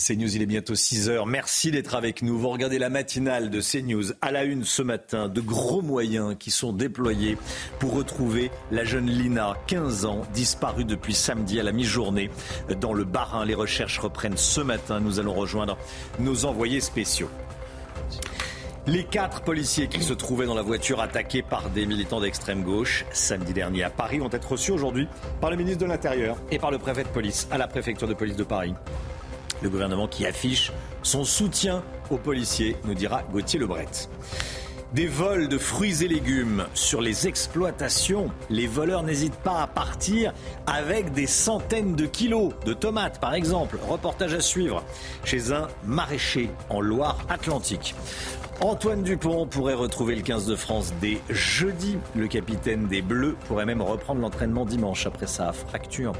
CNews, il est bientôt 6 heures. Merci d'être avec nous. Vous regardez la matinale de CNews. À la une ce matin, de gros moyens qui sont déployés pour retrouver la jeune Lina, 15 ans, disparue depuis samedi à la mi-journée dans le Barin. Les recherches reprennent ce matin. Nous allons rejoindre nos envoyés spéciaux. Les quatre policiers qui se trouvaient dans la voiture attaquée par des militants d'extrême gauche samedi dernier à Paris vont être reçus aujourd'hui par le ministre de l'Intérieur et par le préfet de police à la préfecture de police de Paris. Le gouvernement qui affiche son soutien aux policiers, nous dira Gauthier Lebret. Des vols de fruits et légumes sur les exploitations. Les voleurs n'hésitent pas à partir avec des centaines de kilos de tomates, par exemple. Reportage à suivre chez un maraîcher en Loire-Atlantique. Antoine Dupont pourrait retrouver le 15 de France dès jeudi. Le capitaine des Bleus pourrait même reprendre l'entraînement dimanche après sa fracture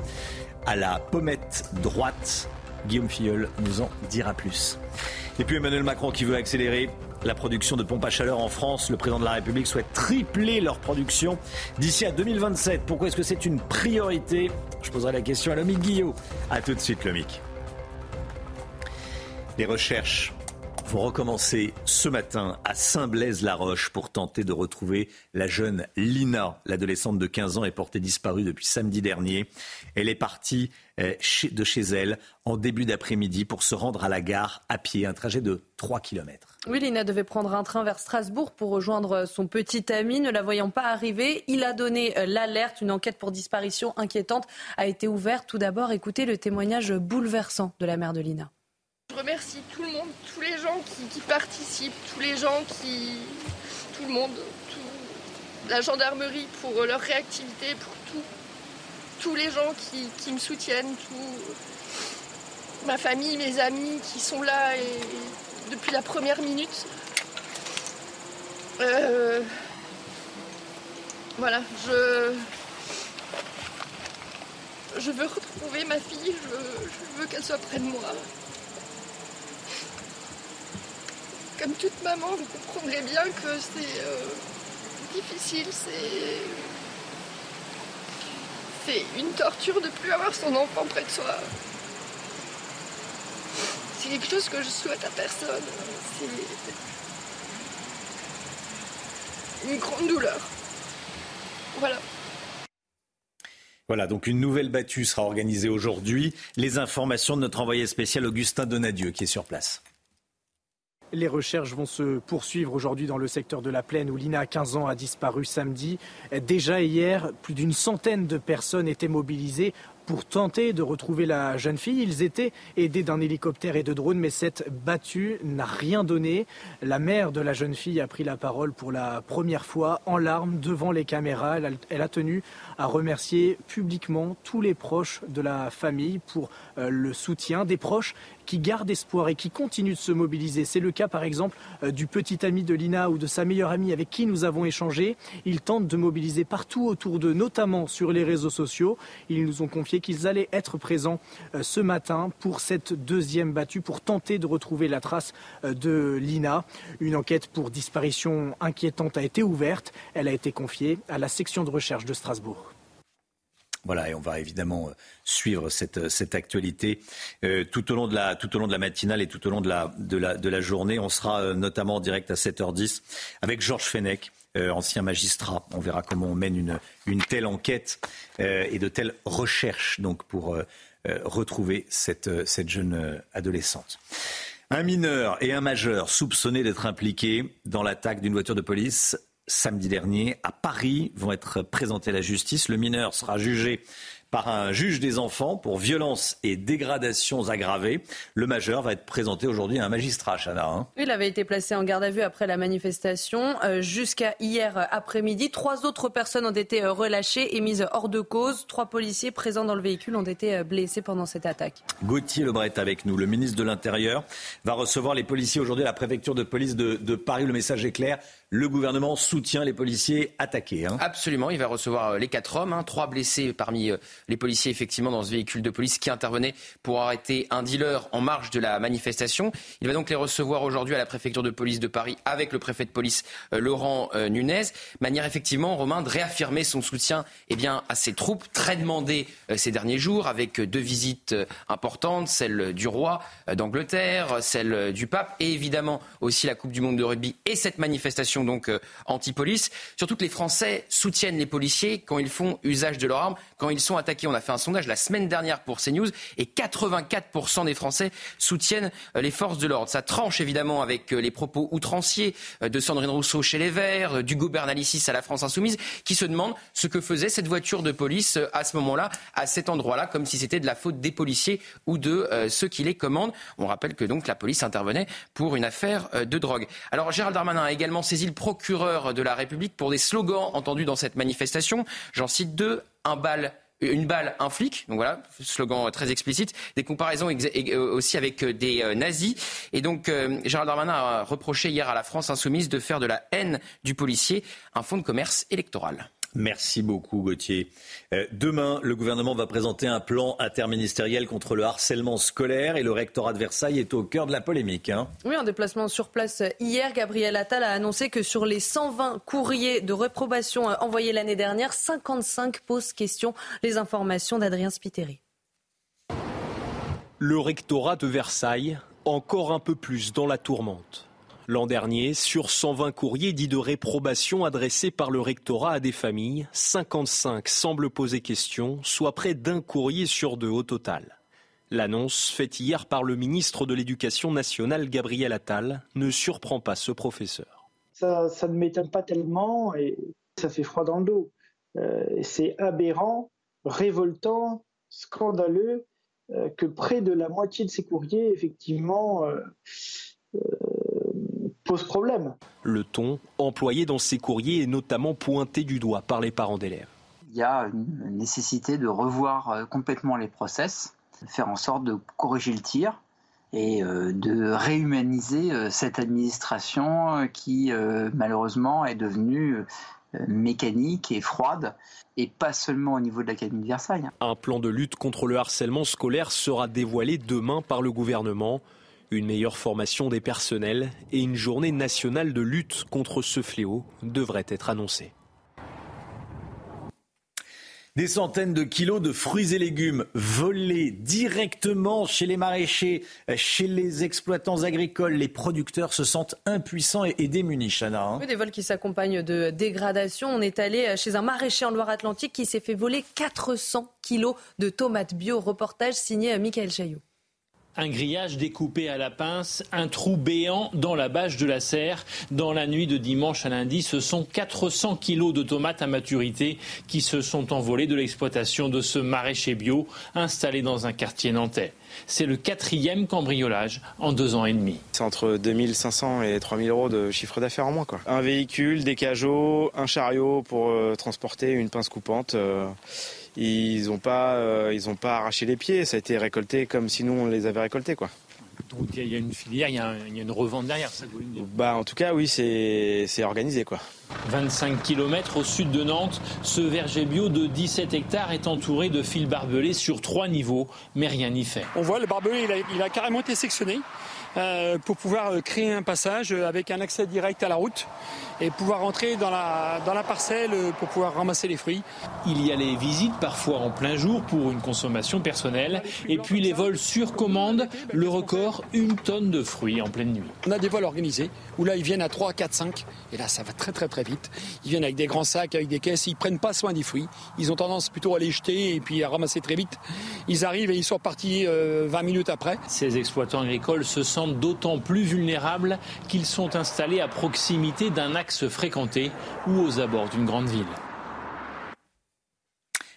à la pommette droite. Guillaume Filleul nous en dira plus. Et puis Emmanuel Macron qui veut accélérer la production de pompes à chaleur en France. Le président de la République souhaite tripler leur production d'ici à 2027. Pourquoi est-ce que c'est une priorité? Je poserai la question à Lomic Guillot. A tout de suite, Lomic. Les recherches vont recommencer ce matin à Saint-Blaise-la-Roche pour tenter de retrouver la jeune Lina. L'adolescente de 15 ans est portée disparue depuis samedi dernier. Elle est partie de chez elle en début d'après-midi pour se rendre à la gare à pied, un trajet de 3 km. Oui, Lina devait prendre un train vers Strasbourg pour rejoindre son petit ami. Ne la voyant pas arriver, il a donné euh, l'alerte. Une enquête pour disparition inquiétante a été ouverte. Tout d'abord, écoutez le témoignage bouleversant de la mère de Lina. Je remercie tout le monde, tous les gens qui, participent, tous les gens qui. tout le monde, la gendarmerie pour leur réactivité, pour tout. Tous les gens qui, me soutiennent, ma famille, mes amis qui sont là depuis la première minute. Euh, voilà, je. Je veux retrouver ma fille, je veux qu'elle soit près de moi. comme toute maman, vous comprendrez bien que c'est euh, difficile, c'est. C'est une torture de plus avoir son enfant près de soi. C'est quelque chose que je souhaite à personne. C'est une grande douleur. Voilà. Voilà, donc une nouvelle battue sera organisée aujourd'hui. Les informations de notre envoyé spécial Augustin Donadieu qui est sur place. Les recherches vont se poursuivre aujourd'hui dans le secteur de la plaine où Lina, 15 ans, a disparu samedi. Déjà hier, plus d'une centaine de personnes étaient mobilisées pour tenter de retrouver la jeune fille. Ils étaient aidés d'un hélicoptère et de drones, mais cette battue n'a rien donné. La mère de la jeune fille a pris la parole pour la première fois en larmes devant les caméras. Elle a, tenu à remercier publiquement tous les proches de la famille pour euh, le soutien des proches qui gardent espoir et qui continuent de se mobiliser. C'est le cas par exemple euh, du petit ami de Lina ou de sa meilleure amie avec qui nous avons échangé. Ils tentent de mobiliser partout autour d'eux, notamment sur les réseaux sociaux. Ils nous ont confié qu'ils allaient être présents euh, ce matin pour cette deuxième battue, pour tenter de retrouver la trace euh, de Lina. Une enquête pour disparition inquiétante a été ouverte. Elle a été confiée à la section de recherche de Strasbourg. Voilà, et on va évidemment euh, suivre cette, euh, cette actualité euh, tout, au long de la, tout au long de la matinale et tout au long de la, de la, de la journée. On sera notamment en direct à 7h10 avec Georges Fenech, ancien magistrat. On verra comment on mène une, une telle enquête et de telles recherches donc, pour retrouver cette, cette jeune adolescente. Un mineur et un majeur soupçonnés d'être impliqués dans l'attaque d'une voiture de police samedi dernier à Paris vont être présentés à la justice. Le mineur sera jugé par un juge des enfants pour violence et dégradations aggravées. Le majeur va être présenté aujourd'hui à un magistrat, Chana. Hein. Il avait été placé en garde à vue après la manifestation. Euh, jusqu'à hier après-midi, trois autres personnes ont été euh, relâchées et mises hors de cause. Trois policiers présents dans le véhicule ont été euh, blessés pendant cette attaque. Gauthier Lebret est avec nous. Le ministre de l'Intérieur va recevoir les policiers aujourd'hui à la préfecture de police de, de Paris. Le message est clair le gouvernement soutient les policiers attaqués. Hein. Absolument, il va recevoir euh, les quatre hommes, hein. trois blessés parmi euh, les policiers effectivement dans ce véhicule de police qui intervenait pour arrêter un dealer en marge de la manifestation. Il va donc les recevoir aujourd'hui à la préfecture de police de Paris avec le préfet de police euh, Laurent Nunez. Manière effectivement, Romain, de réaffirmer son soutien eh bien, à ces troupes très demandées ces derniers jours avec deux visites importantes, celle du roi d'Angleterre, celle du pape et évidemment aussi la Coupe du monde de rugby et cette manifestation donc euh, anti-police. Surtout que les Français soutiennent les policiers quand ils font usage de leurs armes, quand ils sont attaqués. On a fait un sondage la semaine dernière pour CNews et 84% des Français soutiennent euh, les forces de l'ordre. Ça tranche évidemment avec euh, les propos outranciers de Sandrine Rousseau chez les Verts, du Bernalicis à la France Insoumise, qui se demandent ce que faisait cette voiture de police à ce moment-là, à cet endroit-là, comme si c'était de la faute des policiers ou de ceux qui les commandent. On rappelle que donc la police intervenait pour une affaire de drogue. Alors Gérald Darmanin a également saisi procureur de la République pour des slogans entendus dans cette manifestation. J'en cite deux. Un bal une balle, un flic. Donc voilà, slogan très explicite. Des comparaisons euh, aussi avec euh, des euh, nazis. Et donc, Gérald Darmanin a reproché hier à la France insoumise de faire de la haine du policier un fonds de commerce électoral. Merci beaucoup, Gauthier. Euh, demain, le gouvernement va présenter un plan interministériel contre le harcèlement scolaire et le rectorat de Versailles est au cœur de la polémique. Hein. Oui, en déplacement sur place hier, Gabriel Attal a annoncé que sur les 120 courriers de réprobation envoyés l'année dernière, 55 posent question. Les informations d'Adrien Spiteri. Le rectorat de Versailles, encore un peu plus dans la tourmente. L'an dernier, sur 120 courriers dits de réprobation adressés par le rectorat à des familles, 55 semblent poser question, soit près d'un courrier sur deux au total. L'annonce faite hier par le ministre de l'Éducation nationale, Gabriel Attal, ne surprend pas ce professeur. Ça, ne m'étonne pas tellement et ça fait froid dans le dos. Euh, c'est aberrant, révoltant, scandaleux euh, que près de la moitié de ces courriers, effectivement, euh, pose problème. Le ton employé dans ces courriers est notamment pointé du doigt par les parents d'élèves. Il y a une nécessité de revoir euh, complètement les process, faire en sorte de corriger le tir et euh, de réhumaniser euh, cette administration qui malheureusement est devenue mécanique et froide, et pas seulement au niveau de l'Académie de Versailles. Un plan de lutte contre le harcèlement scolaire sera dévoilé demain par le gouvernement une meilleure formation des personnels et une journée nationale de lutte contre ce fléau devraient être annoncées. Des centaines de kilos de fruits et légumes volés directement chez les maraîchers, chez les exploitants agricoles. Les producteurs se sentent impuissants et, démunis, Chana. Hein. des vols qui s'accompagnent de dégradations. On est allé chez un maraîcher en Loire-Atlantique qui s'est fait voler 400 kilos de tomates bio. Reportage signé Michael Chaillot. Un grillage découpé à la pince, un trou béant dans la bâche de la serre. Dans la nuit de dimanche à lundi, ce sont 400 kilos de tomates à maturité qui se sont envolés de l'exploitation de ce maraîcher bio installé dans un quartier nantais. C'est le quatrième cambriolage en deux ans et demi. C'est entre 2500 et 3000 euros de chiffre d'affaires en moins. Un véhicule, des cajots, un chariot pour euh, transporter une pince coupante. Euh, ils n'ont pas, euh, ils pas arraché les pieds. Ça a été récolté comme si nous on les avait récoltés, quoi. Donc il y a une filière, il y a, une revente derrière, ça Bah en tout cas oui, c'est organisé quoi. 25 km au sud de Nantes, ce verger bio de 17 hectares est entouré de fils barbelés sur trois niveaux, mais rien n'y fait. On voit le barbelé, il a, il a carrément été sectionné. Euh, pour pouvoir euh, créer un passage avec un accès direct à la route et pouvoir rentrer dans la, dans la parcelle pour pouvoir ramasser les fruits. Il y a les visites parfois en plein jour pour une consommation personnelle et puis les vols sur commande, le record, une tonne de fruits en pleine nuit. On a des vols organisés où là ils viennent à 3, 4, 5 et là ça va très très très vite. Ils viennent avec des grands sacs, avec des caisses, ils prennent pas soin des fruits. Ils ont tendance plutôt à les jeter et puis à ramasser très vite. Ils arrivent et ils sont partis 20 minutes après. Ces exploitants agricoles se sentent d'autant plus vulnérables qu'ils sont installés à proximité d'un axe fréquenté ou aux abords d'une grande ville.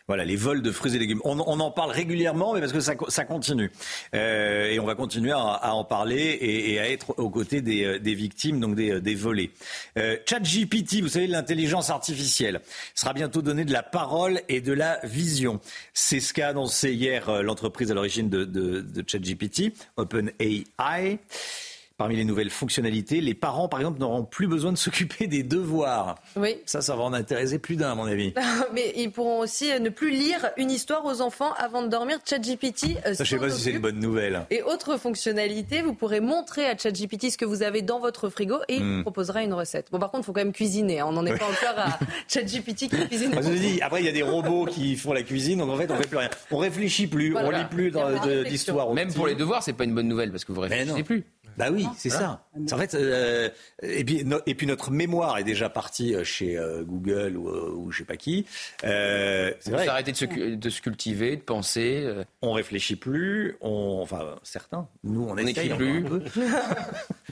Voilà, les vols de fruits et légumes. On, en parle régulièrement, mais parce que ça, continue. Euh, et on va continuer à, en parler et, à être aux côtés des, euh, victimes, donc des. Euh, ChatGPT, vous savez, l'intelligence artificielle, sera bientôt donné de la parole et de la vision. C'est ce qu'a annoncé hier l'entreprise à l'origine de, de ChatGPT, OpenAI. Parmi les nouvelles fonctionnalités, les parents, par exemple, n'auront plus besoin de s'occuper des devoirs. Oui. Ça, ça va en intéresser plus d'un, à mon avis. Mais ils pourront aussi ne plus lire une histoire aux enfants avant de dormir. ChatGPT. euh, Ça, je sais s'en pas si c'est une bonne nouvelle. Et autre fonctionnalité, vous pourrez montrer à ChatGPT ce que vous avez dans votre frigo et il Hmm. vous proposera une recette. Bon, par contre, il faut quand même cuisiner. hein. On n'en est pas encore à ChatGPT qui cuisine. Moi, je vous dis, après, il y a des robots qui font la cuisine, donc en fait, on fait plus rien. On réfléchit plus, Voilà. on lit plus d'histoire. Même petits. pour les devoirs, c'est pas une bonne nouvelle parce que vous réfléchissez plus. Bah oui, c'est ça. C'est En fait, euh, et, puis, no- et puis notre mémoire est déjà partie euh, chez euh, Google ou, ou je sais pas qui. Euh, c'est vrai. arrêtez de se, de se cultiver, de penser. euh, On réfléchit plus. On, enfin, certains. Nous, on, On essaye n'écrit plus.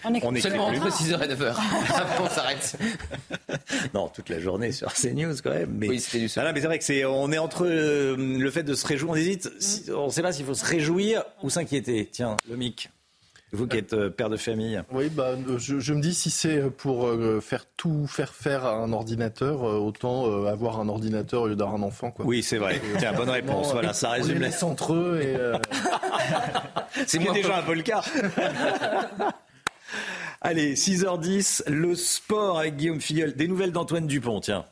On est On écrit Seulement plus. entre 6h et 9h. Après, on s'arrête. Non, toute la journée sur CNews quand même. Mais, Oui, c'était du Non, non, mais c'est vrai que c'est, on est entre euh, le fait de se réjouir, on hésite. si- on ne sait pas s'il faut se réjouir ou s'inquiéter. Tiens, le mic. Vous qui êtes euh, père de famille. Oui, bah, je, je me dis si c'est pour euh, faire tout faire faire à un ordinateur, euh, autant euh, avoir un ordinateur au lieu d'avoir un enfant. Quoi. Oui, c'est vrai. Tiens, bonne réponse. Voilà, ça on les résume la. laisse entre eux et euh, C'est est déjà un peu le cas. Allez, 6h10, le sport avec Guillaume Filleul. Des nouvelles d'Antoine Dupont, tiens.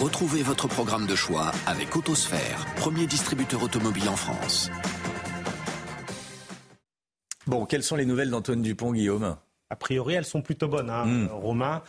Retrouvez votre programme de choix avec Autosphère, premier distributeur automobile en France. Bon, quelles sont les nouvelles d'Antoine Dupont, Guillaume? A priori, elles sont plutôt bonnes. Hein. Mm. Euh, Romain,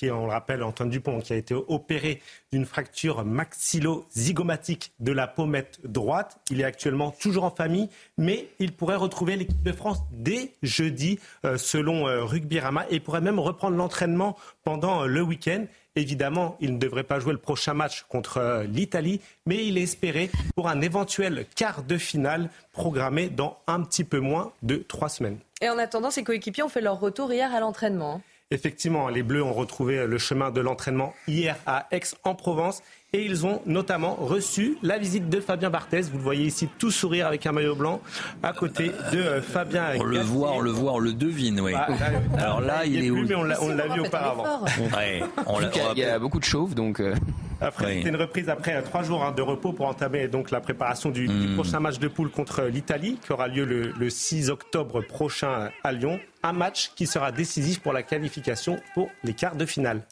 qui est, on le rappelle, Antoine Dupont, qui a été opéré d'une fracture maxillo-zygomatique de la pommette droite. Il est actuellement toujours en famille, mais il pourrait retrouver l'équipe de France dès jeudi, euh, selon euh, Rugby Rama, et pourrait même reprendre l'entraînement pendant euh, le week-end. Évidemment, il ne devrait pas jouer le prochain match contre euh, l'Italie, mais il est espéré pour un éventuel quart de finale programmé dans un petit peu moins de trois semaines. Et en attendant, ses coéquipiers ont fait leur retour hier à l'entraînement. Effectivement, les Bleus ont retrouvé le chemin de l'entraînement hier à Aix-en-Provence et ils ont notamment reçu la visite de Fabien Barthez. Vous le voyez ici, tout sourire avec un maillot blanc à côté de Fabien. On le voit, on le voit, on le devine, oui. Ah, là, Alors là, il est où mais on l'a vu auparavant. Ouais, on Il y a- il y a beaucoup de chauves, donc. euh, Après, Oui. c'était une reprise après euh, trois jours hein, de repos pour entamer donc la préparation du, du Hmm. prochain match de poule contre l'Italie, qui aura lieu le, le 6 octobre prochain à Lyon. Un match qui sera décisif pour la qualification pour les quarts de finale.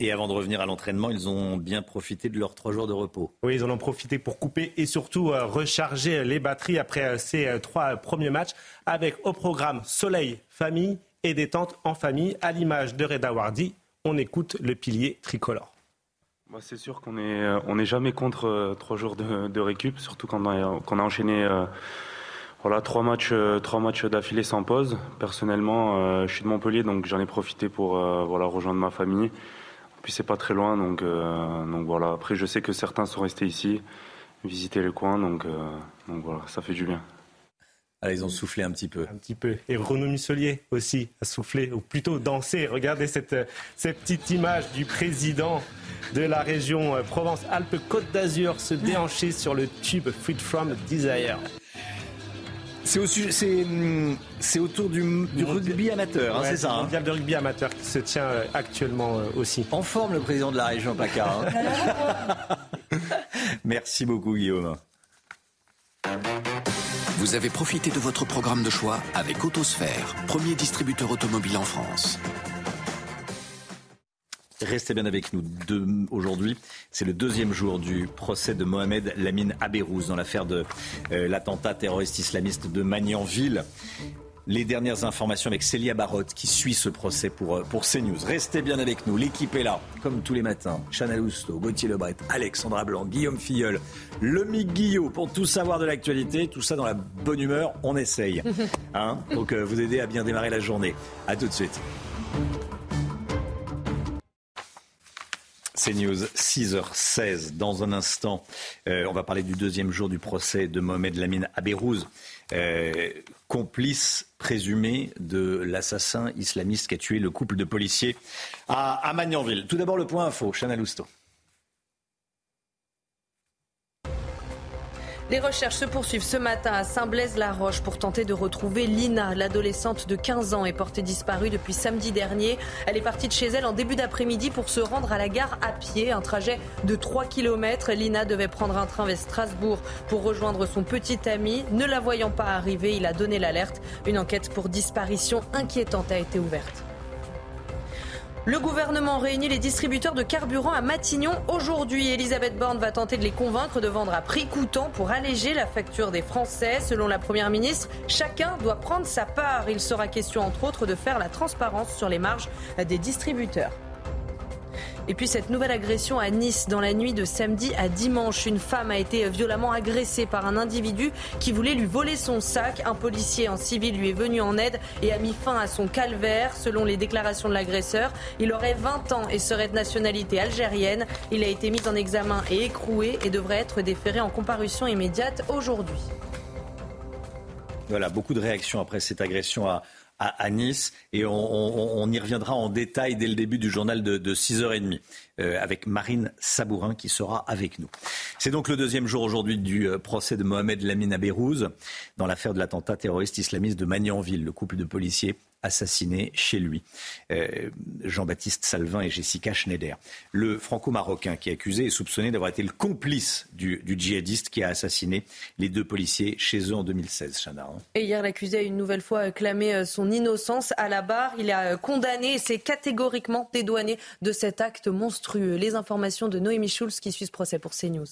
Et avant de revenir à l'entraînement, ils ont bien profité de leurs trois jours de repos. Oui, ils en ont profité pour couper et surtout euh, recharger les batteries après euh, ces euh, trois premiers matchs avec au programme soleil, famille et détente en famille. À l'image de Reda Wardi, on écoute le pilier tricolore. Moi, c'est sûr qu'on est, euh, on n'est jamais contre trois jours de, de récup, surtout quand on a, qu'on a enchaîné euh, voilà, trois matchs, euh, trois matchs d'affilée sans pause. Personnellement, euh, je suis de Montpellier, donc j'en ai profité pour euh, voilà, rejoindre ma famille. Puis c'est pas très loin, donc, euh, donc voilà. Après, je sais que certains sont restés ici, visiter le coin, donc, euh, donc voilà, ça fait du bien. Ah, ils ont soufflé un petit peu. Un petit peu. Et Renaud Muselier aussi a soufflé, ou plutôt dansé. Regardez cette, cette petite image du président de la région Provence-Alpes-Côte d'Azur se déhancher sur le tube Freed From Desire. C'est au sujet- c'est, c'est autour du, du rugby amateur, hein, Ouais, c'est ça. le hein mondial de rugby amateur qui se tient euh, actuellement euh, aussi. En forme, le président de la région PACA. hein. Merci beaucoup, Guillaume. Vous avez profité de votre programme de choix avec Autosphère, premier distributeur automobile en France. Restez bien avec nous aujourd'hui. C'est le deuxième jour du procès de Mohamed Lamine Abérouz dans l'affaire de euh, l'attentat terroriste islamiste de Magnanville. Les dernières informations avec Célia Barotte qui suit ce procès pour, euh, pour CNews. Restez bien avec nous. L'équipe est là, comme tous les matins. Chanel Housteau, Gauthier Lebret, Alexandra Blanc, Guillaume Filleul, Lomic Guillot pour tout savoir de l'actualité. Tout ça dans la bonne humeur. On essaye. Hein Donc, euh, vous aider à bien démarrer la journée. À tout de suite. C'est News, 6h16. Dans un instant, euh, on va parler du deuxième jour du procès de Mohamed Lamine Abérouz, euh, complice présumé de l'assassin islamiste qui a tué le couple de policiers à, à Magnanville. Tout d'abord, le point info, Chana Lousteau. Les recherches se poursuivent ce matin à Saint-Blaise-la-Roche pour tenter de retrouver Lina. L'adolescente de 15 ans est portée disparue depuis samedi dernier. Elle est partie de chez elle en début d'après-midi pour se rendre à la gare à pied, un trajet de 3 km. Lina devait prendre un train vers Strasbourg pour rejoindre son petit ami. Ne la voyant pas arriver, il a donné l'alerte. Une enquête pour disparition inquiétante a été ouverte. Le gouvernement réunit les distributeurs de carburant à Matignon aujourd'hui. Elisabeth Borne va tenter de les convaincre de vendre à prix coûtant pour alléger la facture des Français. Selon la Première ministre, chacun doit prendre sa part. Il sera question entre autres de faire la transparence sur les marges des distributeurs. Et puis cette nouvelle agression à Nice dans la nuit de samedi à dimanche. Une femme a été violemment agressée par un individu qui voulait lui voler son sac. Un policier en civil lui est venu en aide et a mis fin à son calvaire. Selon les déclarations de l'agresseur, il aurait 20 ans et serait de nationalité algérienne. Il a été mis en examen et écroué et devrait être déféré en comparution immédiate aujourd'hui. Voilà, beaucoup de réactions après cette agression à, à, Nice. Et on, y reviendra en détail dès le début du journal de, 6h30 euh, avec Marine Sabourin qui sera avec nous. C'est donc le deuxième jour aujourd'hui du euh, procès de Mohamed Lamine Abérouz dans l'affaire de l'attentat terroriste islamiste de Magnanville. Le couple de policiers assassinés chez lui. Euh, Jean-Baptiste Salvin et Jessica Schneider. Le franco-marocain qui est accusé est soupçonné d'avoir été le complice du, djihadiste qui a assassiné les deux policiers chez eux en 2016, Chana. Hein. Et hier, l'accusé a une nouvelle fois clamé euh, son innocence à la barre. Il a euh, condamné et s'est catégoriquement dédouané de cet acte monstrueux. Les informations de Noémie Schulz qui suit ce procès pour CNews.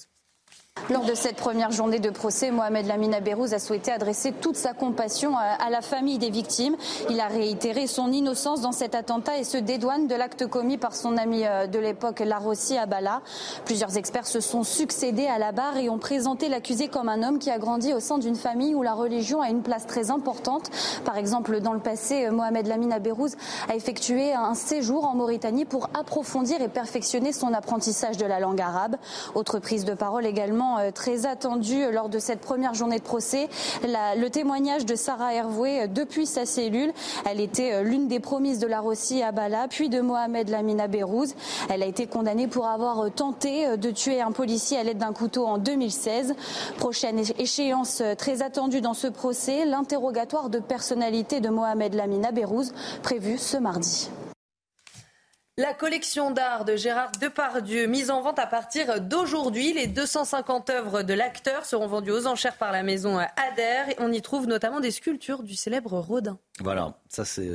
Lors de cette première journée de procès, Mohamed Lamine Abérouz a souhaité adresser toute sa compassion à la famille des victimes. Il a réitéré son innocence dans cet attentat et se dédouane de l'acte commis par son ami euh, de l'époque, Larossi Abala. Plusieurs experts se sont succédés à la barre et ont présenté l'accusé comme un homme qui a grandi au sein d'une famille où la religion a une place très importante. Par exemple, dans le passé, Mohamed Lamine Abérouz a effectué un séjour en Mauritanie pour approfondir et perfectionner son apprentissage de la langue arabe. Autre prise de parole également euh, très attendu lors de cette première journée de procès. le témoignage de Sarah Hervoué euh, depuis sa cellule. Elle était euh, l'une des promises de la Rossi à Bala, puis de Mohamed Lamina Bérouz. Elle a été condamnée pour avoir tenté de tuer un policier à l'aide d'un couteau en 2016. Prochaine échéance très attendue dans ce procès, l'interrogatoire de personnalité de Mohamed Lamina Bérouz, prévu ce mardi. La collection d'art de Gérard Depardieu, mise en vente à partir d'aujourd'hui. Les 250 œuvres de l'acteur seront vendues aux enchères par la maison Adair. On y trouve notamment des sculptures du célèbre Rodin. Voilà, ça c'est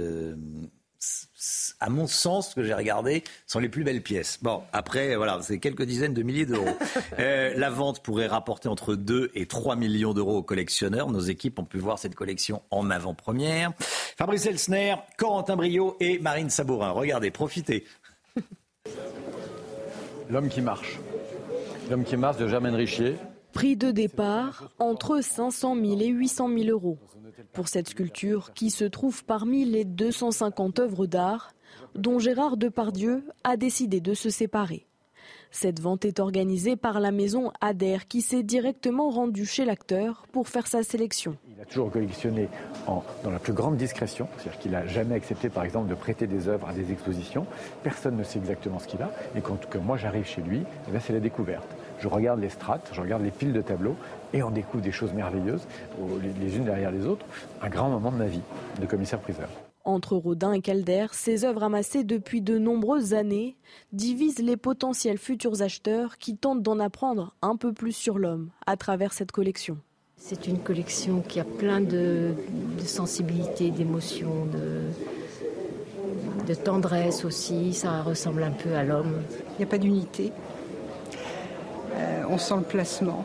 à mon sens, ce que j'ai regardé, sont les plus belles pièces. Bon, après, voilà, c'est quelques dizaines de milliers d'euros. Euh, la vente pourrait rapporter entre 2 et 3 millions d'euros aux collectionneurs. Nos équipes ont pu voir cette collection en avant-première. Fabrice Elsner, Corentin Brio et Marine Sabourin. Regardez, profitez. L'homme qui marche. L'homme qui marche de Germaine Richier. Prix de départ entre 500 000 et 800 000 euros pour cette sculpture qui se trouve parmi les 250 œuvres d'art dont Gérard Depardieu a décidé de se séparer. Cette vente est organisée par la maison Adair qui s'est directement rendue chez l'acteur pour faire sa sélection. Il a toujours collectionné dans la plus grande discrétion, c'est-à-dire qu'il n'a jamais accepté par exemple de prêter des œuvres à des expositions. Personne ne sait exactement ce qu'il a et quand moi j'arrive chez lui, eh c'est la découverte. Je regarde les strates, je regarde les piles de tableaux et on découvre des choses merveilleuses, les unes derrière les autres. Un grand moment de ma vie de commissaire-priseur. Entre Rodin et Calder, ces œuvres amassées depuis de nombreuses années divisent les potentiels futurs acheteurs qui tentent d'en apprendre un peu plus sur l'homme à travers cette collection. C'est une collection qui a plein de, sensibilité, d'émotion, de, tendresse aussi. Ça ressemble un peu à l'homme. Il n'y a pas d'unité. Euh, on sent le placement,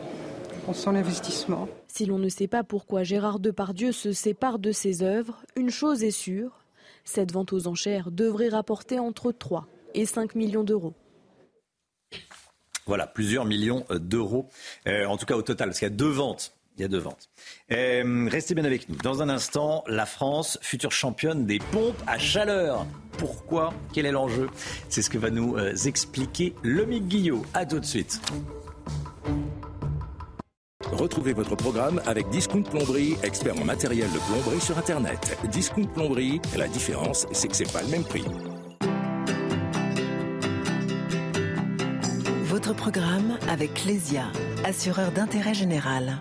on sent l'investissement. Si l'on ne sait pas pourquoi Gérard Depardieu se sépare de ses œuvres, une chose est sûre, cette vente aux enchères devrait rapporter entre 3 et 5 millions d'euros. Voilà, plusieurs millions d'euros, euh, en tout cas au total, parce qu'il y a deux ventes. Il y a deux ventes. Euh, restez bien avec nous. Dans un instant, la France, future championne des pompes à chaleur. Pourquoi? Quel est l'enjeu? C'est ce que va nous expliquer Lomique Guillot. A tout de suite. Retrouvez votre programme avec Discount Plomberie, expert en matériel de plomberie sur Internet. Discount Plomberie, la différence, c'est que c'est pas le même prix. votre programme avec Clésia, assureur d'intérêt général.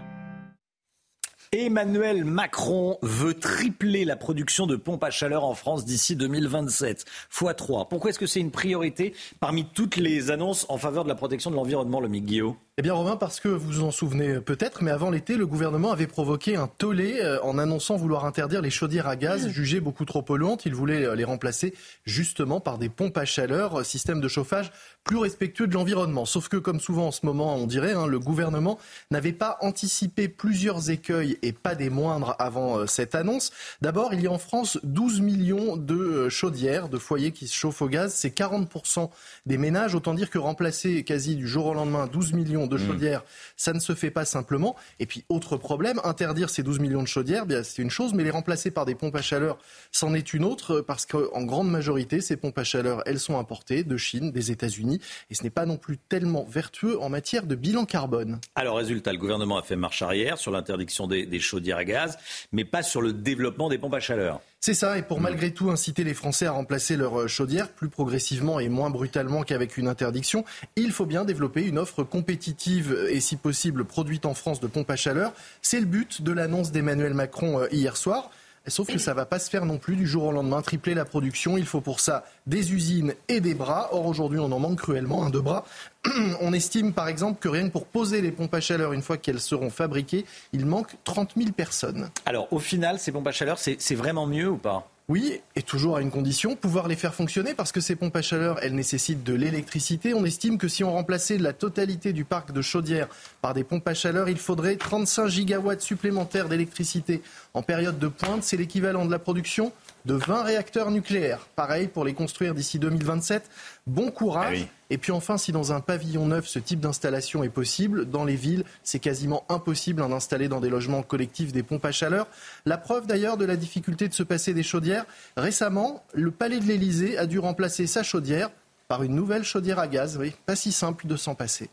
Emmanuel Macron veut tripler la production de pompes à chaleur en France d'ici 2027, x 3. Pourquoi est-ce que c'est une priorité parmi toutes les annonces en faveur de la protection de l'environnement, le Guillaume eh bien Romain, parce que vous vous en souvenez peut-être, mais avant l'été, le gouvernement avait provoqué un tollé euh, en annonçant vouloir interdire les chaudières à gaz jugées beaucoup trop polluantes. Il voulait euh, les remplacer justement par des pompes à chaleur, euh, système de chauffage plus respectueux de l'environnement. Sauf que comme souvent en ce moment, on dirait, hein, le gouvernement n'avait pas anticipé plusieurs écueils et pas des moindres avant cette annonce. D'abord, il y a en France 12 millions de chaudières, de foyers qui se chauffent au gaz. C'est 40% des ménages. Autant dire que remplacer quasi du jour au lendemain 12 millions de mmh. chaudières, ça ne se fait pas simplement. Et puis, autre problème, interdire ces 12 millions de chaudières, bien, c'est une chose, mais les remplacer par des pompes à chaleur, c'en est une autre, parce qu'en grande majorité, ces pompes à chaleur, elles sont importées de Chine, des États-Unis, et ce n'est pas non plus tellement vertueux en matière de bilan carbone. Alors, résultat, le gouvernement a fait marche arrière sur l'interdiction des chaudières à gaz, mais pas sur le développement des pompes à chaleur. C'est ça, et pour mm. malgré tout inciter les Français à remplacer leur euh, chaudière plus progressivement et moins brutalement qu'avec une interdiction, il faut bien développer une offre compétitive et si possible produite en France de pompes à chaleur. C'est le but de l'annonce d'Emmanuel Macron euh, hier soir. Sauf que ça ne va pas se faire non plus du jour au lendemain. Tripler la production, il faut pour ça des usines et des bras. Or aujourd'hui, on en manque cruellement, un de bras. On estime par exemple que rien que pour poser les pompes à chaleur une fois qu'elles seront fabriquées, il manque 30 000 personnes. Alors au final, ces pompes à chaleur, c'est vraiment mieux ou pas? Oui, et toujours à une condition, pouvoir les faire fonctionner parce que ces pompes à chaleur, elles nécessitent de l'électricité. On estime que si on remplaçait la totalité du parc de chaudières par des pompes à chaleur, il faudrait 35 gigawatts supplémentaires d'électricité en période de pointe. C'est l'équivalent de la production de 20 réacteurs nucléaires. Pareil pour les construire d'ici 2027. Bon courage. Ah Et puis enfin, si dans un pavillon neuf, ce type d'installation est possible, dans les villes, c'est quasiment impossible d'en installer dans des logements collectifs des pompes à chaleur. La preuve d'ailleurs de la difficulté de se passer des chaudières. Récemment, le palais de l'Élysée a dû remplacer sa chaudière par une nouvelle chaudière à gaz. Oui, pas si simple de s'en passer.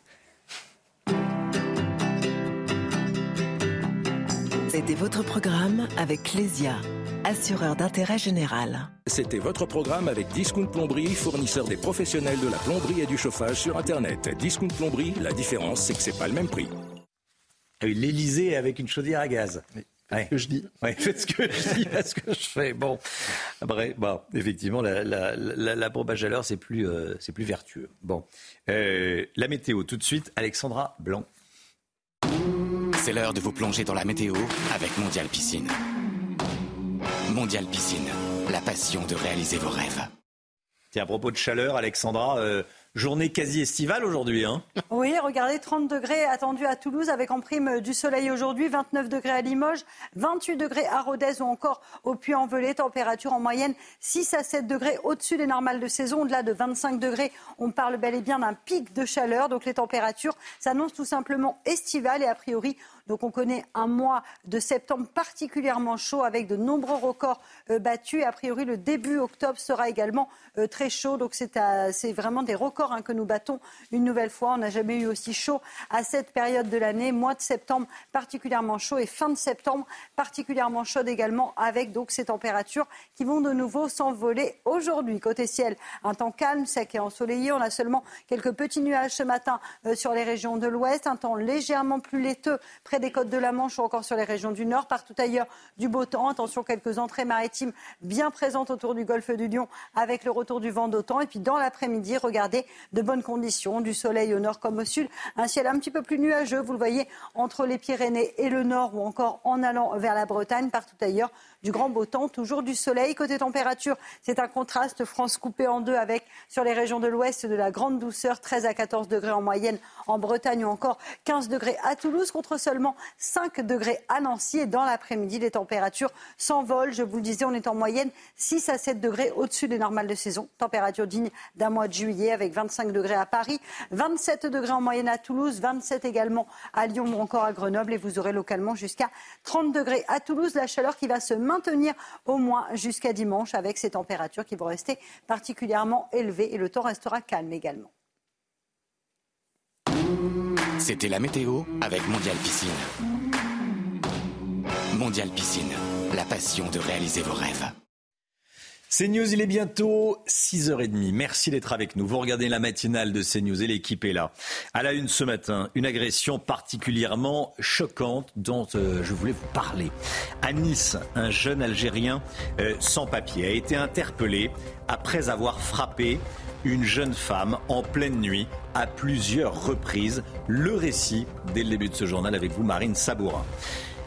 C'était votre programme avec Clésia assureur d'intérêt général. C'était votre programme avec Discount Plomberie, fournisseur des professionnels de la plomberie et du chauffage sur Internet. Discount Plomberie, la différence, c'est que c'est pas le même prix. L'Elysée avec une chaudière à gaz. C'est ce que je dis. Oui, faites ce que je dis, ce que je fais. Bon, après, bon, effectivement, la, la, pompe à chaleur, c'est plus, euh, c'est plus vertueux. Bon, euh, la météo, tout de suite, Alexandra Blanc. C'est l'heure de vous plonger dans la météo avec Mondial Piscine. Mondial Piscine, la passion de réaliser vos rêves. Tiens, à propos de chaleur, Alexandra, euh, journée quasi estivale aujourd'hui. Hein oui, regardez, 30 degrés attendus à Toulouse avec en prime du soleil aujourd'hui, 29 degrés à Limoges, 28 degrés à Rodez ou encore au Puy-en-Velay. Température en moyenne 6 à 7 degrés au-dessus des normales de saison. Au-delà de 25 degrés, on parle bel et bien d'un pic de chaleur. Donc les températures s'annoncent tout simplement estivales et a priori donc on connaît un mois de septembre particulièrement chaud avec de nombreux records euh, battus. a priori, le début octobre sera également euh, très chaud. Donc c'est vraiment des records hein, que nous battons une nouvelle fois. On n'a jamais eu aussi chaud à cette période de l'année. Mois de septembre particulièrement chaud et fin de septembre particulièrement chaude également avec donc ces températures qui vont de nouveau s'envoler aujourd'hui. Côté ciel, un temps calme, sec et ensoleillé. On a seulement quelques petits nuages ce matin euh, sur les régions de l'ouest. Un temps légèrement plus laiteux des côtes de la Manche ou encore sur les régions du Nord. Partout ailleurs, du beau temps. Attention, quelques entrées maritimes bien présentes autour du golfe du Lion avec le retour du vent d'automne. Et puis dans l'après-midi, regardez, de bonnes conditions, du soleil au nord comme au sud. Un ciel un petit peu plus nuageux, vous le voyez, entre les Pyrénées et le nord ou encore en allant vers la Bretagne. Partout ailleurs, du grand beau temps, toujours du soleil. Côté température, c'est un contraste France coupé en deux avec sur les régions de l'ouest de la grande douceur, 13 à 14 degrés en moyenne en Bretagne ou encore 15 degrés à Toulouse contre seulement 5 degrés à Nancy. Et dans l'après-midi, les températures s'envolent. Je vous le disais, on est en moyenne 6 à 7 degrés au-dessus des normales de saison. Température digne d'un mois de juillet avec 25 degrés à Paris, 27 degrés en moyenne à Toulouse, 27 également à Lyon ou encore à Grenoble. Et vous aurez localement jusqu'à 30 degrés à Toulouse. La chaleur qui va se maintenir au moins jusqu'à dimanche avec ces températures qui vont rester particulièrement élevées et le temps restera calme également. C'était la météo avec Mondial Piscine. Mondial Piscine, la passion de réaliser vos rêves. CNews, il est bientôt 6h30. Merci d'être avec nous. Vous regardez la matinale de CNews et l'équipe est là. À la une ce matin, une agression particulièrement choquante dont euh, je voulais vous parler. À Nice, un jeune Algérien euh, sans papier a été interpellé après avoir frappé une jeune femme en pleine nuit à plusieurs reprises. Le récit dès le début de ce journal avec vous, Marine Sabourin.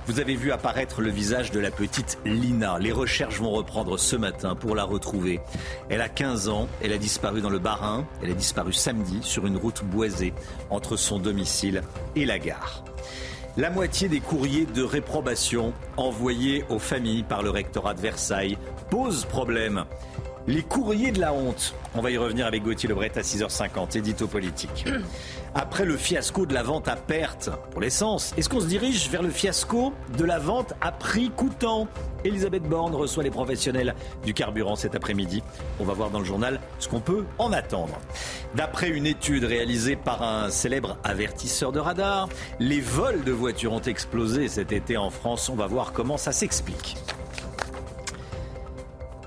Vous avez vu apparaître le visage de la petite Lina. Les recherches vont reprendre ce matin pour la retrouver. Elle a 15 ans, elle a disparu dans le Bas-Rhin, elle a disparu samedi sur une route boisée entre son domicile et la gare. La moitié des courriers de réprobation envoyés aux familles par le rectorat de Versailles posent problème. Les courriers de la honte. On va y revenir avec Gauthier Lebret à 6h50, édito politique. Après le fiasco de la vente à perte pour l'essence, est-ce qu'on se dirige vers le fiasco de la vente à prix coûtant? Elisabeth Borne reçoit les professionnels du carburant cet après-midi. On va voir dans le journal ce qu'on peut en attendre. D'après une étude réalisée par un célèbre avertisseur de radar, les vols de voitures ont explosé cet été en France. On va voir comment ça s'explique.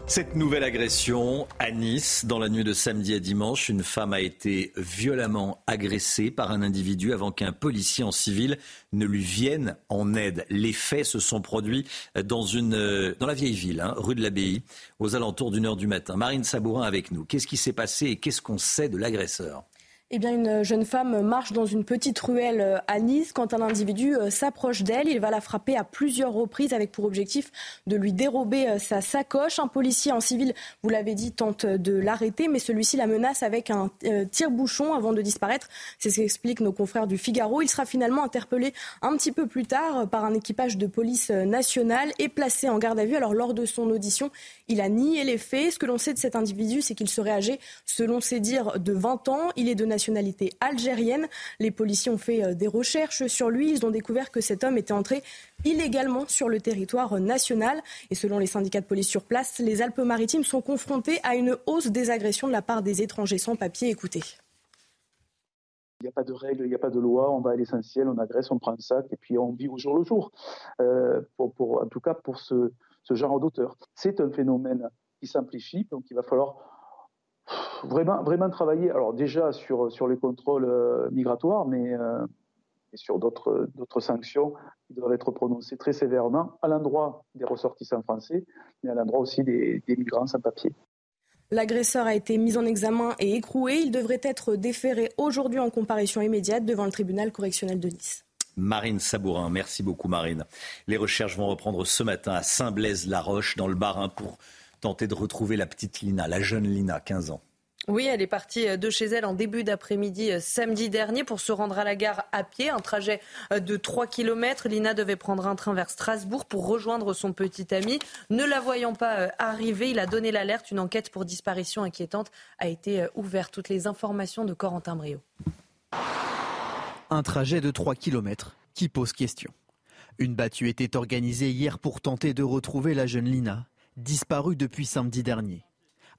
Cette nouvelle agression à Nice, dans la nuit de samedi à dimanche, une femme a été violemment agressée par un individu avant qu'un policier en civil ne lui vienne en aide. Les faits se sont produits dans, une, dans la vieille ville, hein, rue de l'Abbaye, aux alentours d'une heure du matin. Marine Sabourin avec nous. Qu'est-ce qui s'est passé et qu'est-ce qu'on sait de l'agresseur? Eh bien, une jeune femme marche dans une petite ruelle euh, à Nice quand un individu euh, s'approche d'elle. Il va la frapper à plusieurs reprises avec pour objectif de lui dérober euh, sa sacoche. Un policier en civil, vous l'avez dit, tente de l'arrêter, mais celui-ci la menace avec un tire-bouchon avant de disparaître. C'est ce qu'expliquent nos confrères du Figaro. Il sera finalement interpellé un petit peu plus tard par un équipage de police nationale et placé en garde à vue. Alors, lors de son audition, il a nié les faits. Ce que l'on sait de cet individu, c'est qu'il serait âgé, selon ses dires, de 20 ans. Il est de nationalité algérienne. Les policiers ont fait euh, des recherches sur lui. Ils ont découvert que cet homme était entré illégalement sur le territoire national. Et selon les syndicats de police sur place, les Alpes-Maritimes sont confrontées à une hausse des agressions de la part des étrangers sans papier. Écoutez. Il n'y a pas de règles, il n'y a pas de loi, on va à l'essentiel, on agresse, on prend un sac et puis on vit au jour le jour. Euh, pour, en tout cas pour ce, ce genre d'auteur. C'est un phénomène qui s'amplifie, donc il va falloir vraiment, vraiment travailler, alors déjà sur, sur les contrôles euh, migratoires, mais euh, sur d'autres, sanctions qui doivent être prononcées très sévèrement à l'endroit des ressortissants français, mais à l'endroit aussi des, des migrants sans papier. L'agresseur a été mis en examen et écroué. Il devrait être déféré aujourd'hui en comparution immédiate devant le tribunal correctionnel de Nice. Marine Sabourin. Merci beaucoup Marine. Les recherches vont reprendre ce matin à Saint-Blaise-la-Roche dans le Bas-Rhin pour tenter de retrouver la petite Lina, la jeune Lina, 15 ans. Oui, elle est partie euh, de chez elle en début d'après-midi euh, samedi dernier pour se rendre à la gare à pied, un trajet euh, de 3 km. Lina devait prendre un train vers Strasbourg pour rejoindre son petit ami. Ne la voyant pas arriver, il a donné l'alerte. Une enquête pour disparition inquiétante a été ouverte. Toutes les informations de Corentin Brio. Un trajet de 3 km qui pose question. Une battue était organisée hier pour tenter de retrouver la jeune Lina, disparue depuis samedi dernier.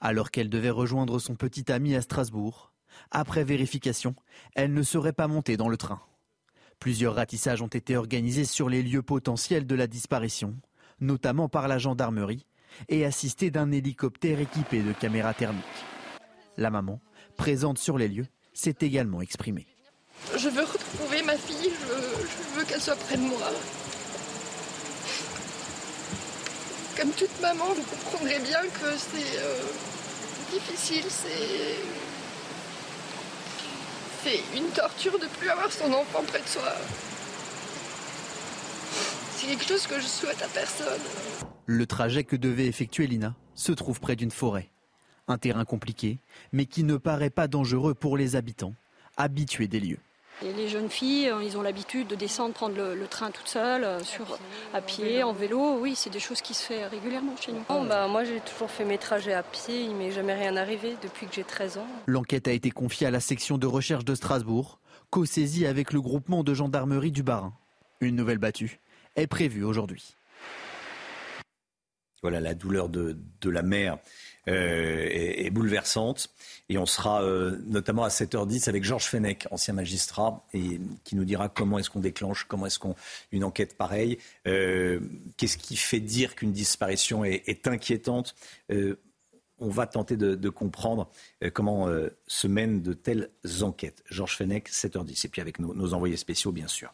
Alors qu'elle devait rejoindre son petit ami à Strasbourg, après vérification, elle ne serait pas montée dans le train. Plusieurs ratissages ont été organisés sur les lieux potentiels de la disparition, notamment par la gendarmerie, et assistés d'un hélicoptère équipé de caméras thermiques. La maman, présente sur les lieux, s'est également exprimée. Je veux retrouver ma fille, je veux, qu'elle soit près de moi. Comme toute maman, vous comprendrez bien que c'est euh, difficile, c'est. C'est une torture de plus avoir son enfant près de soi. C'est quelque chose que je souhaite à personne. Le trajet que devait effectuer Lina se trouve près d'une forêt. Un terrain compliqué, mais qui ne paraît pas dangereux pour les habitants, habitués des lieux les jeunes filles, euh, ils ont l'habitude de descendre, prendre le, train toute seule, euh, sur, à pied, en vélo. Oui, c'est des choses qui se font régulièrement chez nous. bah, moi, j'ai toujours fait mes trajets à pied. Il m'est jamais rien arrivé depuis que j'ai 13 ans. L'enquête a été confiée à la section de recherche de Strasbourg, co-saisie avec le groupement de gendarmerie du Bas-Rhin. Une nouvelle battue est prévue aujourd'hui. Voilà la douleur de, de la mère euh, est, bouleversante. Et on sera euh, notamment à 7h10 avec Georges Fenech, ancien magistrat, et qui nous dira comment est-ce qu'on déclenche, comment est-ce qu'on une enquête pareille. Euh, qu'est-ce qui fait dire qu'une disparition est, est inquiétante? On va tenter de, comprendre euh, comment euh, se mènent de telles enquêtes. Georges Fenech, 7h10, et puis avec nos, envoyés spéciaux, bien sûr.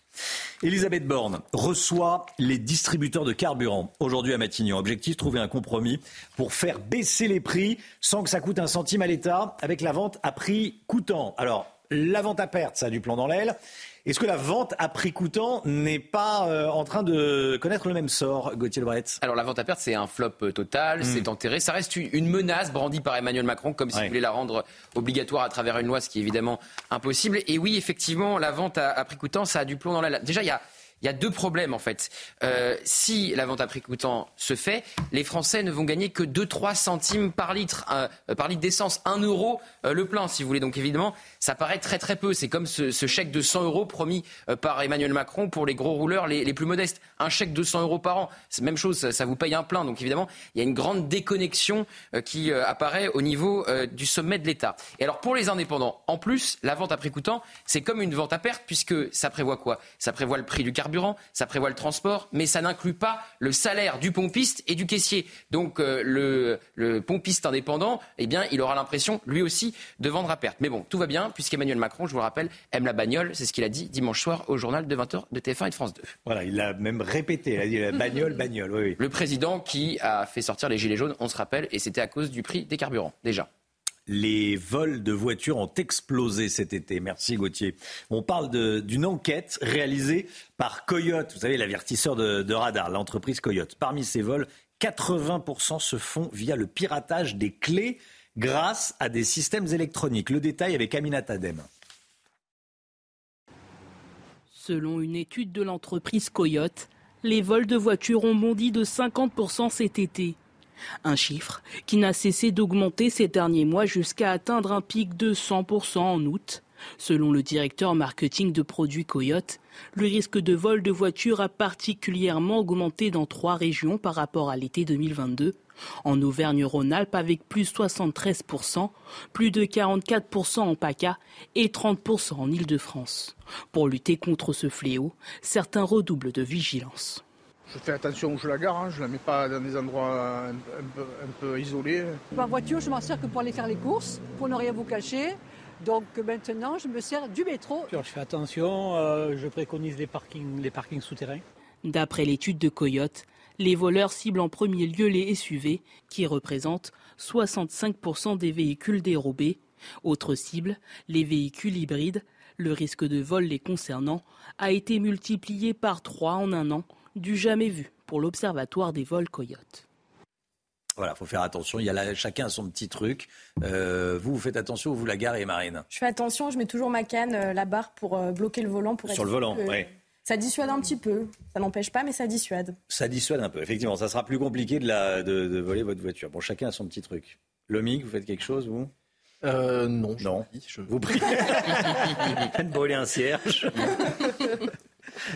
Elisabeth Borne reçoit les distributeurs de carburant aujourd'hui à Matignon. Objectif, trouver un compromis pour faire baisser les prix sans que ça coûte un centime à l'État avec la vente à prix coûtant. Alors, la vente à perte, ça a du plan dans l'aile. Est-ce que la vente à prix coûtant n'est pas euh, en train de connaître le même sort, Gauthier Lebret? Alors la vente à perte, c'est un flop euh, total, hmm. c'est enterré. Ça reste une menace brandie par Emmanuel Macron, comme s'il voulait la rendre obligatoire à travers une loi, ce qui est évidemment impossible. Et oui, effectivement, la vente à, à prix coûtant, ça a du plomb dans la... Déjà, il y a il y a deux problèmes en fait. Euh, si la vente à prix coûtant se fait, les Français ne vont gagner que 2-3 centimes par litre, euh, par litre d'essence, 1 euro euh, le plein si vous voulez. Donc évidemment, ça paraît très très peu. C'est comme ce, chèque de 100 euros promis par Emmanuel Macron pour les gros rouleurs les, plus modestes. Un chèque de 100 euros par an, c'est même chose, ça, vous paye un plein. Donc évidemment, il y a une grande déconnexion qui apparaît au niveau du sommet de l'État. Et alors pour les indépendants, en plus, la vente à prix coûtant, c'est comme une vente à perte puisque ça prévoit quoi? Ça prévoit le prix du carburant ça prévoit le transport, mais ça n'inclut pas le salaire du pompiste et du caissier. Donc euh, le, pompiste indépendant, eh bien, il aura l'impression, lui aussi, de vendre à perte. Mais bon, tout va bien, puisqu'Emmanuel Macron, je vous le rappelle, aime la bagnole. C'est ce qu'il a dit dimanche soir au journal de 20h de TF1 et de France 2. Voilà, il l'a même répété. Il a dit la bagnole, bagnole. Oui, oui. Le président qui a fait sortir les gilets jaunes, on se rappelle, et c'était à cause du prix des carburants, déjà les vols de voitures ont explosé cet été. Merci Gauthier. On parle d'une enquête réalisée par Coyote, vous savez, l'avertisseur de, radar, l'entreprise Coyote. Parmi ces vols, 80% se font via le piratage des clés grâce à des systèmes électroniques. Le détail avec Aminat Adem. Selon une étude de l'entreprise Coyote, les vols de voitures ont bondi de 50% cet été. Un chiffre qui n'a cessé d'augmenter ces derniers mois jusqu'à atteindre un pic de 100% en août. Selon le directeur marketing de produits Coyote, le risque de vol de voitures a particulièrement augmenté dans trois régions par rapport à l'été 2022. En Auvergne-Rhône-Alpes avec plus 73%, plus de 44% en PACA et 30% en Île-de-France. Pour lutter contre ce fléau, certains redoublent de vigilance. Je fais attention où je la gare, hein. je ne la mets pas dans des endroits un, peu, isolés. Par voiture, je m'en sers que pour aller faire les courses, pour ne rien vous cacher. Donc maintenant, je me sers du métro. Je fais attention, euh, je préconise les parkings, les parkings souterrains. D'après l'étude de Coyote, les voleurs ciblent en premier lieu les SUV, qui représentent 65% des véhicules dérobés. Autre cible, les véhicules hybrides. Le risque de vol les concernant a été multiplié par 3 en un an du jamais vu pour l'Observatoire des vols Coyote. Voilà, faut faire attention. Il y a chacun son petit truc. Euh, vous, vous faites attention, vous la garez, Marine? Je fais attention. Je mets toujours ma canne, euh, la barre pour euh, bloquer le volant. Pour Sur le volant, oui. Ça dissuade un petit peu. Ça n'empêche pas, mais ça dissuade. Ça dissuade un peu. Effectivement, ça sera plus compliqué de, la, de, voler votre voiture. Bon, chacun a son petit truc. Lomique, vous faites quelque chose, vous? Non. non. Je... Vous priez. de brûler un cierge.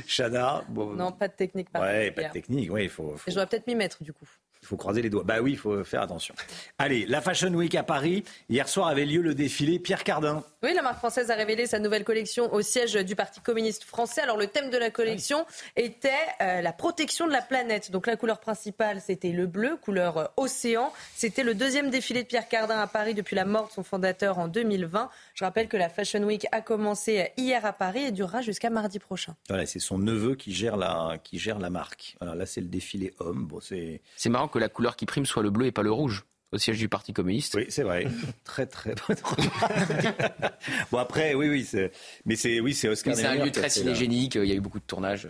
Chana. non, pas de technique Ouais, pas de technique. Oui, il faut, Je dois peut-être m'y mettre du coup. Il faut croiser les doigts. Bah oui, il faut faire attention. Allez, la Fashion Week à Paris. Hier soir avait lieu le défilé Pierre Cardin. Oui, la marque française a révélé sa nouvelle collection au siège du Parti communiste français. Alors le thème de la collection était euh, la protection de la planète. Donc la couleur principale, c'était le bleu, couleur euh, océan. C'était le deuxième défilé de Pierre Cardin à Paris depuis la mort de son fondateur en 2020. Je rappelle que la Fashion Week a commencé hier à Paris et durera jusqu'à mardi prochain. Voilà, c'est son neveu qui gère la, qui gère la marque. Voilà, là, c'est le défilé homme. Bon, c'est... c'est marrant que la couleur qui prime soit le bleu et pas le rouge au siège du Parti communiste. Oui, c'est vrai. très très bon après, oui, oui, c'est... mais c'est oui, c'est Oscar. c'est un lieu très cinégénique. Il y a eu beaucoup de tournages.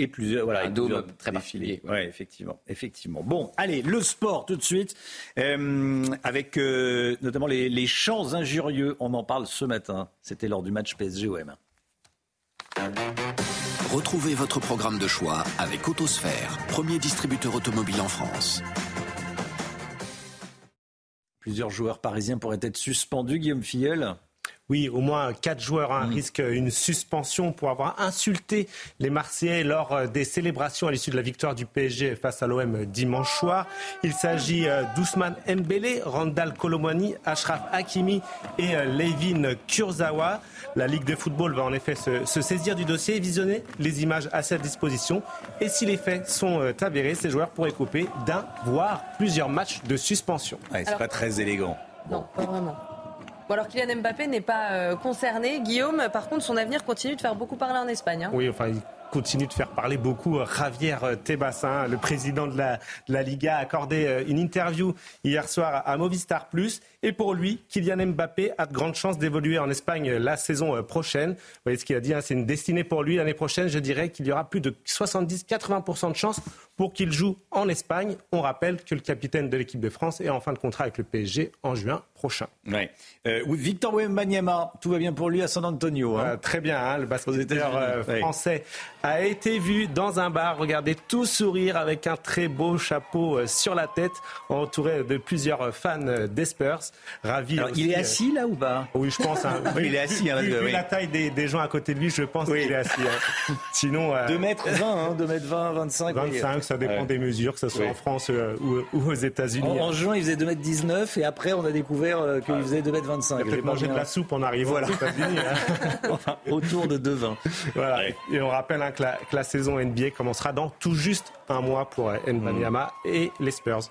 Et plusieurs, voilà, un dôme très particulier. Oui, effectivement, effectivement. Bon, allez, le sport tout de suite, euh, avec euh, notamment les, les chants injurieux. On en parle ce matin. C'était lors du match PSG-OM. Retrouvez votre programme de choix avec Autosphère, premier distributeur automobile en France. Plusieurs joueurs parisiens pourraient être suspendus, Guillaume Filleul Oui, au moins quatre joueurs hein, mm. risquent une suspension pour avoir insulté les Marseillais lors euh, des célébrations à l'issue de la victoire du PSG face à l'OM dimanche soir. Il s'agit euh, d'Ousmane Mbele, Randall Colomwani, Ashraf Hakimi et euh, Levin Kurzawa. La Ligue de football va en effet se, saisir du dossier et visionner les images à sa disposition. Et si les faits sont avérés, ces joueurs pourraient couper d'un, voire plusieurs matchs de suspension. c'est pas très élégant. Non, pas vraiment. Alors Kylian Mbappé n'est pas euh, concerné. Guillaume, par contre, son avenir continue de faire beaucoup parler en Espagne. Hein. Oui, enfin, continue de faire parler beaucoup. Javier Tebas, le président de la, de la, Liga, a accordé euh, une interview hier soir à Movistar Plus. Et pour lui, Kylian Mbappé a de grandes chances d'évoluer en Espagne la saison euh, prochaine. Vous voyez ce qu'il a dit, hein, c'est une destinée pour lui. L'année prochaine, je dirais qu'il y aura plus de 70-80% de chances pour qu'il joue en Espagne. On rappelle que le capitaine de l'équipe de France est en fin de contrat avec le PSG en juin prochain. Ouais. Euh, Victor Wembanyama, tout va bien pour lui à San Antonio. Hein. très bien, hein, le basketteur français a été vu dans un bar, regardez, tout sourire avec un très beau chapeau euh, sur la tête, entouré de plusieurs fans Ravi. il est euh, assis là ou pas Oui, je pense. Hein. oui, il est assis. Hein, vu, la taille des, gens à côté de lui, je pense qu'il est assis. Hein. Sinon. 2 euh, mètres 20, 2 mètres 20, 25. 25, ça dépend des mesures, que ce soit en France ou, aux États-Unis. En, juin, il faisait 2 mètres 19 et après, on a découvert qu'il faisait 2 mètres 25. Il a mangé de la soupe en arrivant aux États-Unis. enfin, autour de 2,20. Voilà. Et on rappelle que la, que la saison NBA commencera dans tout juste un mois pour Nbanyama et les Spurs.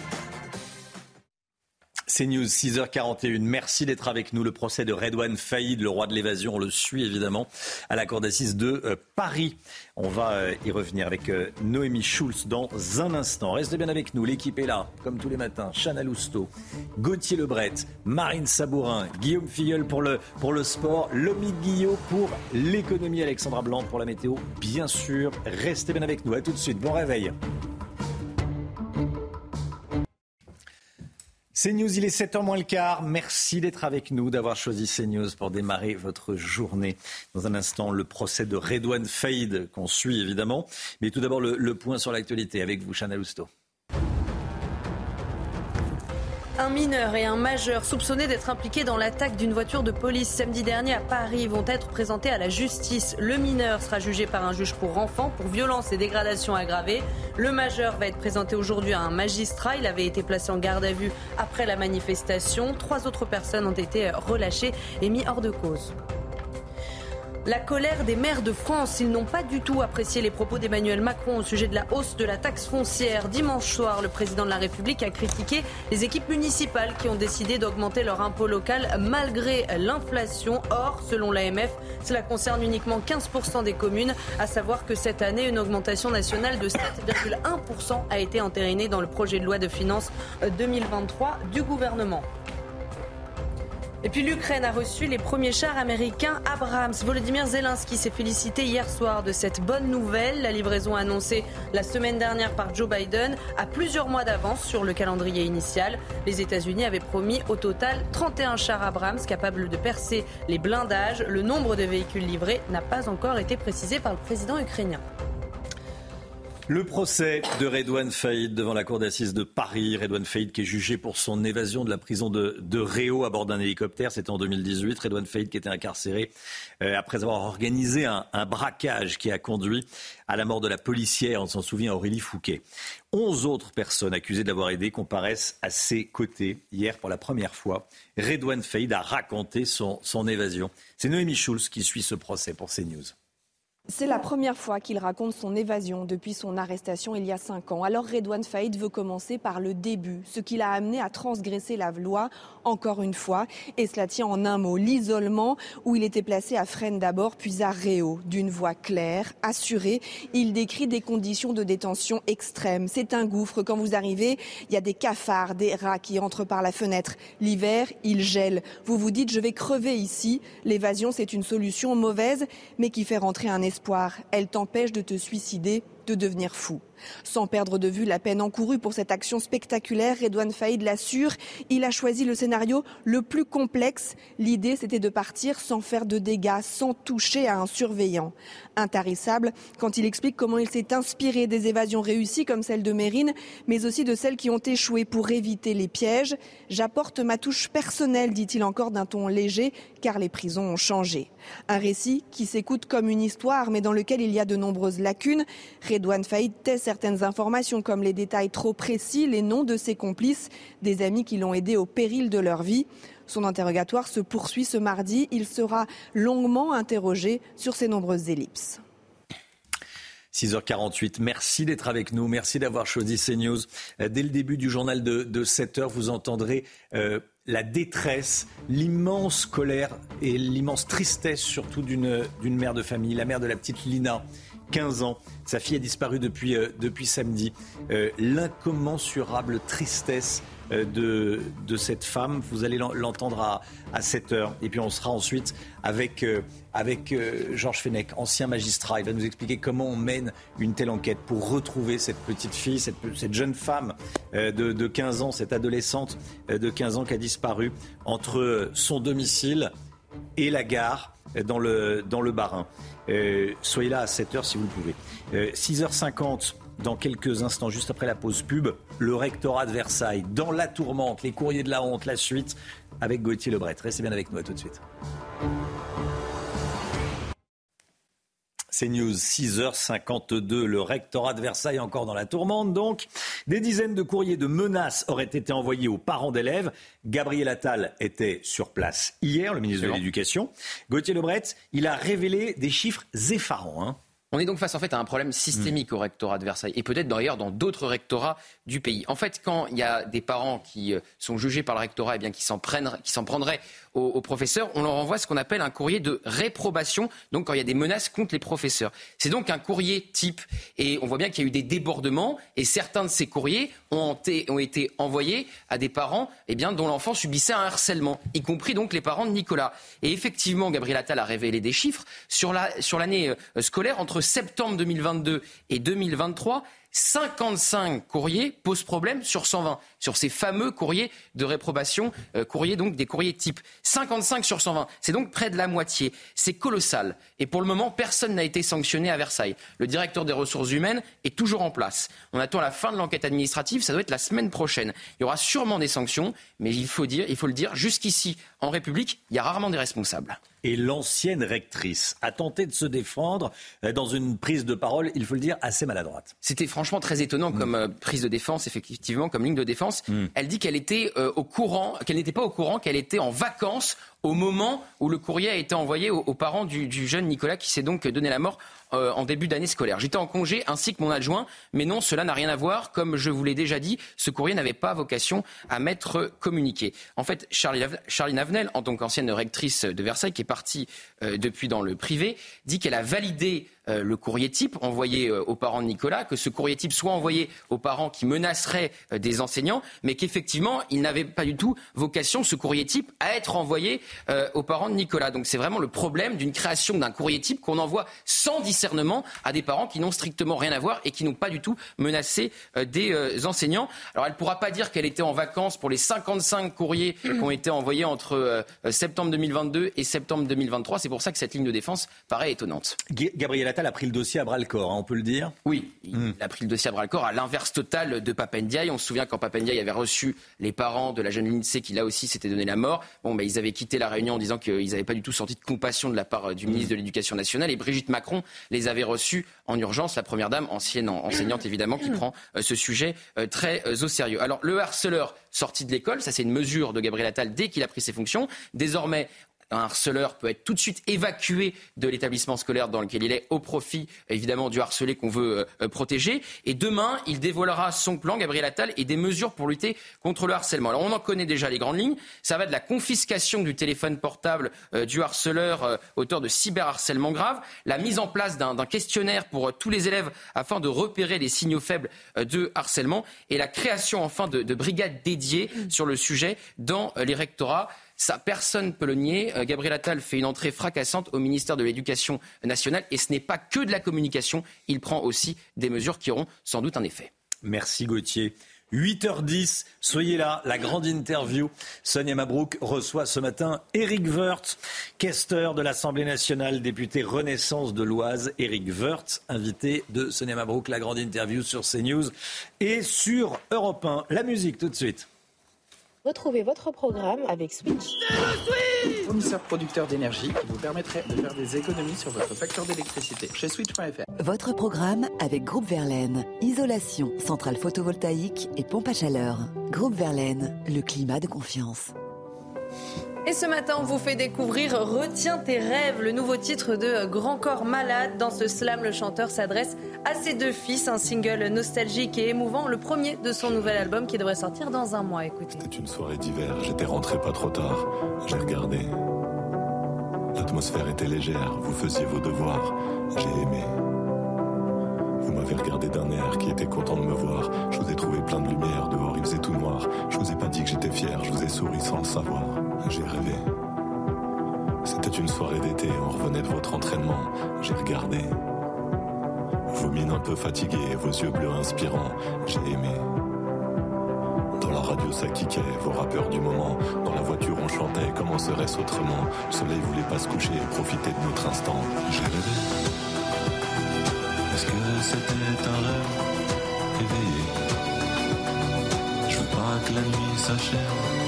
C'est News 6h41. Merci d'être avec nous. Le procès de Redouane Faïd, le roi de l'évasion, on le suit évidemment à la cour d'assises de euh, Paris. On va euh, y revenir avec euh, Noémie Schulz dans un instant. Restez bien avec nous. L'équipe est là, comme tous les matins. Chana Lousteau, Gauthier Lebret, Marine Sabourin, Guillaume Filleul pour le, pour le sport, Lomi Guillot pour l'économie, Alexandra Blanc pour la météo, bien sûr. Restez bien avec nous. À tout de suite. Bon réveil. CNews, il est 7h moins le quart. Merci d'être avec nous, d'avoir choisi CNews pour démarrer votre journée. Dans un instant, le procès de Redouane Faïd qu'on suit évidemment. Mais tout d'abord, le, point sur l'actualité avec vous, Chana Lousteau. Un mineur et un majeur soupçonnés d'être impliqués dans l'attaque d'une voiture de police samedi dernier à Paris vont être présentés à la justice. Le mineur sera jugé par un juge pour enfants pour violence et dégradation aggravée. Le majeur va être présenté aujourd'hui à un magistrat. Il avait été placé en garde à vue après la manifestation. Trois autres personnes ont été relâchées et mis hors de cause. La colère des maires de France, ils n'ont pas du tout apprécié les propos d'Emmanuel Macron au sujet de la hausse de la taxe foncière. Dimanche soir, le président de la République a critiqué les équipes municipales qui ont décidé d'augmenter leur impôt local malgré l'inflation. Or, selon l'AMF, cela concerne uniquement 15% des communes, à savoir que cette année, une augmentation nationale de 7,1% a été entérinée dans le projet de loi de finances 2023 du gouvernement. Et puis l'Ukraine a reçu les premiers chars américains Abrams. Volodymyr Zelensky s'est félicité hier soir de cette bonne nouvelle. La livraison annoncée la semaine dernière par Joe Biden a plusieurs mois d'avance sur le calendrier initial. Les États-Unis avaient promis au total 31 chars Abrams capables de percer les blindages. Le nombre de véhicules livrés n'a pas encore été précisé par le président ukrainien. Le procès de Redouane Faïd devant la cour d'assises de Paris. Redouane Faïd qui est jugé pour son évasion de la prison de, Réau à bord d'un hélicoptère. C'était en 2018. Redouane Faïd qui était incarcéré euh, après avoir organisé un, braquage qui a conduit à la mort de la policière, on s'en souvient, Aurélie Fouquet. Onze autres personnes accusées d'avoir aidé comparaissent à ses côtés. Hier, pour la première fois, Redouane Faïd a raconté son, son évasion. C'est Noémie Schulz qui suit ce procès pour CNews. C'est la première fois qu'il raconte son évasion depuis son arrestation il y a cinq ans. Alors Redouane Faïd veut commencer par le début, ce qui l'a amené à transgresser la loi encore une fois. Et cela tient en un mot, l'isolement, où il était placé à Fresnes d'abord, puis à Réau. D'une voix claire, assurée, il décrit des conditions de détention extrêmes. C'est un gouffre. Quand vous arrivez, il y a des cafards, des rats qui entrent par la fenêtre. L'hiver, il gèle. Vous vous dites, je vais crever ici. L'évasion, c'est une solution mauvaise, mais qui fait rentrer un espoir. Elle t'empêche de te suicider, de devenir fou. Sans perdre de vue la peine encourue pour cette action spectaculaire, Redouane Faïd l'assure, il a choisi le scénario le plus complexe. L'idée, c'était de partir sans faire de dégâts, sans toucher à un surveillant. Intarissable quand il explique comment il s'est inspiré des évasions réussies comme celle de Mérine, mais aussi de celles qui ont échoué pour éviter les pièges. J'apporte ma touche personnelle, dit-il encore d'un ton léger, car les prisons ont changé. Un récit qui s'écoute comme une histoire, mais dans lequel il y a de nombreuses lacunes. Redouane Faïd tait certaines informations comme les détails trop précis, les noms de ses complices, des amis qui l'ont aidé au péril de leur vie. Son interrogatoire se poursuit ce mardi. Il sera longuement interrogé sur ces nombreuses ellipses. 6h48. Merci d'être avec nous. Merci d'avoir choisi CNews. Euh, dès le début du journal de, 7h, vous entendrez euh, la détresse, l'immense colère et l'immense tristesse surtout d'une mère de famille, la mère de la petite Lina. 15 ans. Sa fille a disparu depuis, euh, depuis samedi. L'incommensurable tristesse euh, de, de cette femme. Vous allez l'entendre à, à 7 heures. Et puis on sera ensuite avec, euh, avec euh, Georges Fenech, ancien magistrat. Il va nous expliquer comment on mène une telle enquête pour retrouver cette petite fille, cette, cette jeune femme de, de 15 ans, cette adolescente de 15 ans qui a disparu entre son domicile et la gare dans le, dans le Barin. soyez là à 7 heures si vous le pouvez. 6h50 dans quelques instants, juste après la pause pub, le rectorat de Versailles, dans la tourmente, les courriers de la honte, la suite, avec Gauthier Lebret. Restez bien avec nous, à tout de suite. C'est News, 6h52. Le rectorat de Versailles encore dans la tourmente. Donc, des dizaines de courriers de menaces auraient été envoyés aux parents d'élèves. Gabriel Attal était sur place hier, le ministre de l'Éducation. Gauthier Lebret, il a révélé des chiffres effarants. Hein. On est donc face en fait à un problème systémique au rectorat de Versailles et peut-être d'ailleurs dans d'autres rectorats du pays. En fait, quand il y a des parents qui euh, sont jugés par le rectorat et eh bien qui s'en prendraient aux, professeurs, on leur envoie ce qu'on appelle un courrier de réprobation, donc quand il y a des menaces contre les professeurs. C'est donc un courrier type. Et on voit bien qu'il y a eu des débordements, et certains de ces courriers ont, été envoyés à des parents eh dont l'enfant subissait un harcèlement, y compris donc les parents de Nicolas. Et effectivement, Gabriel Attal a révélé des chiffres. Sur l'année euh, scolaire, entre septembre 2022 et 2023, 55 courriers posent problème sur 120, sur ces fameux courriers de réprobation, euh, courriers donc des courriers type. 55 sur 120, c'est donc près de la moitié. C'est colossal. Et pour le moment, personne n'a été sanctionné à Versailles. Le directeur des ressources humaines est toujours en place. On attend la fin de l'enquête administrative, ça doit être la semaine prochaine. Il y aura sûrement des sanctions, mais il faut, dire, il faut le dire, jusqu'ici, en République, il y a rarement des responsables et l'ancienne rectrice a tenté de se défendre euh, dans une prise de parole, il faut le dire, assez maladroite. C'était franchement très étonnant comme euh, prise de défense, effectivement, comme ligne de défense. Mm. Elle dit qu'elle était euh, au courant, qu'elle n'était pas au courant, qu'elle était en vacances au moment où le courrier a été envoyé aux, parents du, jeune Nicolas qui s'est donc donné la mort euh, en début d'année scolaire. J'étais en congé ainsi que mon adjoint, mais non, cela n'a rien à voir. Comme je vous l'ai déjà dit, ce courrier n'avait pas vocation à m'être communiqué. En fait, Charlie, Charlie Navenel, en tant qu'ancienne rectrice de Versailles, qui est partie euh, depuis dans le privé, dit qu'elle a validé euh, le courrier type envoyé euh, aux parents de Nicolas, que ce courrier type soit envoyé aux parents qui menaceraient euh, des enseignants, mais qu'effectivement, il n'avait pas du tout vocation, ce courrier type, à être envoyé aux parents de Nicolas. Donc c'est vraiment le problème d'une création d'un courrier type qu'on envoie sans discernement à des parents qui n'ont strictement rien à voir et qui n'ont pas du tout menacé des enseignants. Alors elle ne pourra pas dire qu'elle était en vacances pour les 55 courriers qui ont été envoyés entre septembre 2022 et septembre 2023. C'est pour ça que cette ligne de défense paraît étonnante. Gabriel Attal a pris le dossier à bras le corps, hein, on peut le dire Oui, il hmm. a pris le dossier à bras le corps, à l'inverse total de Papendiaï. On se souvient quand Papendiaï avait reçu les parents de la jeune Lindsay qui là aussi s'était donné la mort. Bon, ben, ils avaient quitté la réunion en disant qu'ils n'avaient pas du tout senti de compassion de la part euh, du ministre de l'Éducation nationale. Et Brigitte Macron les avait reçus en urgence, la première dame, ancienne enseignante évidemment, qui prend euh, ce sujet euh, très au sérieux. Alors, le harceleur sorti de l'école, ça c'est une mesure de Gabriel Attal dès qu'il a pris ses fonctions. Désormais, un harceleur peut être tout de suite évacué de l'établissement scolaire dans lequel il est au profit évidemment du harcelé qu'on veut euh, protéger. Et demain, il dévoilera son plan, Gabriel Attal, et des mesures pour lutter contre le harcèlement. Alors on en connaît déjà les grandes lignes. Ça va de la confiscation du téléphone portable euh, du harceleur euh, auteur de cyberharcèlement grave, la mise en place d'un questionnaire pour tous les élèves afin de repérer les signaux faibles de harcèlement et la création enfin de, de brigades dédiées sur le sujet dans les rectorats. Ça, personne ne. Euh, Gabriel Attal fait une entrée fracassante au ministère de l'Éducation nationale et ce n'est pas que de la communication. Il prend aussi des mesures qui auront sans doute un effet. Merci Gauthier. 8h10, soyez là, la grande interview. Sonia Mabrouk reçoit ce matin Éric Woerth, questeur de l'Assemblée nationale, député Renaissance de l'Oise. Éric Woerth, invité de Sonia Mabrouk, la grande interview sur CNews et sur Europe 1. La musique tout de suite. Retrouvez votre programme avec Switch. Fournisseur producteur d'énergie qui vous permettrait de faire des économies sur votre facture d'électricité chez Switch.fr. Votre programme avec Groupe Verlaine. Isolation, centrale photovoltaïque et pompe à chaleur. Groupe Verlaine, le climat de confiance. Et ce matin, on vous fait découvrir Retiens tes rêves, le nouveau titre de Grand Corps Malade. Dans ce slam, le chanteur s'adresse à ses deux fils, un single nostalgique et émouvant, le premier de son nouvel album qui devrait sortir dans un mois. Écoutez. C'était une soirée d'hiver, j'étais rentré pas trop tard. J'ai regardé. L'atmosphère était légère, vous faisiez vos devoirs. J'ai aimé. Vous m'avez regardé d'un air qui était content de me voir. Je vous ai trouvé plein de lumière dehors, il faisait tout noir. Je vous ai pas dit que j'étais fier, je vous ai souri sans le savoir. J'ai rêvé. C'était une soirée d'été, on revenait de votre entraînement. J'ai regardé. Vos mines un peu fatiguées, vos yeux bleus inspirants. J'ai aimé. Dans la radio ça kickait, vos rappeurs du moment. Dans la voiture on chantait, comment serait-ce autrement? Le soleil voulait pas se coucher, profiter de notre instant. J'ai rêvé. Est-ce que c'était un rêve éveillé. Je veux pas que la nuit s'achève,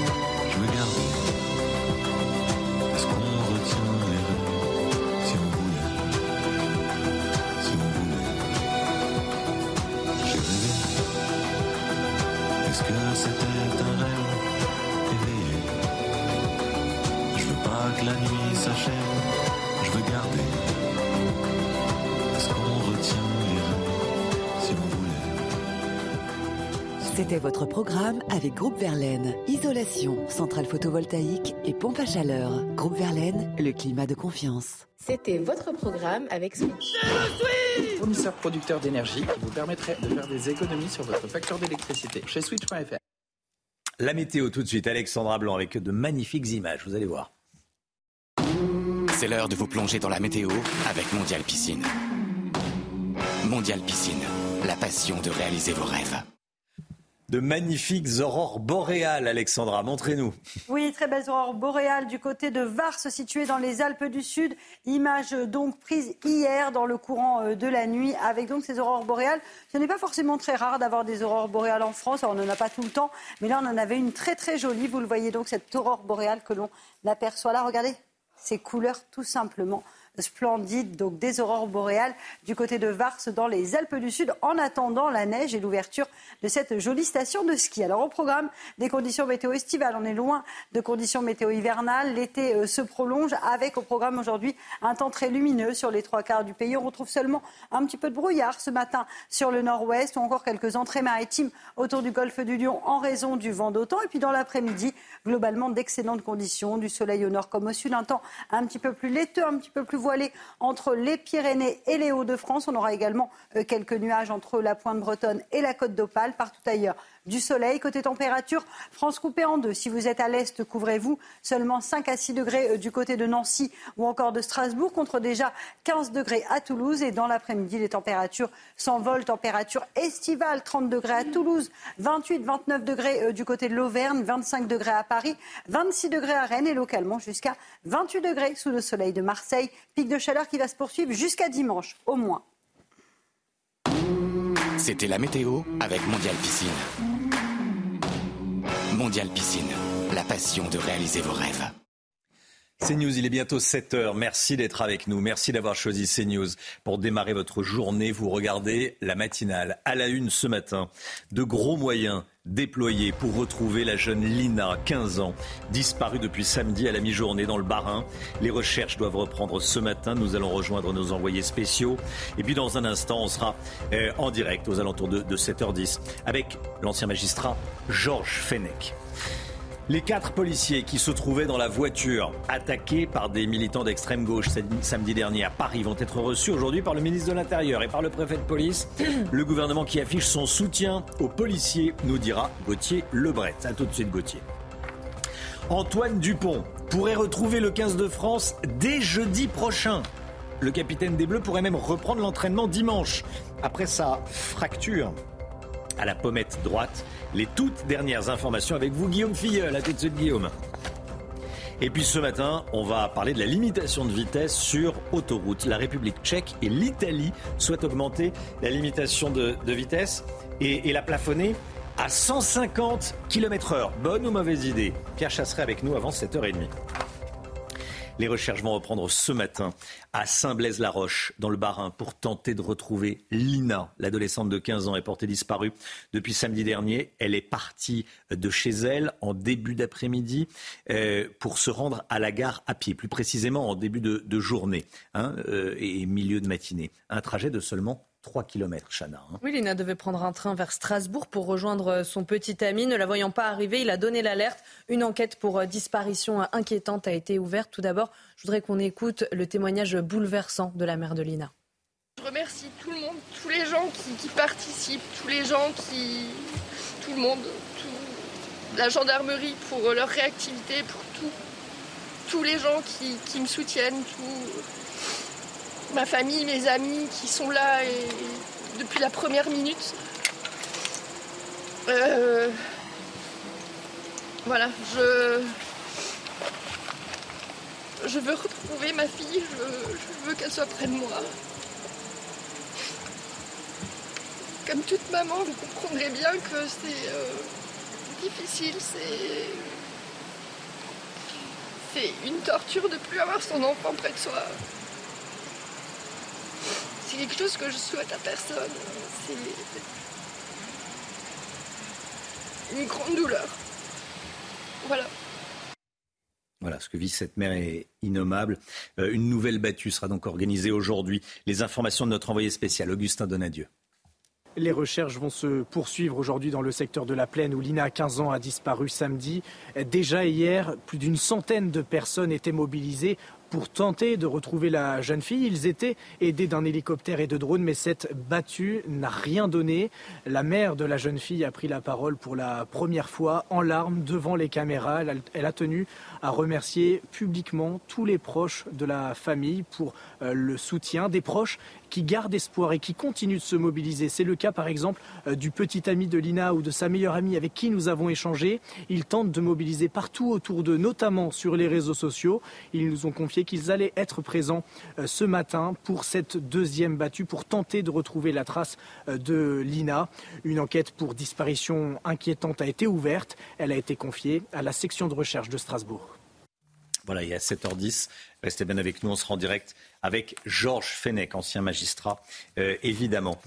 avec Groupe Verlaine. Isolation, centrale photovoltaïque et pompe à chaleur. Groupe Verlaine, le climat de confiance. C'était votre programme avec Switch. Fournisseur producteur d'énergie qui vous permettrait de faire des économies sur votre facture d'électricité chez Switch.fr. La météo tout de suite, Alexandra Blanc avec de magnifiques images, vous allez voir. C'est l'heure de vous plonger dans la météo avec Mondial Piscine. Mondial Piscine, la passion de réaliser vos rêves. De magnifiques aurores boréales, Alexandra, montrez-nous. Oui, très belles aurores boréales du côté de Vars, situé dans les Alpes du Sud. Image euh, donc prise hier dans le courant euh, de la nuit, avec donc ces aurores boréales. Ce n'est pas forcément très rare d'avoir des aurores boréales en France. On n'en a pas tout le temps, mais là, on en avait une très très jolie. Vous le voyez donc, cette aurore boréale que l'on aperçoit là. Regardez ces couleurs tout simplement splendides, donc des aurores boréales du côté de Vars dans les Alpes du Sud, en attendant la neige et l'ouverture de cette jolie station de ski. Alors au programme des conditions météo estivales, on est loin de conditions météo hivernales. L'été euh, se prolonge avec au programme aujourd'hui un temps très lumineux sur les trois quarts du pays. On retrouve seulement un petit peu de brouillard ce matin sur le nord-ouest ou encore quelques entrées maritimes autour du golfe du Lion en raison du vent d'automne. Et puis dans l'après-midi, globalement d'excellentes conditions, du soleil au nord comme au sud, un temps un petit peu plus laiteux, un petit peu plus voilé entre les Pyrénées et les Hauts-de-France. On aura également euh, quelques nuages entre la pointe bretonne et la côte d'Opale. Partout ailleurs, du soleil. Côté température, France coupée en deux. Si vous êtes à l'est, couvrez-vous. Seulement 5 à 6 degrés euh, du côté de Nancy ou encore de Strasbourg, contre déjà 15 degrés à Toulouse. Et dans l'après-midi, les températures s'envolent. Température estivale, 30 degrés à Toulouse, 28, 29 degrés euh, du côté de l'Auvergne, 25 degrés à Paris, 26 degrés à Rennes et localement jusqu'à 28 degrés sous le soleil de Marseille. Pic de chaleur qui va se poursuivre jusqu'à dimanche, au moins. C'était la météo avec Mondial Piscine. Mondial Piscine, la passion de réaliser vos rêves. CNews, il est bientôt 7 heures. Merci d'être avec nous. Merci d'avoir choisi CNews pour démarrer votre journée. Vous regardez la matinale à la une ce matin. De gros moyens déployés pour retrouver la jeune Lina, 15 ans, disparue depuis samedi à la mi-journée dans le Bas-Rhin. Les recherches doivent reprendre ce matin. Nous allons rejoindre nos envoyés spéciaux. Et puis dans un instant, on sera euh, en direct aux alentours de, de 7h10 avec l'ancien magistrat Georges Fenech. Les quatre policiers qui se trouvaient dans la voiture attaqués par des militants d'extrême gauche samedi dernier à Paris vont être reçus aujourd'hui par le ministre de l'Intérieur et par le préfet de police. Le gouvernement qui affiche son soutien aux policiers, nous dira Gauthier Lebret. A tout de suite Gauthier. Antoine Dupont pourrait retrouver le 15 de France dès jeudi prochain. Le capitaine des Bleus pourrait même reprendre l'entraînement dimanche après sa fracture à la pommette droite. Les toutes dernières informations avec vous, Guillaume Filleul. À tout de suite, Guillaume. Et puis ce matin, on va parler de la limitation de vitesse sur autoroute. La République tchèque et l'Italie souhaitent augmenter la limitation de, vitesse et, la plafonner à 150 km/h. Bonne ou mauvaise idée? Pierre Chasseret avec nous avant 7h30. Les recherches vont reprendre ce matin à Saint-Blaise-la-Roche, dans le Bas-Rhin, pour tenter de retrouver Lina. L'adolescente de 15 ans est portée disparue depuis samedi dernier. Elle est partie de chez elle en début d'après-midi euh, pour se rendre à la gare à pied, plus précisément en début de, journée hein, euh, et milieu de matinée. Un trajet de seulement 3 km, Chana. Hein. Oui, Lina devait prendre un train vers Strasbourg pour rejoindre son petit ami. Ne la voyant pas arriver, il a donné l'alerte. Une enquête pour euh, disparition inquiétante a été ouverte. Tout d'abord, je voudrais qu'on écoute le témoignage bouleversant de la mère de Lina. Je remercie tout le monde, tous les gens qui, participent, tous les gens qui. tout le monde, la gendarmerie pour leur réactivité, pour tout. Tous les gens qui, qui me soutiennent, tout ma famille, mes amis qui sont là et, depuis la première minute. Euh, voilà, je, je veux retrouver ma fille, je, veux qu'elle soit près de moi. Comme toute maman, vous comprendrez bien que c'est euh, difficile, c'est. C'est une torture de plus avoir son enfant près de soi c'est quelque chose que je souhaite à personne. C'est une grande douleur. Voilà. Voilà, ce que vit cette mère est innommable. Euh, une nouvelle battue sera donc organisée aujourd'hui. Les informations de notre envoyé spécial, Augustin Donadieu. Les recherches vont se poursuivre aujourd'hui dans le secteur de la plaine où Lina, 15 ans, a disparu samedi. Déjà hier, plus d'une centaine de personnes étaient mobilisées pour tenter de retrouver la jeune fille. Ils étaient aidés d'un hélicoptère et de drones, mais cette battue n'a rien donné. La mère de la jeune fille a pris la parole pour la première fois en larmes devant les caméras. Elle a, tenu à remercier publiquement tous les proches de la famille pour euh, le soutien, des proches qui gardent espoir et qui continuent de se mobiliser. C'est le cas par exemple euh, du petit ami de Lina ou de sa meilleure amie avec qui nous avons échangé. Ils tentent de mobiliser partout autour d'eux, notamment sur les réseaux sociaux. Ils nous ont confié qu'ils allaient être présents euh, ce matin pour cette deuxième battue, pour tenter de retrouver la trace de Lina. Une enquête pour disparition inquiétante a été ouverte. Elle a été confiée à la section de recherche de Strasbourg. Voilà, il est à 7h10. Restez bien avec nous, on sera en direct avec Georges Fenech, ancien magistrat, euh, évidemment.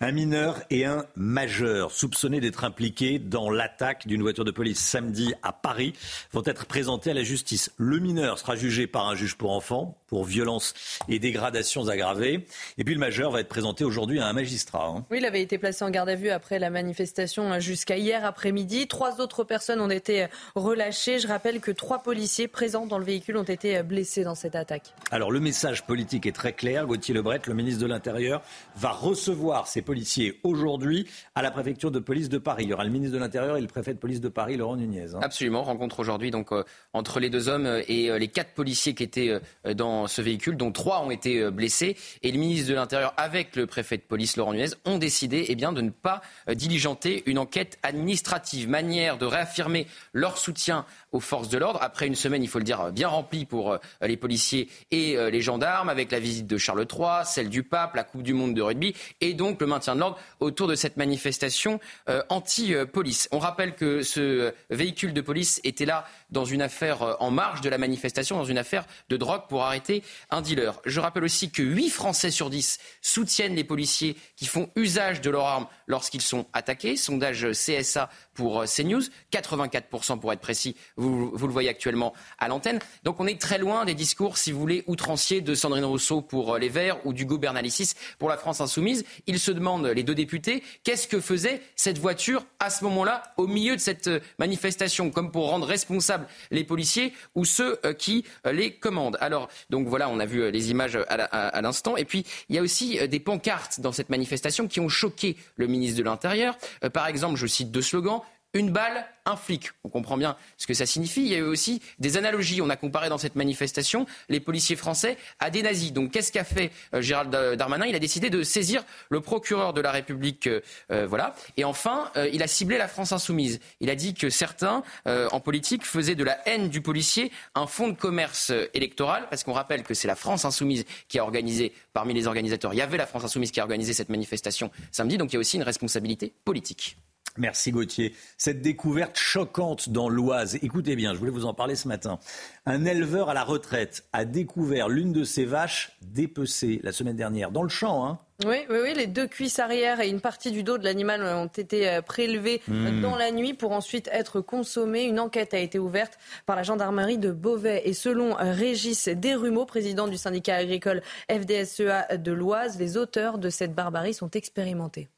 Un mineur et un majeur soupçonnés d'être impliqués dans l'attaque d'une voiture de police samedi à Paris vont être présentés à la justice. Le mineur sera jugé par un juge pour enfants pour violence et dégradations aggravées. Et puis le majeur va être présenté aujourd'hui à un magistrat. Hein. Oui, il avait été placé en garde à vue après la manifestation jusqu'à hier après-midi. Trois autres personnes ont été relâchées. Je rappelle que trois policiers présents dans le véhicule ont été blessés dans cette attaque. Alors le message politique politique est très clair. Gauthier Lebret, le ministre de l'Intérieur, va recevoir ces policiers aujourd'hui à la préfecture de police de Paris. Il y aura le ministre de l'Intérieur et le préfet de police de Paris, Laurent Nunez. Hein. Absolument. Rencontre aujourd'hui donc euh, entre les deux hommes et euh, les quatre policiers qui étaient euh, dans ce véhicule, dont trois ont été blessés. Et le ministre de l'Intérieur, avec le préfet de police, Laurent Nunez, ont décidé eh bien, de ne pas diligenter une enquête administrative. Manière de réaffirmer leur soutien aux forces de l'ordre après une semaine, il faut le dire, bien remplie pour les policiers et les gendarmes avec la visite de Charles III, celle du pape, la Coupe du Monde de rugby et donc le maintien de l'ordre autour de cette manifestation euh, anti-police. On rappelle que ce véhicule de police était là dans une affaire euh, en marge de la manifestation, dans une affaire de drogue pour arrêter un dealer. Je rappelle aussi que 8 Français sur 10 soutiennent les policiers qui font usage de leurs armes lorsqu'ils sont attaqués. Sondage CSA pour euh, CNews, 84% pour être précis, vous, vous le voyez actuellement à l'antenne. Donc on est très loin des discours, si vous voulez, outranciers de Sandrine Rousseau pour euh, les Verts ou du Bernalicis pour la France insoumise. Ils se demandent, les deux députés, qu'est-ce que faisait cette voiture à ce moment-là, au milieu de cette manifestation, comme pour rendre responsable les policiers ou ceux euh, qui euh, les commandent. Alors, donc voilà, on a vu euh, les images à l'instant. Et puis, il y a aussi des pancartes dans cette manifestation qui ont choqué le ministre de l'Intérieur. Par exemple, je cite deux slogans une balle, un flic. On comprend bien ce que ça signifie. Il y a eu aussi des analogies. On a comparé dans cette manifestation les policiers français à des nazis. Donc qu'est-ce qu'a fait euh, Gérald Darmanin? Il a décidé de saisir le procureur de la République. Euh, euh, voilà. Et enfin, il a ciblé la France insoumise. Il a dit que certains, en politique, faisaient de la haine du policier un fonds de commerce électoral. Parce qu'on rappelle que c'est la France insoumise qui a organisé, parmi les organisateurs, il y avait la France insoumise qui a organisé cette manifestation samedi. Donc il y a aussi une responsabilité politique. Merci Gauthier. Cette découverte choquante dans l'Oise, écoutez bien, je voulais vous en parler ce matin. Un éleveur à la retraite a découvert l'une de ses vaches dépecée la semaine dernière, dans le champ. Hein. Oui, oui, oui, les deux cuisses arrière et une partie du dos de l'animal ont été euh, prélevées hmm. dans la nuit pour ensuite être consommées. Une enquête a été ouverte par la gendarmerie de Beauvais. Et selon Régis Desrumeaux, président du syndicat agricole FDSEA de l'Oise, les auteurs de cette barbarie sont expérimentés.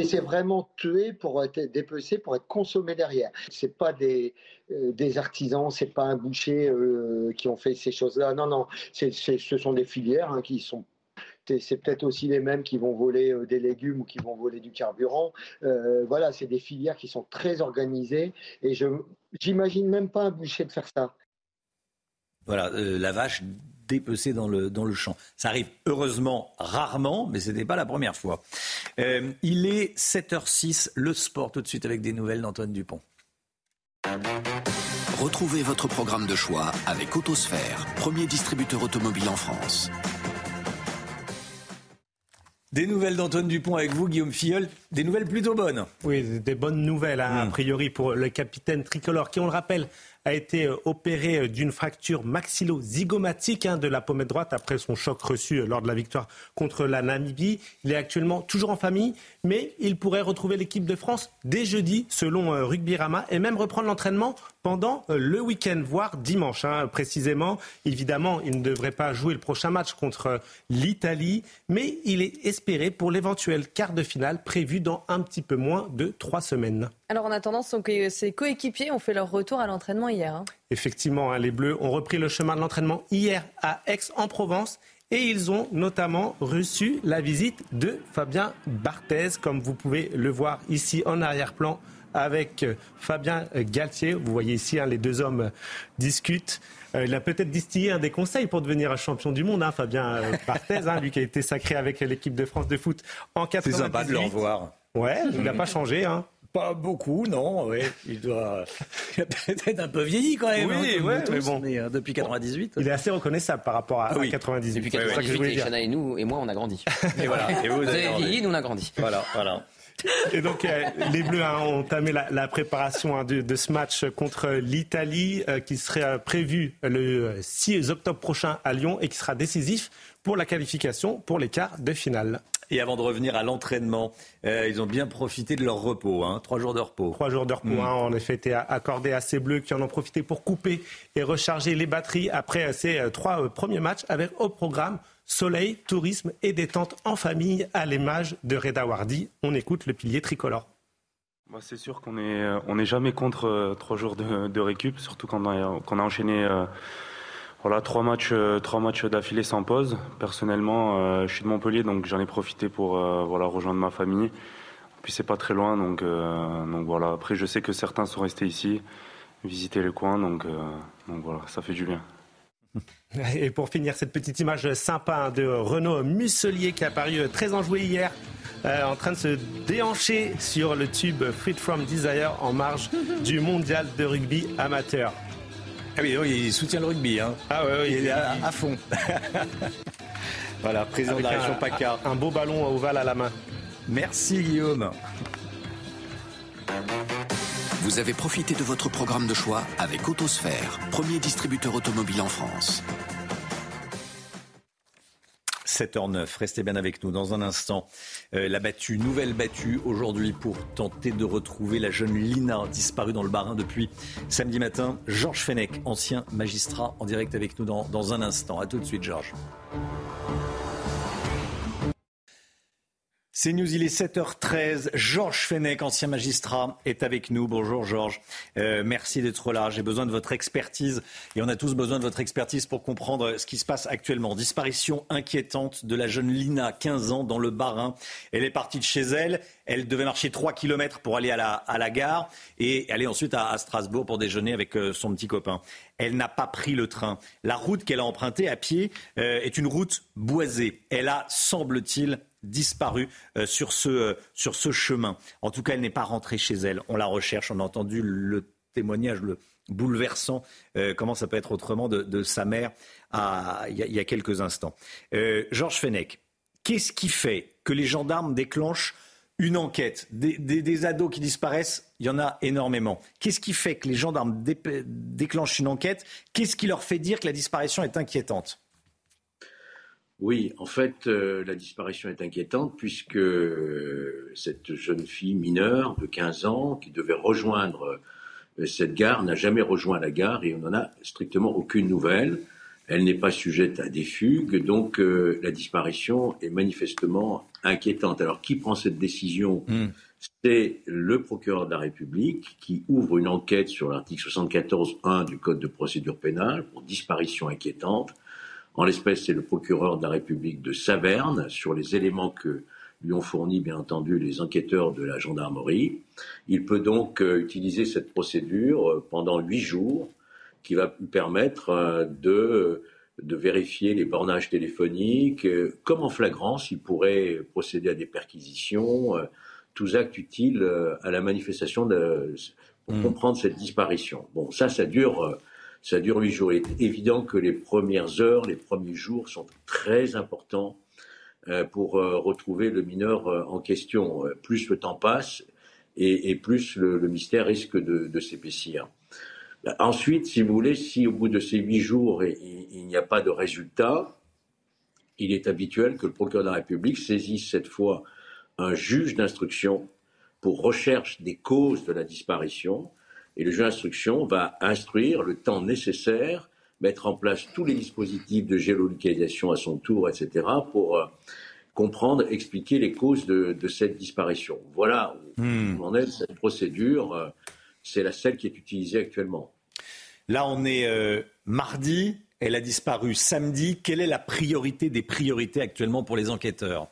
Et c'est vraiment tué pour être dépecé, pour être consommé derrière. C'est pas des, euh, des artisans, c'est pas un boucher euh, qui ont fait ces choses-là. Non, non, ce sont des filières hein, qui sont c'est peut-être aussi les mêmes qui vont voler euh, des légumes ou qui vont voler du carburant. voilà, c'est des filières qui sont très organisées et je j'imagine même pas un boucher de faire ça. Voilà, la vache dépecé dans le, dans le champ. Ça arrive heureusement rarement, mais ce n'était pas la première fois. Euh, il est 7h06, le sport tout de suite avec des nouvelles d'Antoine Dupont. Retrouvez votre programme de choix avec Autosphère, premier distributeur automobile en France. Des nouvelles d'Antoine Dupont avec vous, Guillaume Filleul. Des nouvelles plutôt bonnes. Oui, des bonnes nouvelles, hein, a hmm. priori, pour le capitaine tricolore, qui, on le rappelle, a été euh, opéré euh, d'une fracture maxillo-zygomatique hein, de la pommette droite après son choc reçu euh, lors de la victoire contre la Namibie. Il est actuellement toujours en famille, mais il pourrait retrouver l'équipe de France dès jeudi, selon Rugby Rama, et même reprendre l'entraînement pendant le week-end, voire dimanche hein, précisément. Évidemment, il ne devrait pas jouer le prochain match contre l'Italie, mais il est espéré pour l'éventuel quart de finale prévu dans un petit peu moins de trois semaines. Alors en attendant, ses coéquipiers ont fait leur retour à l'entraînement hier. Hein. Effectivement, hein, les Bleus ont repris le chemin de l'entraînement hier à Aix-en-Provence. Et ils ont notamment reçu la visite de Fabien Barthez, comme vous pouvez le voir ici en arrière-plan avec euh, Fabien Galtier. Vous voyez ici, hein, les deux hommes discutent. Euh, il a peut-être distillé un des conseils pour devenir un champion du monde, Fabien euh, Barthez, lui qui a été sacré avec l'équipe de France de foot en 98. C'est sympa de le revoir. Ouais, il n'a pas changé. Hein. Pas beaucoup, non. Oui. Il doit peut-être un peu vieilli quand même. Oui, hein, ouais, mais bon. Euh, depuis 98. Il est assez reconnaissable par rapport à, 98. Depuis 98, Chana et nous et moi, on a grandi. Et voilà. Et vous, avez vieilli, nous on a grandi. Voilà, voilà. Et donc, euh, les Bleus hein, ont entamé la, préparation hein, de, ce match contre l'Italie, euh, qui serait prévu le 6 octobre prochain à Lyon et qui sera décisif pour la qualification pour les quarts de finale. Et avant de revenir à l'entraînement, euh, ils ont bien profité de leur repos, hein. trois jours de repos. Trois jours de repos, mm. hein, en effet, été accordé à ces Bleus qui en ont profité pour couper et recharger les batteries après ces euh, trois euh, premiers matchs avec au programme soleil, tourisme et détente en famille à l'image de Reda Wardi. On écoute le pilier tricolore. Bah, c'est sûr qu'on n'est on est jamais contre trois jours de, récup, surtout quand on a, enchaîné voilà, trois matchs, euh, trois matchs d'affilée sans pause. Personnellement, euh, je suis de Montpellier, donc j'en ai profité pour euh, voilà, rejoindre ma famille. Puis c'est pas très loin, donc, voilà. Après, je sais que certains sont restés ici, visiter le coin, donc, donc voilà, ça fait du bien. Et pour finir, cette petite image sympa hein, de Renaud Muselier qui a paru très enjoué hier, en train de se déhancher sur le tube Free From Desire en marge du mondial de rugby amateur. Ah oui, il soutient le rugby. Hein. Ah ouais, il est à, fond. voilà, président de la région PACA. Un, beau ballon ovale à la main. Merci Guillaume. Vous avez profité de votre programme de choix avec Autosphère, premier distributeur automobile en France. 7h09. Restez bien avec nous dans un instant. Euh, la battue, nouvelle battue aujourd'hui pour tenter de retrouver la jeune Lina disparue dans le Barin depuis samedi matin. Georges Fenech, ancien magistrat, en direct avec nous dans, dans un instant. A tout de suite, Georges. C'est News, il est 7h13. Georges Fenech, ancien magistrat, est avec nous. Bonjour Georges. Euh, merci d'être là. J'ai besoin de votre expertise et on a tous besoin de votre expertise pour comprendre ce qui se passe actuellement. Disparition inquiétante de la jeune Lina, 15 ans, dans le Bas-Rhin. Elle est partie de chez elle. Elle devait marcher 3 km pour aller à la, à la gare et aller ensuite à, Strasbourg pour déjeuner avec euh, son petit copain. Elle n'a pas pris le train. La route qu'elle a empruntée à pied euh, est une route boisée. Elle a, semble-t-il, disparu euh, sur, ce, euh, sur ce chemin. En tout cas, elle n'est pas rentrée chez elle. On la recherche. On a entendu le témoignage, le bouleversant, euh, comment ça peut être autrement, de, sa mère il, y a, quelques instants. Georges Fenech, qu'est-ce qui fait que les gendarmes déclenchent une enquête? Des, des, ados qui disparaissent, il y en a énormément. Qu'est-ce qui fait que les gendarmes déclenchent une enquête? Qu'est-ce qui leur fait dire que la disparition est inquiétante? Oui, en fait, euh, la disparition est inquiétante puisque euh, cette jeune fille mineure de 15 ans qui devait rejoindre euh, cette gare n'a jamais rejoint la gare et on n'en a strictement aucune nouvelle. Elle n'est pas sujette à des fugues, donc la disparition est manifestement inquiétante. Alors qui prend cette décision hmm. C'est le procureur de la République qui ouvre une enquête sur l'article 74.1 du Code de procédure pénale pour disparition inquiétante. En l'espèce, c'est le procureur de la République de Saverne sur les éléments que lui ont fournis, bien entendu, les enquêteurs de la gendarmerie. Il peut donc euh, utiliser cette procédure euh, pendant huit jours, qui va lui permettre euh, de, de vérifier les bornages téléphoniques. comme en flagrance, il pourrait procéder à des perquisitions, tous actes utiles à la manifestation de, pour hmm. comprendre cette disparition. Bon, ça, ça dure ça dure huit jours. Il est évident que les premières heures, les premiers jours sont très importants euh, pour euh, retrouver le mineur euh, en question. Plus le temps passe et, plus le, mystère risque de, s'épaissir. Ensuite, si vous voulez, si au bout de ces huit jours il, n'y a pas de résultat, il est habituel que le procureur de la République saisisse cette fois un juge d'instruction pour recherche des causes de la disparition et le juge d'instruction va instruire le temps nécessaire, mettre en place tous les dispositifs de géolocalisation à son tour, etc., pour euh, comprendre, expliquer les causes de, cette disparition. Voilà où hmm. on est cette procédure. Euh, c'est la celle qui est utilisée actuellement. Là, on est euh, mardi. Elle a disparu samedi. Quelle est la priorité des priorités actuellement pour les enquêteurs?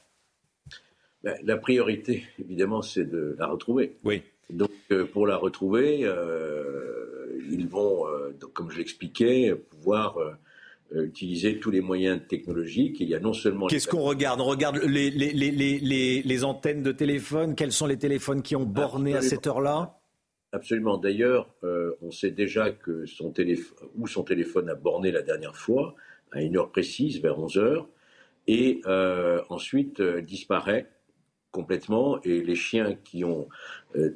Ben, La priorité, évidemment, c'est de la retrouver. Oui. Donc, euh, pour la retrouver, euh, ils vont, euh, comme je l'expliquais, pouvoir utiliser tous les moyens technologiques. il y a non seulement. Qu'est-ce qu'on regarde? On regarde les, les, les, les, antennes de téléphone. Quels sont les téléphones qui ont borné à cette heure-là? Absolument. D'ailleurs, on sait déjà que son où son téléphone a borné la dernière fois, à une heure précise, vers 11 heures, et ensuite disparaît complètement et les chiens qui ont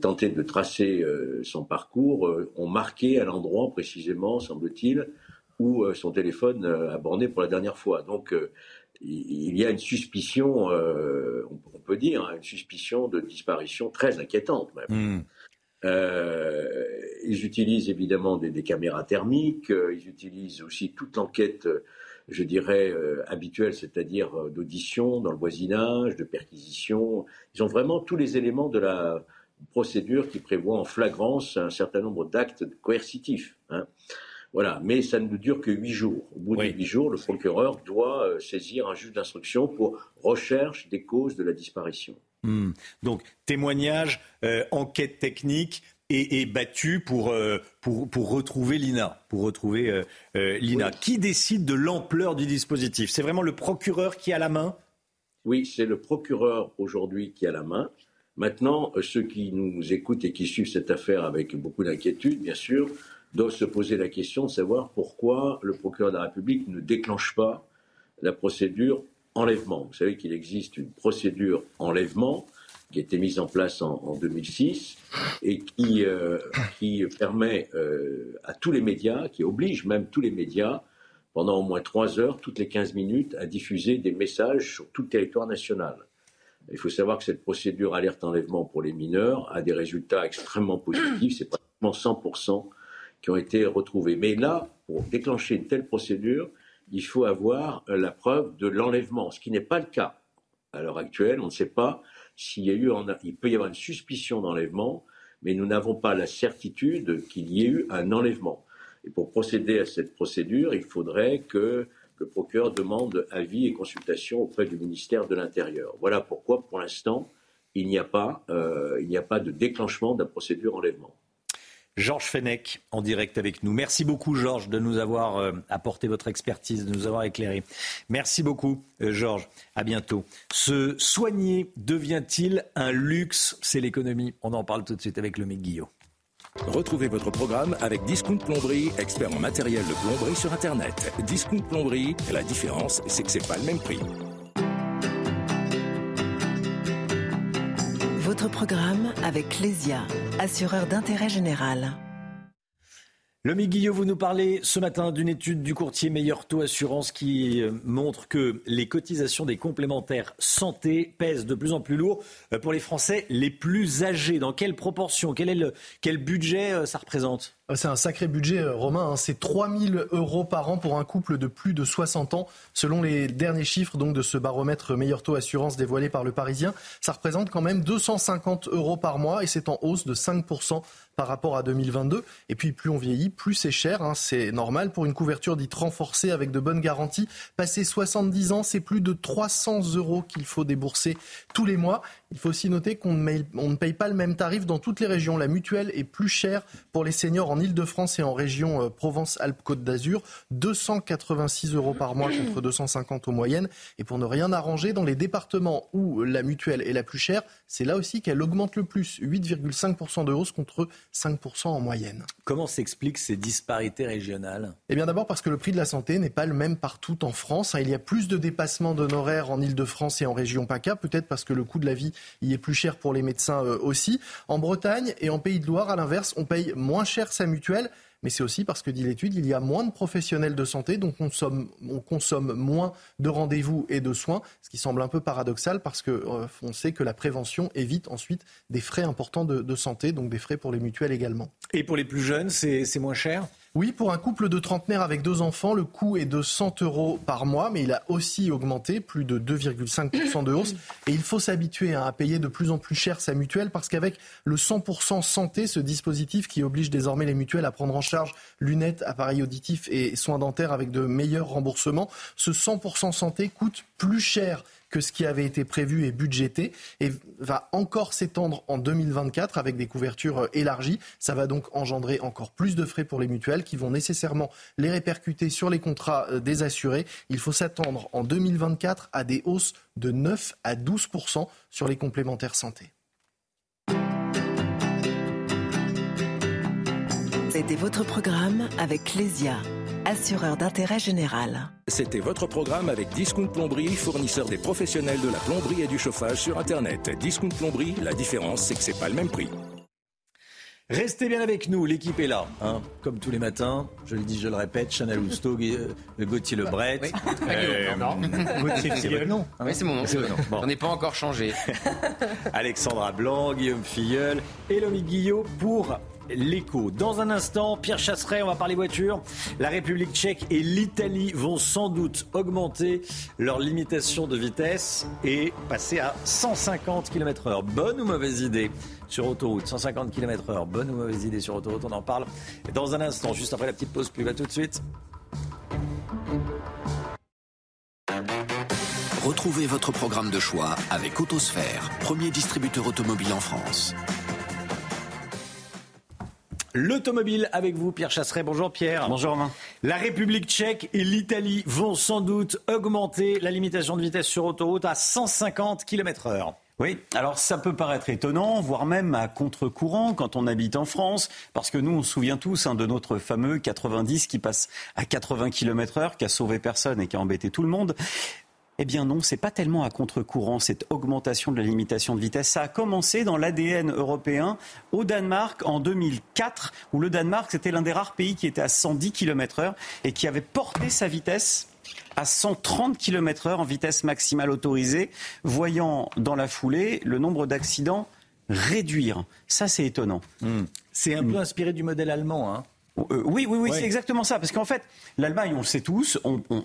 tenté de tracer euh, son parcours euh, ont marqué à l'endroit précisément, semble-t-il, où son téléphone a borné pour la dernière fois. Donc il y a une suspicion, on peut dire, hein, une suspicion de disparition très inquiétante même. Hmm. ils utilisent évidemment des, des caméras thermiques, ils utilisent aussi toute l'enquête je dirais, euh, habituel, c'est-à-dire euh, d'audition dans le voisinage, de perquisition. Ils ont vraiment tous les éléments de la procédure qui prévoit en flagrance un certain nombre d'actes coercitifs. Hein. Voilà, mais ça ne dure que huit jours. Au bout de huit jours, le procureur doit euh, saisir un juge d'instruction pour recherche des causes de la disparition. Hmm. Donc, témoignage, enquête technique, est, battu pour, euh, pour, pour, retrouver l'INA. Pour retrouver euh, euh, l'INA. Qui décide de l'ampleur du dispositif? C'est vraiment le procureur qui a la main? Oui, c'est le procureur aujourd'hui qui a la main. Maintenant, ceux qui nous écoutent et qui suivent cette affaire avec beaucoup d'inquiétude, bien sûr, doivent se poser la question de savoir pourquoi le procureur de la République ne déclenche pas la procédure enlèvement. Vous savez qu'il existe une procédure enlèvement qui a été mise en place en, 2006 et qui, euh, qui permet euh, à tous les médias, qui oblige même tous les médias, pendant au moins trois heures, toutes les 15 minutes, à diffuser des messages sur tout le territoire national. Il faut savoir que cette procédure alerte enlèvement pour les mineurs a des résultats extrêmement positifs. C'est pratiquement 100% qui ont été retrouvés. Mais là, pour déclencher une telle procédure, il faut avoir la preuve de l'enlèvement, ce qui n'est pas le cas. À l'heure actuelle, on ne sait pas s'il y a eu, il peut y avoir une suspicion d'enlèvement, mais nous n'avons pas la certitude qu'il y ait eu un enlèvement. Et pour procéder à cette procédure, il faudrait que le procureur demande avis et consultation auprès du ministère de l'Intérieur. Voilà pourquoi, pour l'instant, il n'y a pas, euh, de déclenchement de la procédure enlèvement. Georges Fenech en direct avec nous. Merci beaucoup Georges de nous avoir euh, apporté votre expertise, de nous avoir éclairé. Merci beaucoup euh, Georges. À bientôt. Se soigner devient-il un luxe? C'est l'économie. On en parle tout de suite avec le Guillot. Retrouvez votre programme avec Discount Plomberie, expert en matériel de plomberie sur Internet. Discount Plomberie, la différence, c'est que c'est pas le même prix. Votre programme avec Clésia, assureur d'intérêt général. Le Guillot, vous nous parlez ce matin d'une étude du courtier Meilleur Taux Assurance qui euh, montre que les cotisations des complémentaires santé pèsent de plus en plus lourd euh, pour les Français les plus âgés. Dans quelle proportion? Quel, budget euh, ça représente? Ah, c'est un sacré budget, Romain. Hein. C'est 3000 euros par an pour un couple de plus de 60 ans, selon les derniers chiffres donc, de ce baromètre Meilleur Taux Assurance dévoilé par le Parisien. Ça représente quand même 250 euros par mois et c'est en hausse de 5% par rapport à 2022. Et puis plus on vieillit, plus c'est cher. Hein. C'est normal pour une couverture dite renforcée avec de bonnes garanties. Passé 70 ans, c'est plus de 300 euros qu'il faut débourser tous les mois. Il faut aussi noter qu'on ne, paye pas le même tarif dans toutes les régions. La mutuelle est plus chère pour les seniors en Ile-de-France et en région euh, Provence-Alpes-Côte d'Azur. 286 euros par mois contre 250 aux moyennes. Et pour ne rien arranger, dans les départements où la mutuelle est la plus chère, c'est là aussi qu'elle augmente le plus. 8,5% de hausse contre 5% en moyenne. Comment s'expliquent ces disparités régionales? Eh bien d'abord parce que le prix de la santé n'est pas le même partout en France. Il y a plus de dépassements d'honoraires en Ile-de-France et en région PACA, peut-être parce que le coût de la vie il est plus cher pour les médecins euh, aussi. En Bretagne et en Pays de Loire, à l'inverse, on paye moins cher sa mutuelle mais c'est aussi parce que, dit l'étude, il y a moins de professionnels de santé, donc on consomme, on consomme moins de rendez-vous et de soins, ce qui semble un peu paradoxal parce qu'on euh, sait que la prévention évite ensuite des frais importants de santé, donc des frais pour les mutuelles également. Et pour les plus jeunes, c'est moins cher? Oui, pour un couple de trentenaires avec deux enfants, le coût est de 100 euros par mois, mais il a aussi augmenté, plus de 2,5% de hausse. Et il faut s'habituer hein, à payer de plus en plus cher sa mutuelle, parce qu'avec le 100% santé, ce dispositif qui oblige désormais les mutuelles à prendre en charge lunettes, appareils auditifs et soins dentaires avec de meilleurs remboursements, ce 100% santé coûte plus cher que ce qui avait été prévu et budgété et va encore s'étendre en 2024 avec des couvertures euh, élargies. Ça va donc engendrer encore plus de frais pour les mutuelles qui vont nécessairement les répercuter sur les contrats euh, des assurés. Il faut s'attendre en 2024 à des hausses de 9 à 12% sur les complémentaires santé. C'était votre programme avec Clésia assureur d'intérêt général. C'était votre programme avec Discount Plomberie, fournisseur des professionnels de la plomberie et du chauffage sur Internet. Discount Plomberie, la différence, c'est que c'est pas le même prix. Restez bien avec nous, l'équipe est là, hein. comme tous les matins. Je le dis, je le répète, Chanel Housteau, euh, Gauthier Lebret. Oui. Euh, non. Gauthier, c'est votre nom. oui, c'est mon nom. On n'est pas encore changé. Alexandra Blanc, Guillaume Filleul et Lomi Guillot pour l'écho. Dans un instant, Pierre Chasseret, on va parler voiture. La République tchèque et l'Italie vont sans doute augmenter leur limitation de vitesse et passer à 150 km/h. Bonne ou mauvaise idée sur autoroute? 150 km/h. Bonne ou mauvaise idée sur autoroute? On en parle dans un instant, juste après la petite pause plus. Va tout de suite. Retrouvez votre programme de choix avec Autosphère, premier distributeur automobile en France. L'automobile avec vous, Pierre Chasseret. Bonjour Pierre. Bonjour Romain. La République tchèque et l'Italie vont sans doute augmenter la limitation de vitesse sur autoroute à 150 km/h. Oui, alors ça peut paraître étonnant, voire même à contre-courant quand on habite en France, parce que nous, on se souvient tous hein, de notre fameux 90 qui passe à 80 km/h, qui a sauvé personne et qui a embêté tout le monde. Eh bien non, c'est pas tellement à contre-courant cette augmentation de la limitation de vitesse. Ça a commencé dans l'ADN européen au Danemark en 2004, où le Danemark c'était l'un des rares pays qui était à 110 km/h et qui avait porté sa vitesse à 130 km/h en vitesse maximale autorisée, voyant dans la foulée le nombre d'accidents réduire. Ça, c'est étonnant. Hmm. C'est un peu inspiré du modèle allemand. Hein euh, oui, oui, oui, c'est exactement ça. Parce qu'en fait, l'Allemagne, on le sait tous,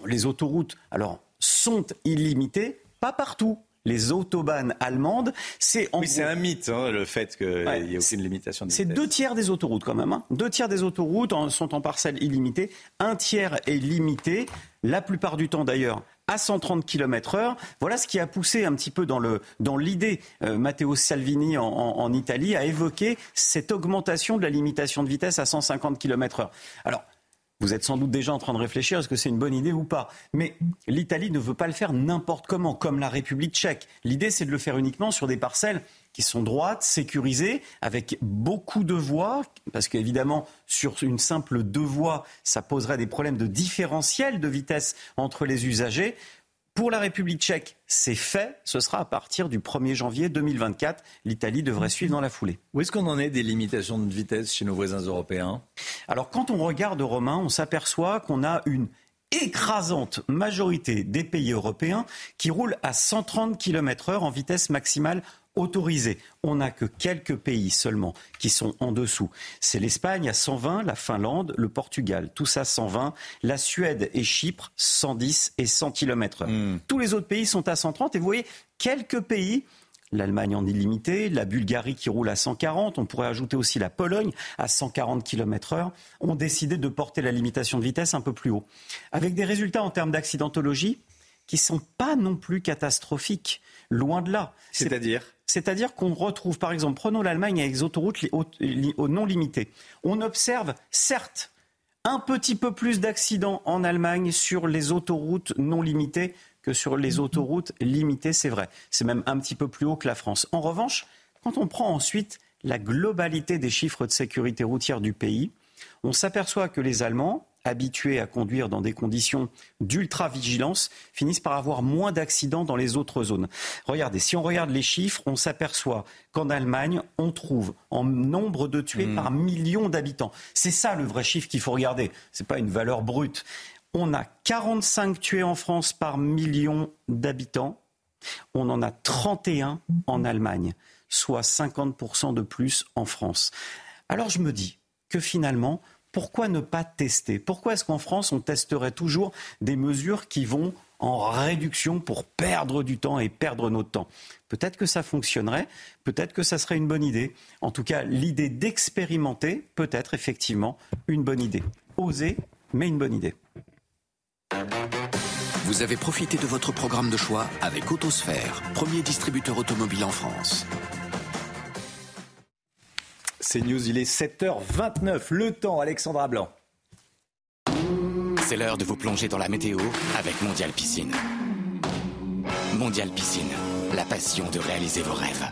les autoroutes, alors sont illimités, pas partout. les autobahnes allemandes. C'est oui, c'est un mythe, hein, le fait qu'il n'y ait aucune limitation de vitesse. C'est deux tiers des autoroutes quand même. Hein. Deux tiers des autoroutes sont en parcelles illimitées. Un tiers est limité. La plupart du temps d'ailleurs à 130 km heure. Voilà ce qui a poussé un petit peu dans le dans l'idée euh, Matteo Salvini en, en, Italie à évoquer cette augmentation de la limitation de vitesse à 150 km heure. Alors vous êtes sans doute déjà en train de réfléchir, est-ce que c'est une bonne idée ou pas Mais l'Italie ne veut pas le faire n'importe comment, comme la République tchèque. L'idée, c'est de le faire uniquement sur des parcelles qui sont droites, sécurisées, avec beaucoup de voies, parce qu'évidemment, sur une simple deux voies, ça poserait des problèmes de différentiel de vitesse entre les usagers. Pour la République tchèque, c'est fait. Ce sera à partir du 1er janvier 2024. L'Italie devrait suivre dans la foulée. Où est-ce qu'on en est des limitations de vitesse chez nos voisins européens? Alors, quand on regarde Romain, on s'aperçoit qu'on a une écrasante majorité des pays européens qui roulent à 130 km/h en vitesse maximale autorisé. On n'a que quelques pays seulement qui sont en dessous. C'est l'Espagne à 120, la Finlande, le Portugal, tout ça 120, la Suède et Chypre 110 et 100 km h Tous les autres pays sont à 130 et vous voyez quelques pays l'Allemagne en illimité, la Bulgarie qui roule à 140, on pourrait ajouter aussi la Pologne à 140 km heure, ont décidé de porter la limitation de vitesse un peu plus haut. Avec des résultats en termes d'accidentologie qui ne sont pas non plus catastrophiques. Loin de là. C'est-à-dire C'est-à-dire qu'on retrouve, par exemple, prenons l'Allemagne avec les autoroutes non limitées. On observe, certes, un petit peu plus d'accidents en Allemagne sur les autoroutes non limitées que sur les autoroutes limitées, c'est vrai. C'est même un petit peu plus haut que la France. En revanche, quand on prend ensuite la globalité des chiffres de sécurité routière du pays, on s'aperçoit que les Allemands, habitués à conduire dans des conditions d'ultra-vigilance finissent par avoir moins d'accidents dans les autres zones. Regardez, si on regarde les chiffres, on s'aperçoit qu'en Allemagne, on trouve en nombre de tués hmm. par million d'habitants. C'est ça le vrai chiffre qu'il faut regarder. Ce n'est pas une valeur brute. On a 45 tués en France par million d'habitants. On en a 31 en Allemagne, soit 50% de plus en France. Alors je me dis que finalement, pourquoi ne pas tester? Pourquoi est-ce qu'en France, on testerait toujours des mesures qui vont en réduction pour perdre du temps et perdre notre temps? Peut-être que ça fonctionnerait, peut-être que ça serait une bonne idée. En tout cas, l'idée d'expérimenter peut être effectivement une bonne idée. Oser, mais une bonne idée. Vous avez profité de votre programme de choix avec Autosphère, premier distributeur automobile en France. C'est News, il est 7h29. Le temps, Alexandra Blanc. C'est l'heure de vous plonger dans la météo avec Mondial Piscine. Mondial Piscine, la passion de réaliser vos rêves.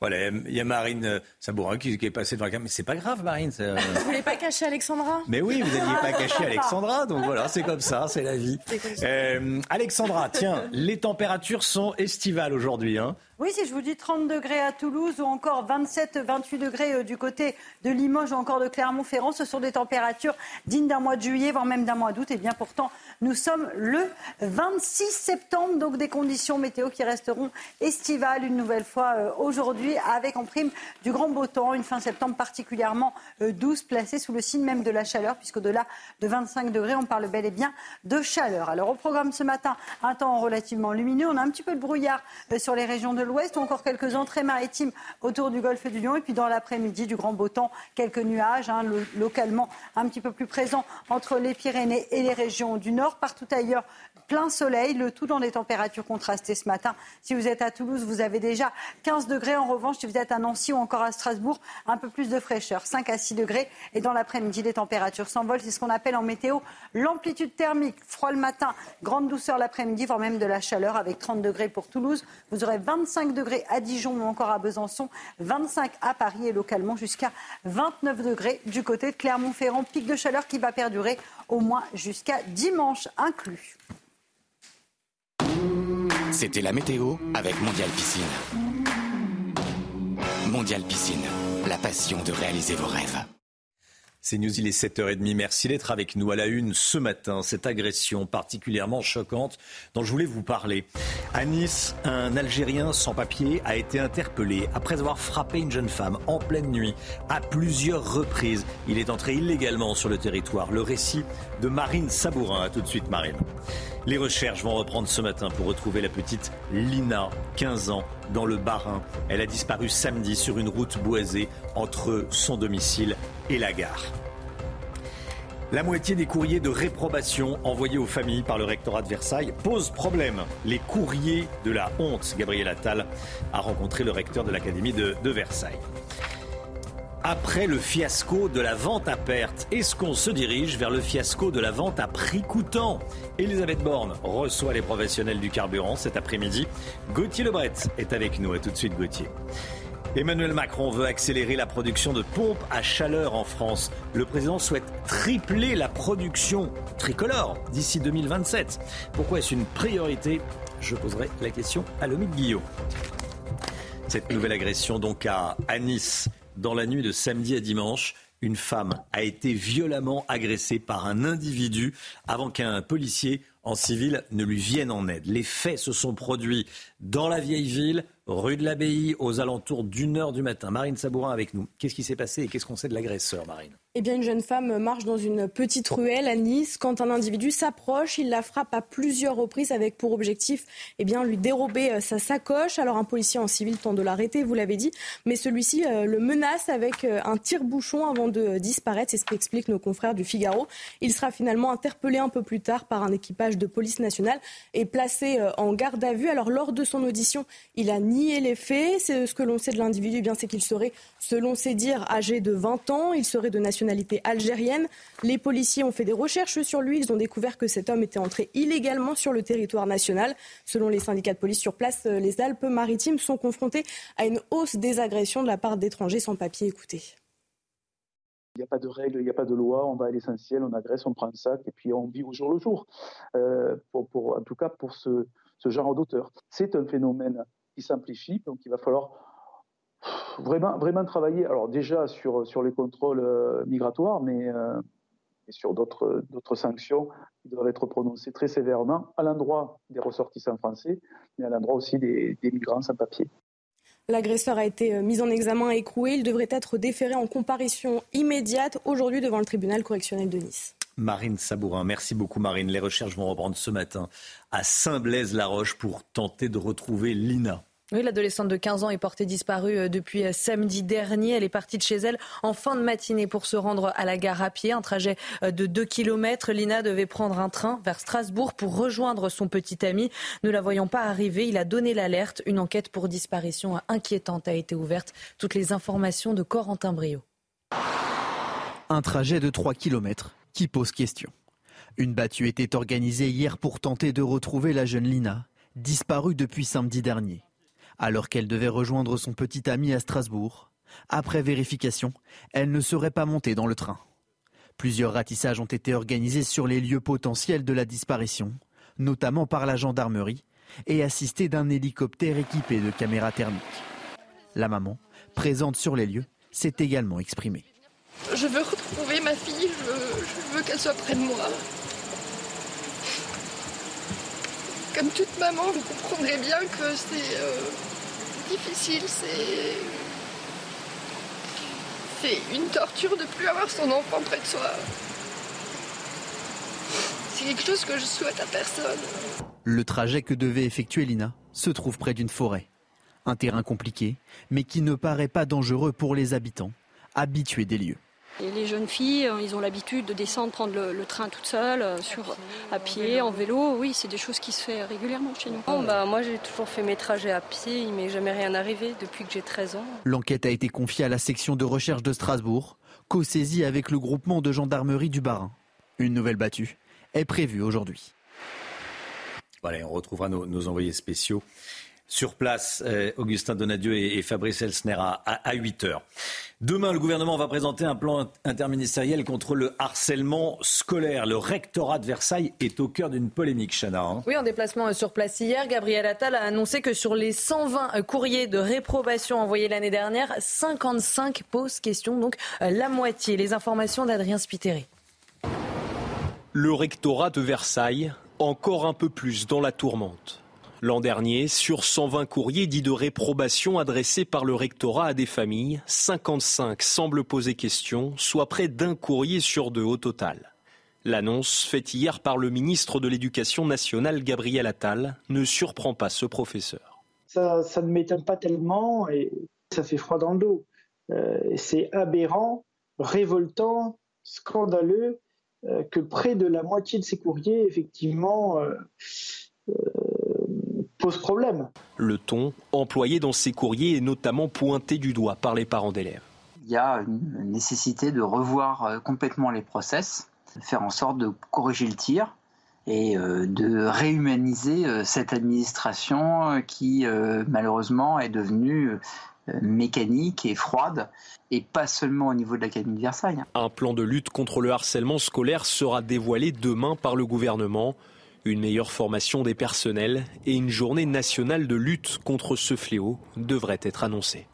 Voilà, il y a Marine euh, Sabourin qui, est passée devant la caméra. Mais c'est pas grave, Marine. Euh. Vous voulez pas cacher Alexandra? Mais oui, vous n'alliez pas cacher Alexandra. Donc voilà, c'est comme ça, c'est la vie. Euh, Alexandra, tiens, les températures sont estivales aujourd'hui. Hein. Oui, si je vous dis 30 degrés à Toulouse ou encore 27, 28 degrés euh, du côté de Limoges ou encore de Clermont-Ferrand, ce sont des températures dignes d'un mois de juillet, voire même d'un mois d'août. Et bien pourtant, nous sommes le 26 septembre, donc des conditions météo qui resteront estivales une nouvelle fois euh, aujourd'hui, avec en prime du grand beau temps, une fin septembre particulièrement euh, douce, placée sous le signe même de la chaleur, puisqu'au-delà de 25 degrés, on parle bel et bien de chaleur. Alors au programme ce matin, un temps relativement lumineux, on a un petit peu de brouillard sur les régions de l'ouest, encore quelques entrées maritimes autour du golfe du Lion. Et puis dans l'après-midi, du grand beau temps, quelques nuages, hein, localement un petit peu plus présents entre les Pyrénées et les régions du nord. Partout ailleurs, plein soleil, le tout dans des températures contrastées ce matin. Si vous êtes à Toulouse, vous avez déjà 15 degrés. En revanche, si vous êtes à Nancy ou encore à Strasbourg, un peu plus de fraîcheur, 5 à 6 degrés. Et dans l'après-midi, les températures s'envolent. C'est ce qu'on appelle en météo l'amplitude thermique. Froid le matin, grande douceur l'après-midi, voire même de la chaleur avec 30 degrés pour Toulouse. Vous aurez 25 degrés à Dijon ou encore à Besançon, 25 à Paris et localement jusqu'à 29 degrés du côté de Clermont-Ferrand. Pic de chaleur qui va perdurer au moins jusqu'à dimanche inclus. C'était la météo avec Mondial Piscine. Mondial Piscine, la passion de réaliser vos rêves. C'est News, il est 7h30. Merci d'être avec nous à la une ce matin. Cette agression particulièrement choquante dont je voulais vous parler. À Nice, un Algérien sans papier a été interpellé après avoir frappé une jeune femme en pleine nuit à plusieurs reprises. Il est entré illégalement sur le territoire. Le récit de Marine Sabourin. A tout de suite, Marine. Les recherches vont reprendre ce matin pour retrouver la petite Lina, 15 ans, dans le Bas-Rhin. Elle a disparu samedi sur une route boisée entre son domicile et la gare. La moitié des courriers de réprobation envoyés aux familles par le rectorat de Versailles posent problème. Les courriers de la honte. Gabriel Attal a rencontré le recteur de l'Académie de, de Versailles. Après le fiasco de la vente à perte, est-ce qu'on se dirige vers le fiasco de la vente à prix coûtant? Elisabeth Borne reçoit les professionnels du carburant cet après-midi. Gauthier Lebret est avec nous. À tout de suite, Gauthier. Emmanuel Macron veut accélérer la production de pompes à chaleur en France. Le président souhaite tripler la production tricolore d'ici 2027. Pourquoi est-ce une priorité? Je poserai la question à Lomit Guillot. Cette nouvelle agression donc à, à Nice dans la nuit de samedi à dimanche. Une femme a été violemment agressée par un individu avant qu'un policier en civil ne lui vienne en aide. Les faits se sont produits dans la vieille ville, rue de l'Abbaye, aux alentours d'une heure du matin. Marine Sabourin avec nous. Qu'est-ce qui s'est passé et qu'est-ce qu'on sait de l'agresseur, Marine? Eh bien, une jeune femme marche dans une petite ruelle à Nice. Quand un individu s'approche, il la frappe à plusieurs reprises avec pour objectif eh bien, lui dérober euh, sa sacoche. Alors, un policier en civil tente de l'arrêter, vous l'avez dit, mais celui-ci euh, le menace avec euh, un tire-bouchon avant de disparaître. C'est ce qu'expliquent nos confrères du Figaro. Il sera finalement interpellé un peu plus tard par un équipage de police nationale et placé en garde à vue. Alors, lors de son audition, il a nié les faits. C'est ce que l'on sait de l'individu, eh bien, c'est qu'il serait, selon ses dires, âgé de 20 ans. Il serait de nationalité algérienne. Les policiers ont fait des recherches sur lui. Ils ont découvert que cet homme était entré illégalement sur le territoire national. Selon les syndicats de police sur place, euh, les Alpes-Maritimes sont confrontées à une hausse des agressions de la part d'étrangers sans papier. Écoutez. Il n'y a pas de règles, il n'y a pas de loi, on va à l'essentiel, on agresse, on prend un sac et puis on vit au jour le jour. Euh, pour, en tout cas pour ce, ce genre d'auteur. C'est un phénomène qui s'amplifie, donc il va falloir vraiment, vraiment travailler, alors déjà sur, sur les contrôles euh, migratoires, mais euh, et sur d'autres sanctions qui doivent être prononcées très sévèrement à l'endroit des ressortissants français, mais à l'endroit aussi des, des migrants sans papier. L'agresseur a été euh, mis en examen et écroué. Il devrait être déféré en comparution immédiate aujourd'hui devant le tribunal correctionnel de Nice. Marine Sabourin, merci beaucoup Marine. Les recherches vont reprendre ce matin à Saint-Blaise-la-Roche pour tenter de retrouver Lina. Oui, l'adolescente de 15 ans est portée disparue euh, depuis euh, samedi dernier. Elle est partie de chez elle en fin de matinée pour se rendre à la gare à pied, un trajet euh, de 2 km. Lina devait prendre un train vers Strasbourg pour rejoindre son petit ami. Ne la voyant pas arriver, il a donné l'alerte. Une enquête pour disparition inquiétante a été ouverte. Toutes les informations de Corentin Brio. Un trajet de 3 km qui pose question. Une battue était organisée hier pour tenter de retrouver la jeune Lina, disparue depuis samedi dernier alors qu'elle devait rejoindre son petit ami à Strasbourg. Après vérification, elle ne serait pas montée dans le train. Plusieurs ratissages ont été organisés sur les lieux potentiels de la disparition, notamment par la gendarmerie, et assistés d'un hélicoptère équipé de caméras thermiques. La maman, présente sur les lieux, s'est également exprimée. Je veux retrouver ma fille, je veux, qu'elle soit près de moi. Comme toute maman, vous comprendrez bien que c'est... Euh, difficile, c'est. C'est une torture de plus avoir son enfant près de soi. C'est quelque chose que je souhaite à personne. Le trajet que devait effectuer Lina se trouve près d'une forêt. Un terrain compliqué, mais qui ne paraît pas dangereux pour les habitants, habitués des lieux les jeunes filles, euh, ils ont l'habitude de descendre, prendre le, train toute seule, euh, sur, à pied, en vélo. Oui, c'est des choses qui se font régulièrement chez nous. bah, moi, j'ai toujours fait mes trajets à pied, il m'est jamais rien arrivé depuis que j'ai 13 ans. L'enquête a été confiée à la section de recherche de Strasbourg, co-saisie avec le groupement de gendarmerie du Barin. Une nouvelle battue est prévue aujourd'hui. Voilà, on retrouvera nos, nos envoyés spéciaux sur place, euh, Augustin Donadieu et, Fabrice Elsner à, à, 8 heures. Demain, le gouvernement va présenter un plan interministériel contre le harcèlement scolaire. Le rectorat de Versailles est au cœur d'une polémique, Chana. Hein. Oui, en déplacement sur place hier, Gabriel Attal a annoncé que sur les 120 courriers de réprobation envoyés l'année dernière, 55 posent question, donc euh, la moitié. Les informations d'Adrien Spiteri. Le rectorat de Versailles, encore un peu plus dans la tourmente. L'an dernier, sur 120 courriers dits de réprobation adressés par le rectorat à des familles, 55 semblent poser question, soit près d'un courrier sur deux au total. L'annonce faite hier par le ministre de l'Éducation nationale, Gabriel Attal, ne surprend pas ce professeur. Ça, ne m'étonne pas tellement et ça fait froid dans le dos. Euh, c'est aberrant, révoltant, scandaleux euh, que près de la moitié de ces courriers, effectivement, euh, pose problème. Le ton employé dans ces courriers est notamment pointé du doigt par les parents d'élèves. Il y a une nécessité de revoir euh, complètement les process, de faire en sorte de corriger le tir et euh, de réhumaniser euh, cette administration qui malheureusement est devenue mécanique et froide, et pas seulement au niveau de l'Académie de Versailles. Un plan de lutte contre le harcèlement scolaire sera dévoilé demain par le gouvernement une meilleure formation des personnels et une journée nationale de lutte contre ce fléau devraient être annoncées.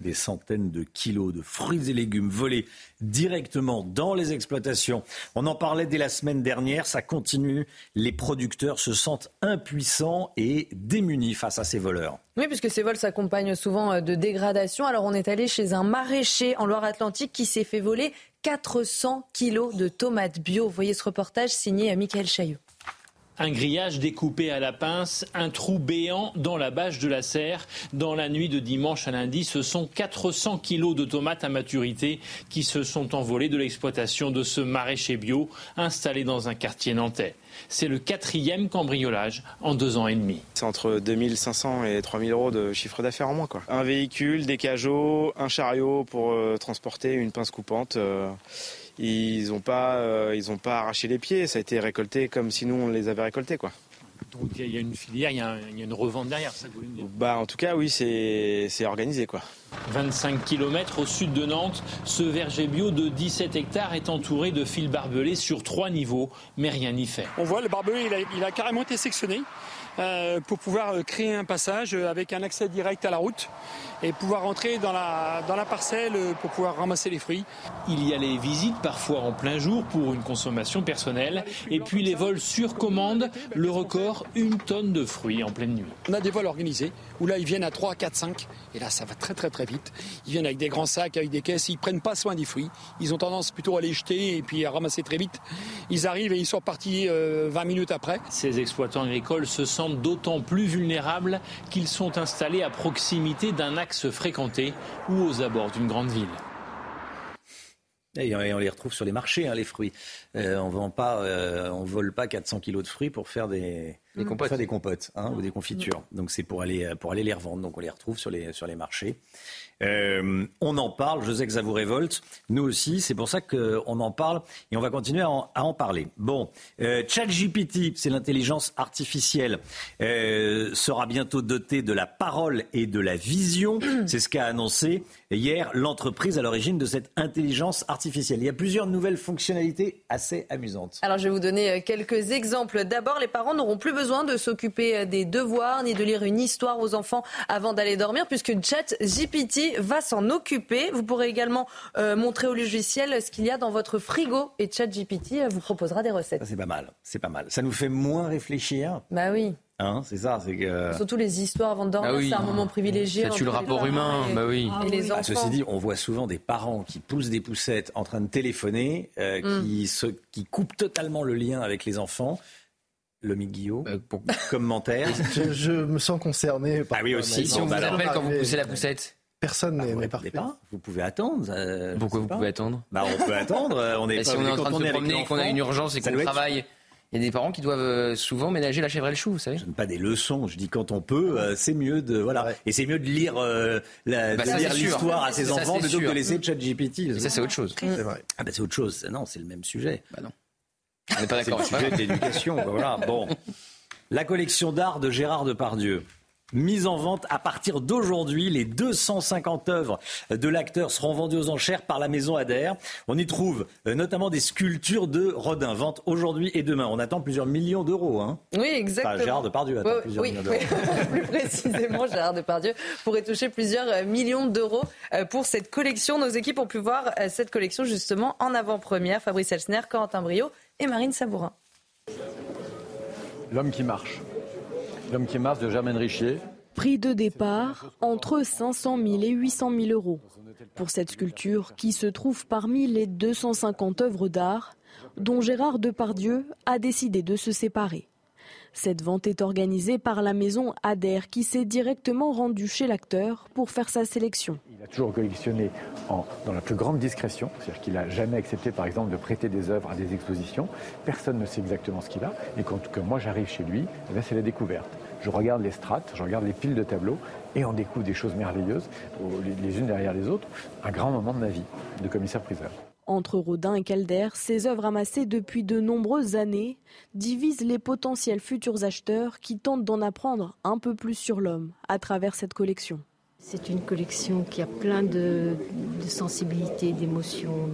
Des centaines de kilos de fruits et légumes volés directement dans les exploitations. On en parlait dès la semaine dernière, ça continue. Les producteurs se sentent impuissants et démunis face à ces voleurs. Oui, puisque ces vols s'accompagnent souvent de dégradations. Alors on est allé chez un maraîcher en Loire-Atlantique qui s'est fait voler 400 kilos de tomates bio. Vous voyez ce reportage signé à Michael Chaillot. Un grillage découpé à la pince, un trou béant dans la bâche de la serre. Dans la nuit de dimanche à lundi, ce sont 400 kilos de tomates à maturité qui se sont envolés de l'exploitation de ce maraîcher bio installé dans un quartier nantais. C'est le quatrième cambriolage en deux ans et demi. C'est entre 2500 et 3000 euros de chiffre d'affaires en moins. Un véhicule, des cajots, un chariot pour euh, transporter une pince coupante. Euh, ils n'ont pas, euh, pas arraché les pieds. Ça a été récolté comme si nous on les avait récoltés. Quoi. Donc il y a une filière, il y a, une revente derrière, ça Bah en tout cas oui, c'est organisé quoi. 25 km au sud de Nantes, ce verger bio de 17 hectares est entouré de fils barbelés sur trois niveaux, mais rien n'y fait. On voit le barbelé, il a, il a carrément été sectionné. Euh, pour pouvoir euh, créer un passage euh, avec un accès direct à la route et pouvoir rentrer dans la, dans la parcelle pour pouvoir ramasser les fruits. Il y a les visites parfois en plein jour pour une consommation personnelle et puis les vols sur commande, le record, une tonne de fruits en pleine nuit. On a des vols organisés où là ils viennent à 3, 4, 5 et là ça va très très très vite. Ils viennent avec des grands sacs, avec des caisses, ils prennent pas soin des fruits. Ils ont tendance plutôt à les jeter et puis à ramasser très vite. Ils arrivent et ils sont partis 20 minutes après. Ces exploitants agricoles se sentent d'autant plus vulnérables qu'ils sont installés à proximité d'un axe fréquenté ou aux abords d'une grande ville. Et on les retrouve sur les marchés, hein, les fruits. Euh, on vend pas, euh, on vole pas 400 kilos de fruits pour faire des, compotes, des compotes hein, ou des confitures. Donc c'est pour aller pour aller les revendre. Donc on les retrouve sur les sur les marchés. Euh, on en parle, je sais que ça vous révolte, nous aussi, c'est pour ça qu'on en parle et on va continuer à en, parler. Bon, euh, ChatGPT, c'est l'intelligence artificielle, euh, sera bientôt doté de la parole et de la vision. C'est ce qu'a annoncé hier l'entreprise à l'origine de cette intelligence artificielle. Il y a plusieurs nouvelles fonctionnalités assez amusantes. Alors je vais vous donner quelques exemples. D'abord, les parents n'auront plus besoin de s'occuper des devoirs ni de lire une histoire aux enfants avant d'aller dormir puisque ChatGPT va s'en occuper. Vous pourrez également euh, montrer au logiciel ce qu'il y a dans votre frigo et ChatGPT euh, vous proposera des recettes. C'est pas mal, c'est pas mal. Ça nous fait moins réfléchir. Bah oui. Hein, c'est ça, c'est que... Surtout les histoires avant de dormir, ah c'est un moment privilégié. Ça tue le rapport humain, bah oui. Et les ah, ceci dit, on voit souvent des parents qui poussent des poussettes en train de téléphoner, euh, mm. qui, se, qui coupent totalement le lien avec les enfants. Le Guillot, pour commentaire. je, me sens concerné. Par ah oui aussi. Si on vous appelle quand vous poussez la poussette. Personne bah, n'est parfait. Pas. Vous pouvez attendre. Euh, Pourquoi vous pouvez attendre bah, On peut attendre. Euh, on est bah, si on est en train de se promener et qu'on a une urgence et qu'on travaille. Il y a des parents qui doivent euh, souvent ménager la chèvre et le chou, vous savez. Je donne pas des leçons. Je dis quand on peut, c'est mieux de voilà. Et c'est mieux de lire bah, l'histoire à ses enfants plutôt que de laisser ChatGPT. Ça c'est autre chose. C'est vrai. Ah bah c'est autre chose. Non, c'est le même sujet. Bah non. On n'est pas d'accord. C'est le sujet de l'éducation. voilà. Bon. La collection d'art de Gérard Depardieu mise en vente à partir d'aujourd'hui. Les 250 œuvres de l'acteur seront vendues aux enchères par la maison Adair. On y trouve euh, notamment des sculptures de Rodin. Vente aujourd'hui et demain. On attend plusieurs millions d'euros. Hein. Oui, exactement. Enfin, Gérard Depardieu attend plusieurs millions d'euros. Plus précisément, Gérard Depardieu pourrait toucher plusieurs euh, millions d'euros euh, pour cette collection. Nos équipes ont pu voir cette collection justement en avant-première. Fabrice Elsner, Corentin Brio et Marine Sabourin. L'homme qui marche. L'homme qui marche de Germaine Richier. Prix de départ entre 500 000 et 800 000 euros. Pour cette sculpture qui se trouve parmi les 250 œuvres d'art dont Gérard Depardieu a décidé de se séparer. Cette vente est organisée par la maison Ader qui s'est directement rendue chez l'acteur pour faire sa sélection. Il a toujours collectionné dans la plus grande discrétion, c'est-à-dire qu'il n'a jamais accepté par exemple de prêter des œuvres à des expositions. Personne ne sait exactement ce qu'il a et quand moi j'arrive chez lui, eh c'est la découverte. Je regarde les strates, je regarde les piles de tableaux et on découvre des choses merveilleuses les unes derrière les autres. Un grand moment de ma vie de commissaire-priseur. Entre Rodin et Calder, ces œuvres amassées depuis de nombreuses années divisent les potentiels futurs acheteurs qui tentent d'en apprendre un peu plus sur l'homme à travers cette collection. C'est une collection qui a plein de, sensibilité, d'émotion,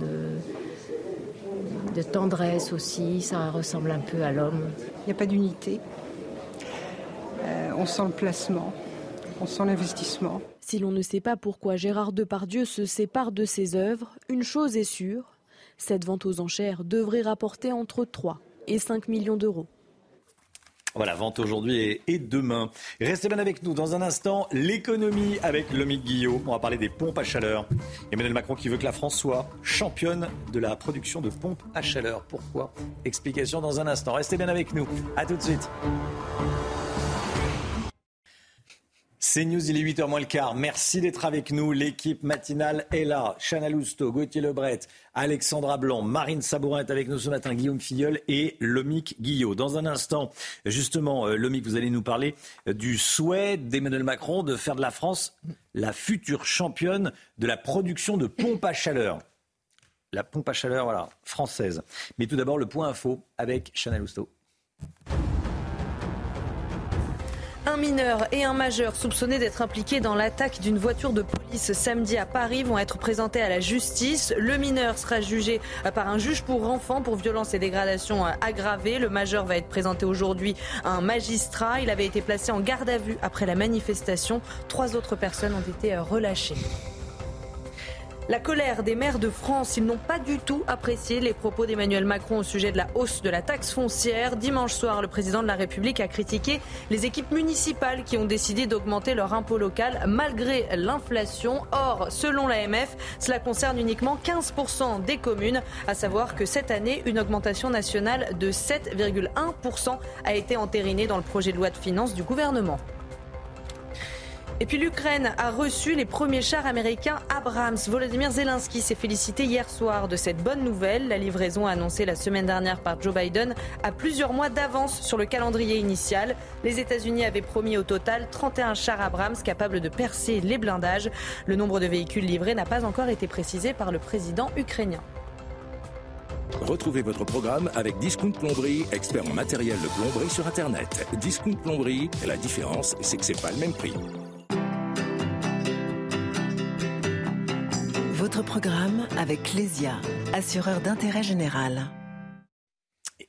de, tendresse aussi. Ça ressemble un peu à l'homme. Il n'y a pas d'unité. Euh, on sent le placement, on sent l'investissement. Si l'on ne sait pas pourquoi Gérard Depardieu se sépare de ses œuvres, une chose est sûre, cette vente aux enchères devrait rapporter entre 3 et 5 millions d'euros. Voilà, vente aujourd'hui et, demain. Restez bien avec nous. Dans un instant, l'économie avec Lomique Guillot. On va parler des pompes à chaleur. Emmanuel Macron qui veut que la France soit championne de la production de pompes à chaleur. Pourquoi? Explication dans un instant. Restez bien avec nous. A tout de suite. C'est News, il est 8h moins le quart. Merci d'être avec nous. L'équipe matinale est là. Chana Lousteau, Gauthier Lebret, Alexandra Blanc, Marine Sabourin est avec nous ce matin, Guillaume Filleul et Lomic Guillot. Dans un instant, justement, euh, Lomic, vous allez nous parler du souhait d'Emmanuel Macron de faire de la France la future championne de la production de pompes à chaleur. La pompe à chaleur, voilà, française. Mais tout d'abord, le point info avec Chana Lousteau. Un mineur et un majeur soupçonnés d'être impliqués dans l'attaque d'une voiture de police samedi à Paris vont être présentés à la justice. Le mineur sera jugé par un juge pour enfants pour violence et dégradation aggravée. Le majeur va être présenté aujourd'hui à un magistrat. Il avait été placé en garde à vue après la manifestation. Trois autres personnes ont été relâchées. La colère des maires de France, ils n'ont pas du tout apprécié les propos d'Emmanuel Macron au sujet de la hausse de la taxe foncière. Dimanche soir, le président de la République a critiqué les équipes municipales qui ont décidé d'augmenter leur impôt local malgré l'inflation. Or, selon l'AMF, cela concerne uniquement 15% des communes, à savoir que cette année, une augmentation nationale de 7,1% a été entérinée dans le projet de loi de finances du gouvernement. Et puis l'Ukraine a reçu les premiers chars américains Abrams. Volodymyr Zelensky s'est félicité hier soir de cette bonne nouvelle. La livraison annoncée la semaine dernière par Joe Biden a plusieurs mois d'avance sur le calendrier initial. Les États-Unis avaient promis au total 31 chars Abrams capables de percer les blindages. Le nombre de véhicules livrés n'a pas encore été précisé par le président ukrainien. Retrouvez votre programme avec Discount Plomberie, expert en matériel de plomberie sur Internet. Discount Plomberie, la différence, c'est que c'est pas le même prix. Votre programme avec Lesia, assureur d'intérêt général.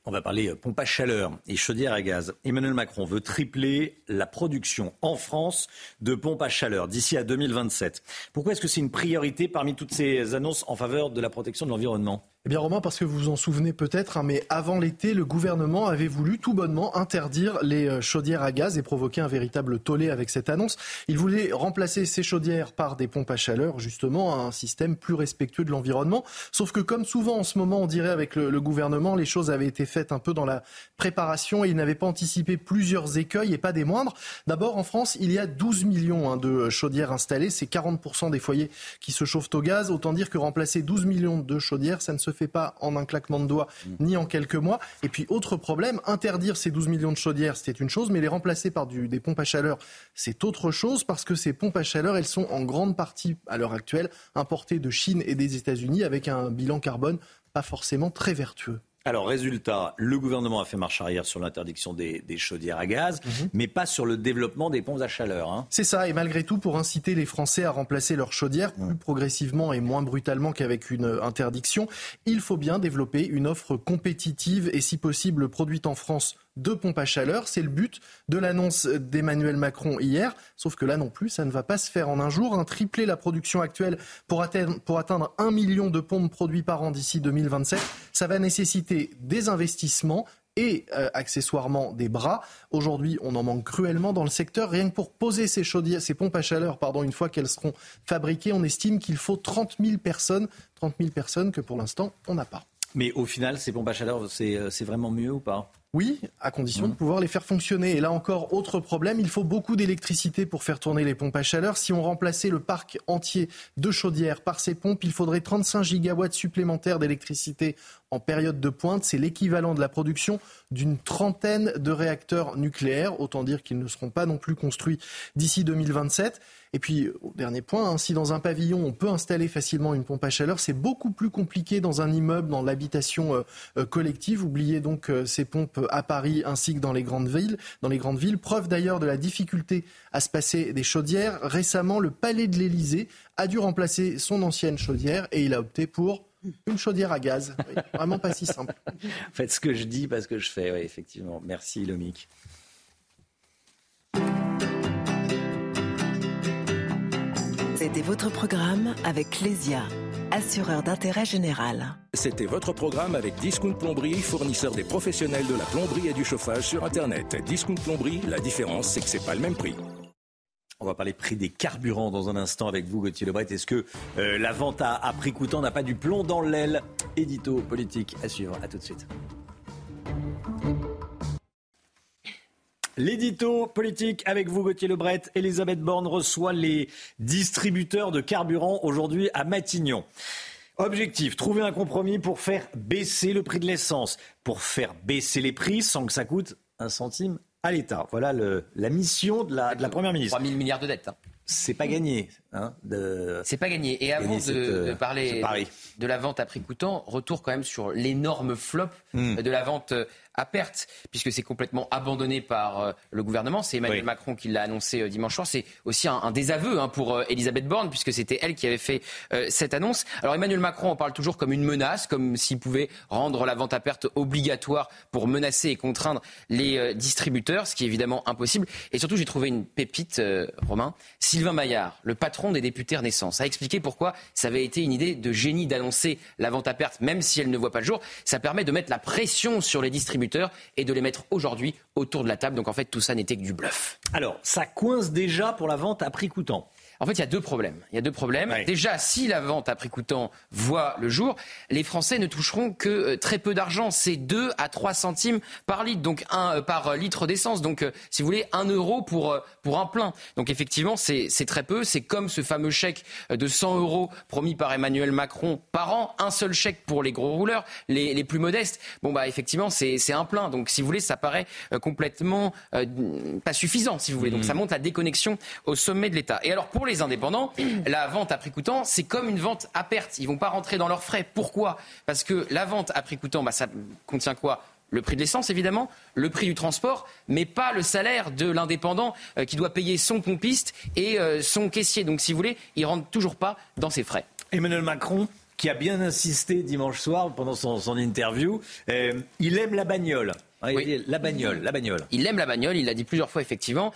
On va parler euh, pompe à chaleur et chaudière à gaz. Emmanuel Macron veut tripler la production en France de pompes à chaleur d'ici à 2027. Pourquoi est-ce que c'est une priorité parmi toutes ces annonces en faveur de la protection de l'environnement? Eh bien Romain, parce que vous vous en souvenez peut-être, hein, mais avant l'été, le gouvernement avait voulu tout bonnement interdire les euh, chaudières à gaz et provoquer un véritable tollé avec cette annonce. Il voulait remplacer ces chaudières par des pompes à chaleur, justement, un système plus respectueux de l'environnement. Sauf que comme souvent en ce moment, on dirait avec le, gouvernement, les choses avaient été faites un peu dans la préparation et il n'avait pas anticipé plusieurs écueils et pas des moindres. D'abord, en France, il y a 12 millions hein, de chaudières installées. C'est 40% des foyers qui se chauffent au gaz. Autant dire que remplacer 12 millions de chaudières, ça ne se fait pas en un claquement de doigts mm. ni en quelques mois. Et puis, autre problème, interdire ces 12 millions de chaudières, c'était une chose, mais les remplacer par du, des pompes à chaleur, c'est autre chose parce que ces pompes à chaleur, elles sont en grande partie, à l'heure actuelle, importées de Chine et des États-Unis avec un bilan carbone pas forcément très vertueux. Alors, résultat, le gouvernement a fait marche arrière sur l'interdiction des, chaudières à gaz, mhm. mais pas sur le développement des pompes à chaleur. Hein. C'est ça, et malgré tout, pour inciter les Français à remplacer leurs chaudières plus progressivement et moins brutalement qu'avec une interdiction, il faut bien développer une offre compétitive et si possible produite en France de pompes à chaleur. C'est le but de l'annonce d'Emmanuel Macron hier. Sauf que là non plus, ça ne va pas se faire en un jour. Un tripler la production actuelle pour atteindre, pour atteindre un million de pompes produites par an d'ici 2027, ça va nécessiter des investissements, et euh, accessoirement des bras. Aujourd'hui, on en manque cruellement dans le secteur. Rien que pour poser ces, ces pompes à chaleur, pardon, une fois qu'elles seront fabriquées, on estime qu'il faut 30 000 personnes, 30 000 personnes que pour l'instant, on n'a pas. Mais au final, ces pompes à chaleur, c'est euh, vraiment mieux ou pas? Oui, à condition de mmh. pouvoir les faire fonctionner. Et là encore, autre problème, il faut beaucoup d'électricité pour faire tourner les pompes à chaleur. Si on remplaçait le parc entier de chaudières par ces pompes, il faudrait 35 gigawatts supplémentaires d'électricité en période de pointe. C'est l'équivalent de la production d'une trentaine de réacteurs nucléaires. Autant dire qu'ils ne seront pas non plus construits d'ici 2027. Et puis, au dernier point, hein, si dans un pavillon on peut installer facilement une pompe à chaleur, c'est beaucoup plus compliqué dans un immeuble, dans l'habitation euh, euh, collective. Oubliez donc euh, ces pompes à Paris ainsi que dans les grandes villes. Dans les grandes villes, preuve d'ailleurs de la difficulté à se passer des chaudières. Récemment, le Palais de l'Élysée a dû remplacer son ancienne chaudière et il a opté pour une chaudière à gaz. vraiment pas si simple. Faites ce que je dis parce que je fais, oui, effectivement. Merci, Lomic. C'était votre programme avec Clésia, assureur d'intérêt général. C'était votre programme avec Discount Plomberie, fournisseur des professionnels de la plomberie et du chauffage sur Internet. Discount Plomberie, la différence, c'est que c'est pas le même prix. On va parler prix des carburants dans un instant avec vous, Gauthier Lebret. Est-ce que euh, la vente à, à, prix coûtant n'a pas du plomb dans l'aile? Édito politique à suivre. À tout de suite. L'édito politique avec vous, Gauthier Lebret. Elisabeth Borne reçoit les distributeurs de carburant aujourd'hui à Matignon. Objectif, trouver un compromis pour faire baisser le prix de l'essence, pour faire baisser les prix sans que ça coûte un centime à l'État. Voilà la mission de la, Première ministre. 3 000 milliards de dettes. Hein. C'est pas gagné. Hein, C'est pas gagné. Et avant de, euh, parler de la vente à prix coûtant, retour quand même sur l'énorme flop hmm. de la vente à perte, puisque c'est complètement abandonné par euh, le gouvernement. C'est Emmanuel Macron qui l'a annoncé euh, dimanche soir. C'est aussi un, désaveu hein, pour euh, Elisabeth Borne, puisque c'était elle qui avait fait cette annonce. Alors Emmanuel Macron en parle toujours comme une menace, comme s'il pouvait rendre la vente à perte obligatoire pour menacer et contraindre les distributeurs, ce qui est évidemment impossible. Et surtout, j'ai trouvé une pépite, Romain. Sylvain Maillard, le patron des députés Renaissance, a expliqué pourquoi ça avait été une idée de génie d'annoncer la vente à perte, même si elle ne voit pas le jour. Ça permet de mettre la pression sur les distributeurs et de les mettre aujourd'hui autour de la table. Donc en fait, tout ça n'était que du bluff. Alors, ça coince déjà pour la vente à prix coûtant. En fait, il y a deux problèmes. Il y a deux problèmes. Déjà, si la vente à prix coûtant voit le jour, les Français ne toucheront que euh, très peu d'argent. C'est 2 à 3 centimes par litre, donc un, euh, par litre d'essence. Donc, euh, si vous voulez, 1 euro pour, pour un plein. Donc, effectivement, c'est très peu. C'est comme ce fameux chèque de 100 euros promis par Emmanuel Macron par an. Un seul chèque pour les gros rouleurs, les, les plus modestes. Bon, bah, effectivement, c'est un plein. Donc, si vous voulez, ça paraît complètement pas suffisant, si vous voulez. Donc, ça mmh. montre la déconnexion au sommet de l'État. Et alors, pour les les indépendants, la vente à prix coûtant, c'est comme une vente à perte. Ils vont pas rentrer dans leurs frais. Pourquoi? Parce que la vente à prix coûtant, bah, ça contient quoi? Le prix de l'essence, évidemment, le prix du transport, mais pas le salaire de l'indépendant euh, qui doit payer son pompiste et euh, son caissier. Donc, si vous voulez, il rentre toujours pas dans ses frais. Emmanuel Macron, qui a bien insisté dimanche soir pendant son, interview, euh, il aime la bagnole. Oui. La bagnole, la bagnole. Il aime la bagnole, il l'a dit plusieurs fois effectivement.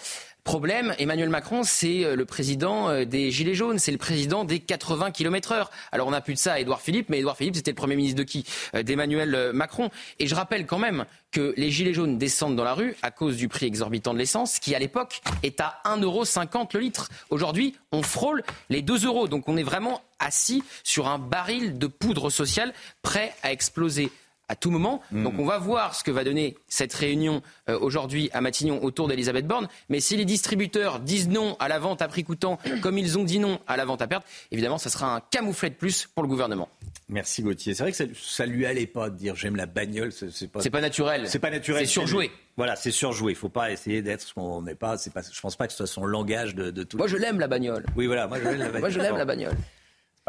Problème, Emmanuel Macron, c'est euh, le président euh, des Gilets jaunes, c'est le président des 80 km heure. Alors on n'a plus de ça à Édouard Philippe, mais Édouard Philippe, c'était le Premier ministre de qui? Euh, D'Emmanuel Macron. Et je rappelle quand même que les Gilets jaunes descendent dans la rue à cause du prix exorbitant de l'essence, qui à l'époque est à 1,50€ le litre. Aujourd'hui, on frôle les 2 euros. Donc on est vraiment assis sur un baril de poudre sociale prêt à exploser à tout moment. Hmm. Donc on va voir ce que va donner cette réunion euh, aujourd'hui à Matignon autour d'Elisabeth Borne. Mais si les distributeurs disent non à la vente à prix coûtant, comme ils ont dit non à la vente à perte, évidemment, ça sera un camouflet de plus pour le gouvernement. Merci Gauthier. C'est vrai que ça, ne lui allait pas de dire j'aime la bagnole. C'est pas, pas naturel. C'est pas naturel. C'est surjoué. Voilà, c'est surjoué. Il faut pas essayer d'être ce qu'on n'est pas. Pas. Je pense pas que ce soit son langage de, tout. Moi, je l'aime la bagnole. Oui, voilà. Moi, je l'aime la bagnole. moi, je l'aime la bagnole.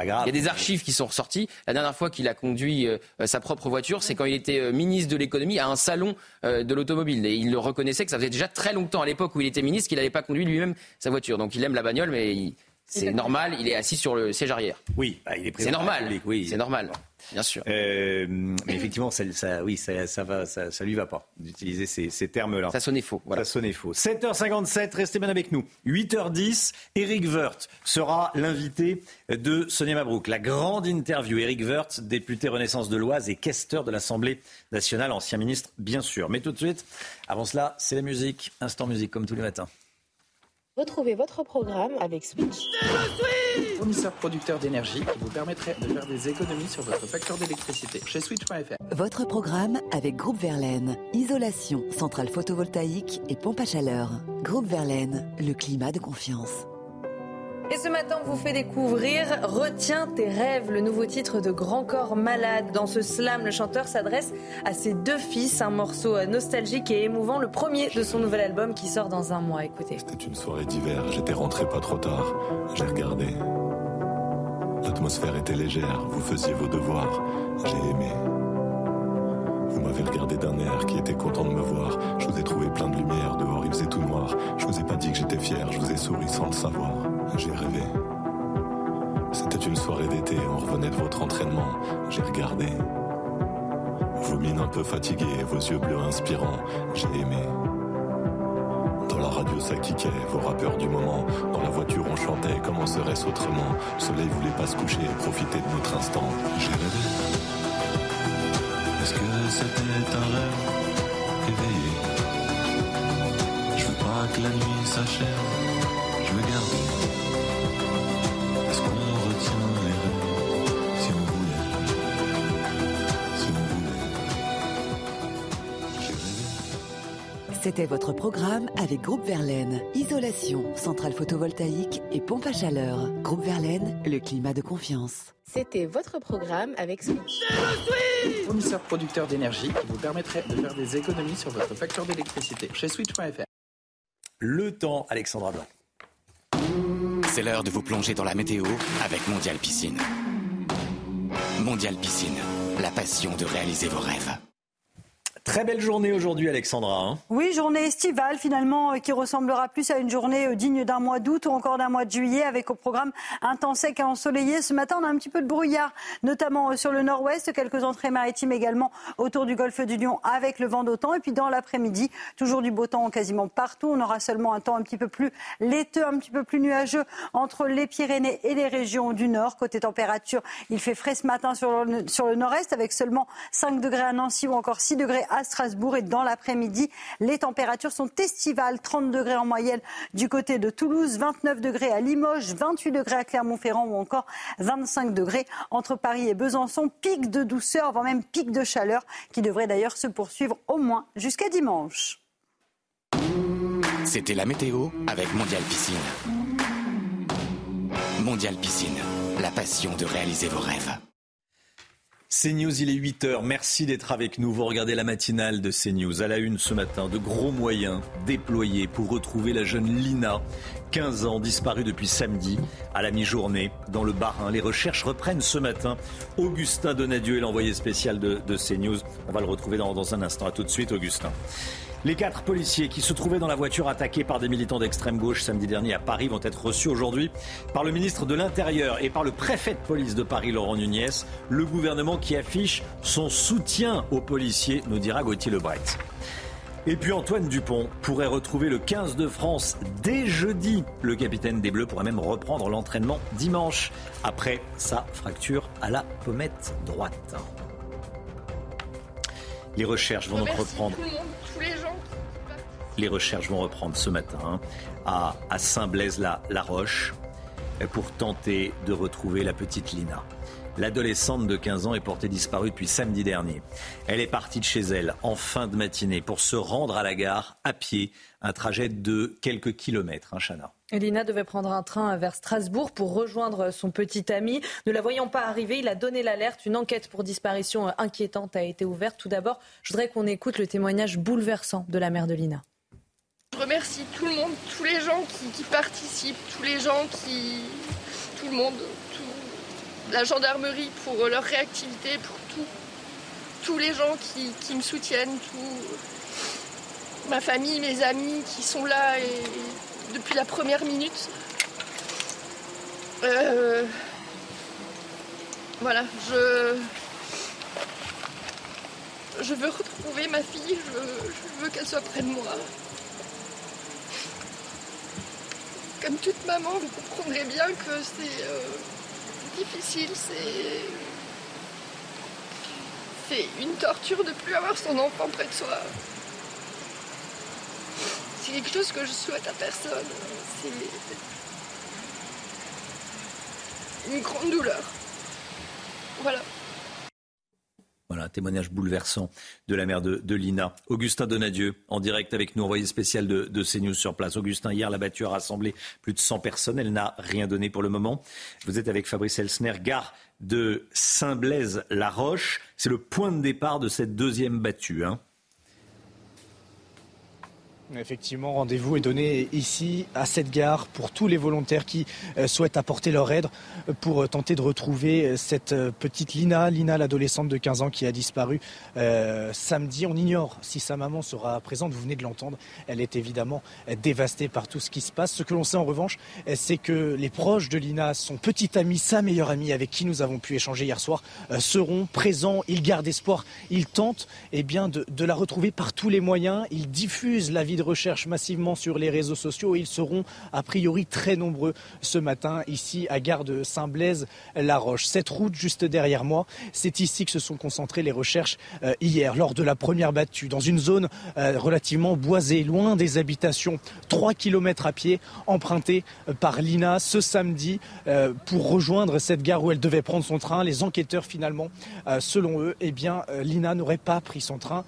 Il y a des archives qui sont ressorties. La dernière fois qu'il a conduit euh, sa propre voiture, c'est quand il était euh, ministre de l'économie à un salon euh, de l'automobile. Et il le reconnaissait que ça faisait déjà très longtemps à l'époque où il était ministre qu'il n'avait pas conduit lui-même sa voiture. Donc il aime la bagnole, mais c'est normal, il est assis sur le siège arrière. Oui, bah, il est C'est normal, oui. C'est normal. Bien sûr. Euh, mais effectivement, ça, ça, oui, ça, ça va, ça, ça lui va pas d'utiliser ces, ces termes-là. Ça sonnait faux. Voilà. Ça sonnait faux. 7h57, restez bien avec nous. 8h10, Eric Woerth sera l'invité de Sonia Mabrouk. La grande interview. Eric Woerth, député Renaissance de l'Oise et questeur de l'Assemblée nationale, ancien ministre, bien sûr. Mais tout de suite, avant cela, c'est la musique. Instant musique, comme tous les matins. Retrouvez votre programme avec Switch. Fournisseur producteur d'énergie qui vous permettrait de faire des économies sur votre facture d'électricité chez Switch.fr. Votre programme avec Groupe Verlaine. Isolation, centrale photovoltaïque et pompe à chaleur. Groupe Verlaine, le climat de confiance. Et ce matin, on vous fait découvrir Retiens tes rêves, le nouveau titre de Grand Corps Malade. Dans ce slam, le chanteur s'adresse à ses deux fils, un morceau nostalgique et émouvant, le premier de son nouvel album qui sort dans un mois. Écoutez. C'était une soirée d'hiver, j'étais rentré pas trop tard, j'ai regardé. L'atmosphère était légère, vous faisiez vos devoirs, j'ai aimé. Vous m'avez regardé d'un air qui était content de me voir. Je vous ai trouvé plein de lumière dehors, il faisait tout noir. Je vous ai pas dit que j'étais fier, je vous ai souri sans le savoir. J'ai rêvé. C'était une soirée d'été, on revenait de votre entraînement. J'ai regardé. Vos mines un peu fatiguées, vos yeux bleus inspirants. J'ai aimé. Dans la radio ça kickait, vos rappeurs du moment. Dans la voiture on chantait, comment serait-ce autrement? Le soleil voulait pas se coucher, profiter de notre instant. J'ai rêvé. Est-ce que c'était un rêve éveillé? Je veux pas que la nuit s'achève, je veux garder. C'était votre programme avec Groupe Verlaine. Isolation, centrale photovoltaïque et pompe à chaleur. Groupe Verlaine, le climat de confiance. C'était votre programme avec Switch. Fournisseur producteur d'énergie qui vous permettrait de faire des économies sur votre facture d'électricité chez Switch.fr. Le temps, Alexandra Blanc. C'est l'heure de vous plonger dans la météo avec Mondial Piscine. Mondial Piscine, la passion de réaliser vos rêves. Très belle journée aujourd'hui, Alexandra. hein. Oui, journée estivale finalement euh, qui ressemblera plus à une journée euh, digne d'un mois d'août ou encore d'un mois de juillet avec au programme un temps sec et ensoleillé. Ce matin, on a un petit peu de brouillard, notamment euh, sur le nord-ouest, quelques entrées maritimes également autour du golfe du Lion avec le vent d'autant. Et puis dans l'après-midi, toujours du beau temps quasiment partout. On aura seulement un temps un petit peu plus laiteux, un petit peu plus nuageux entre les Pyrénées et les régions du nord. Côté température, il fait frais ce matin sur le nord-est avec seulement 5 degrés à Nancy ou encore 6 degrés à Strasbourg. Et dans l'après-midi, les températures sont estivales. 30 degrés en moyenne du côté de Toulouse, 29 degrés à Limoges, 28 degrés à Clermont-Ferrand ou encore 25 degrés entre Paris et Besançon. Pic de douceur, voire même pic de chaleur qui devrait d'ailleurs se poursuivre au moins jusqu'à dimanche. C'était la météo avec Mondial Piscine. Mondial Piscine, la passion de réaliser vos rêves. CNews, il est 8h. Merci d'être avec nous. Vous regardez la matinale de CNews. À la une ce matin, de gros moyens déployés pour retrouver la jeune Lina, 15 ans, disparue depuis samedi à la mi-journée dans le Bas-Rhin. Les recherches reprennent ce matin. Augustin Donadieu est l'envoyé spécial de, de CNews. On va le retrouver dans, dans un instant. À tout de suite, Augustin. Les quatre policiers qui se trouvaient dans la voiture attaquée par des militants d'extrême gauche samedi dernier à Paris vont être reçus aujourd'hui par le ministre de l'Intérieur et par le préfet de police de Paris, Laurent Nunez. Le gouvernement qui affiche son soutien aux policiers, nous dira Gauthier Lebret. Et puis Antoine Dupont pourrait retrouver le 15 de France dès jeudi. Le capitaine des Bleus pourrait même reprendre l'entraînement dimanche après sa fracture à la pommette droite. Les recherches vont donc reprendre. Les recherches vont reprendre ce matin hein, à Saint-Blaise-la-Roche pour tenter de retrouver la petite Lina. L'adolescente de 15 ans est portée disparue depuis samedi dernier. Elle est partie de chez elle en fin de matinée pour se rendre à la gare à pied, un trajet de quelques kilomètres, hein, Chana. Elina devait prendre un train vers Strasbourg pour rejoindre son petit ami. Ne la voyant pas arriver, il a donné l'alerte. Une enquête pour disparition inquiétante a été ouverte. Tout d'abord, je voudrais qu'on écoute le témoignage bouleversant de la mère de Lina. Je remercie tout le monde, tous les gens qui, qui participent, tous les gens qui. Tout le monde, la gendarmerie pour leur réactivité, pour tous les gens qui, me soutiennent, ma famille, mes amis qui sont là depuis la première minute. Euh, voilà, je, je veux retrouver ma fille, je, veux qu'elle soit près de moi. Comme toute maman, vous comprendrez bien que c'est euh, difficile, c'est. C'est une torture de plus avoir son enfant près de soi. C'est quelque chose que je souhaite à personne. C'est une grande douleur. Voilà. Voilà, un témoignage bouleversant de la mère de, Lina. Augustin Donadieu, en direct avec nous, envoyé spécial de, de CNews sur place. Augustin, hier, la battue a rassemblé plus de 100 personnes. Elle n'a rien donné pour le moment. Vous êtes avec Fabrice Elsner, gare de Saint-Blaise-la-Roche. C'est le point de départ de cette deuxième battue. Hein. Effectivement, rendez-vous est donné ici, à cette gare, pour tous les volontaires qui euh, souhaitent apporter leur aide euh, pour euh, tenter de retrouver cette petite Lina, Lina, l'adolescente de 15 ans qui a disparu samedi. On ignore si sa maman sera présente, vous venez de l'entendre. Elle est évidemment dévastée par tout ce qui se passe. Ce que l'on sait en revanche, c'est que les proches de Lina, son petit ami, sa meilleure amie avec qui nous avons pu échanger hier soir, seront présents. Ils gardent espoir, ils tentent eh bien, de, de la retrouver par tous les moyens. Ils diffusent la vie de recherche massivement sur les réseaux sociaux et ils seront a priori très nombreux ce matin ici à gare de Saint-Blaise-la-Roche. Cette route juste derrière moi, c'est ici que se sont concentrées les recherches euh, hier lors de la première battue dans une zone euh, relativement boisée, loin des habitations, 3 km à pied empruntés euh, par Lina ce samedi pour rejoindre cette gare où elle devait prendre son train. Les enquêteurs finalement, selon eux, eh bien Lina n'aurait pas pris son train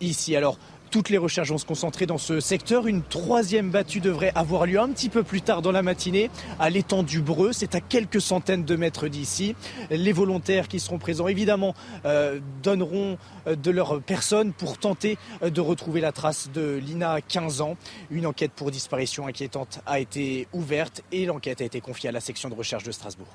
ici. Alors toutes les recherches vont se concentrer dans ce secteur. Une troisième battue devrait avoir lieu un petit peu plus tard dans la matinée à l'étang du Breu. C'est à quelques centaines de mètres d'ici. Les volontaires qui seront présents, évidemment, euh, donneront euh, de leur personne pour tenter euh, de retrouver la trace de Lina, 15 ans. Une enquête pour disparition inquiétante a été ouverte et l'enquête a été confiée à la section de recherche de Strasbourg.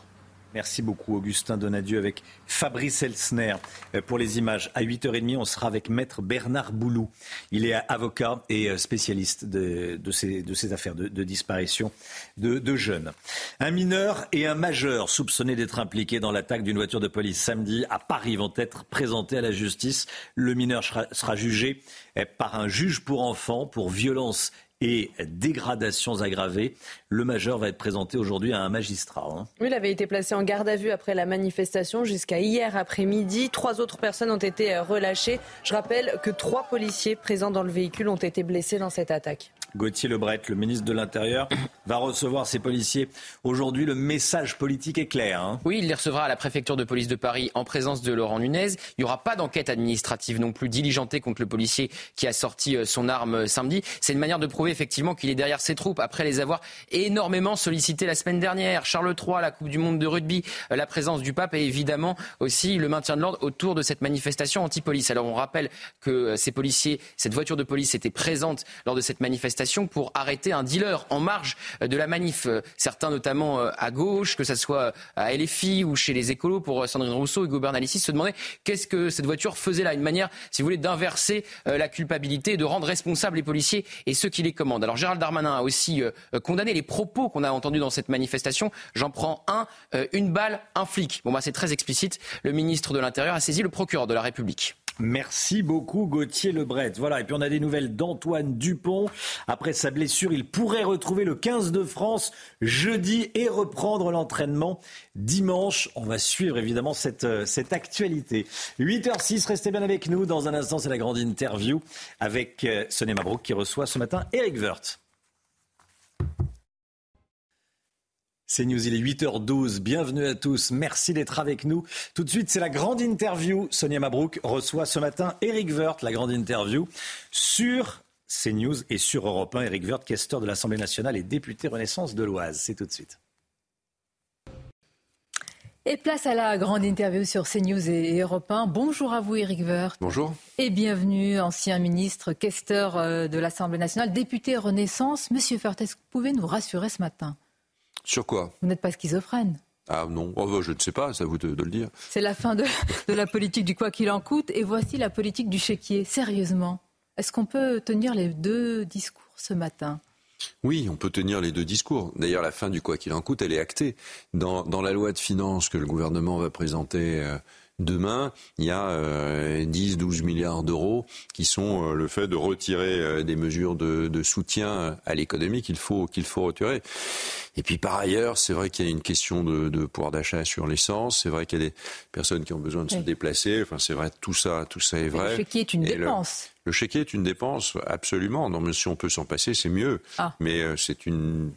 Merci beaucoup Augustin Donadieu avec Fabrice Elsner euh, pour les images. À 8h30, on sera avec maître Bernard Boulou. Il est avocat et euh, spécialiste de, ces, affaires de, disparition de, jeunes. Un mineur et un majeur soupçonnés d'être impliqués dans l'attaque d'une voiture de police samedi à Paris vont être présentés à la justice. Le mineur sera jugé euh, par un juge pour enfants pour violence et dégradations aggravées. Le majeur va être présenté aujourd'hui à un magistrat. Hein. il avait été placé en garde à vue après la manifestation jusqu'à hier après-midi. Trois autres personnes ont été euh, relâchées. Je rappelle que trois policiers présents dans le véhicule ont été blessés dans cette attaque. Gauthier Lebret, le ministre de l'Intérieur, va recevoir ces policiers. Aujourd'hui, le message politique est clair. Hein. Oui, il les recevra à la préfecture de police de Paris en présence de Laurent Nunez. Il n'y aura pas d'enquête administrative non plus diligentée contre le policier qui a sorti euh, son arme euh, samedi. C'est une manière de prouver effectivement qu'il est derrière ses troupes après les avoir énormément sollicités la semaine dernière. Charles III, la Coupe du Monde de rugby, euh, la présence du pape et évidemment aussi le maintien de l'ordre autour de cette manifestation anti-police. Alors on rappelle que ces policiers, cette voiture de police était présente lors de cette manifestation pour arrêter un dealer en marge de la manif. Certains, notamment euh, à gauche, que ce soit à LFI ou chez les écolos, pour Sandrine Rousseau et Bernalicis, se demandaient qu'est-ce que cette voiture faisait là. Une manière, si vous voulez, d'inverser euh, la culpabilité, de rendre responsables les policiers et ceux qui les commandent. Alors Gérald Darmanin a aussi euh, condamné les propos qu'on a entendus dans cette manifestation. J'en prends un, une balle, un flic. Bon, bah, c'est très explicite. Le ministre de l'Intérieur a saisi le procureur de la République. Merci beaucoup Gauthier Lebret. Voilà, et puis on a des nouvelles d'Antoine Dupont. Après sa blessure, il pourrait retrouver le 15 de France jeudi et reprendre l'entraînement dimanche. On va suivre évidemment cette, euh, cette actualité. 8h06, restez bien avec nous. Dans un instant, c'est la grande interview avec euh, Sonia Mabrouk qui reçoit ce matin Eric Wirth. C'est News, il est 8h12. Bienvenue à tous. Merci d'être avec nous. Tout de suite, c'est la grande interview. Sonia Mabrouk reçoit ce matin Eric Woerth, la grande interview sur CNews et sur Europe 1. Eric Woerth, questeur de l'Assemblée nationale et député Renaissance de l'Oise. C'est tout de suite. Et place à la grande interview sur CNews et Europe 1. Bonjour à vous, Eric Woerth. Bonjour. Et bienvenue, ancien ministre, questeur euh, de l'Assemblée nationale, député Renaissance. Monsieur Woerth, est-ce que vous pouvez nous rassurer ce matin? Sur quoi Vous n'êtes pas schizophrène Ah non, oh, bah, je ne sais pas, c'est à vous de, le dire. C'est la fin de, de la politique du quoi qu'il en coûte et voici la politique du chéquier. Sérieusement, est-ce qu'on peut tenir les deux discours ce matin? Oui, on peut tenir les deux discours. D'ailleurs, la fin du quoi qu'il en coûte, elle est actée. Dans, dans, la loi de finances que le gouvernement va présenter euh, Demain, il y a 10-12 euh, milliards d'euros qui sont euh, le fait de retirer euh, des mesures de, soutien à l'économie qu'il faut, qu'il faut retirer. Et puis par ailleurs, c'est vrai qu'il y a une question de, pouvoir d'achat sur l'essence. C'est vrai qu'il y a des personnes qui ont besoin de se déplacer. Enfin, c'est vrai, tout ça, tout ça est vrai. le chéquier est une dépense. Le, chéquier est une dépense, absolument. Non, mais si on peut s'en passer, c'est mieux. Ah. Mais c'est une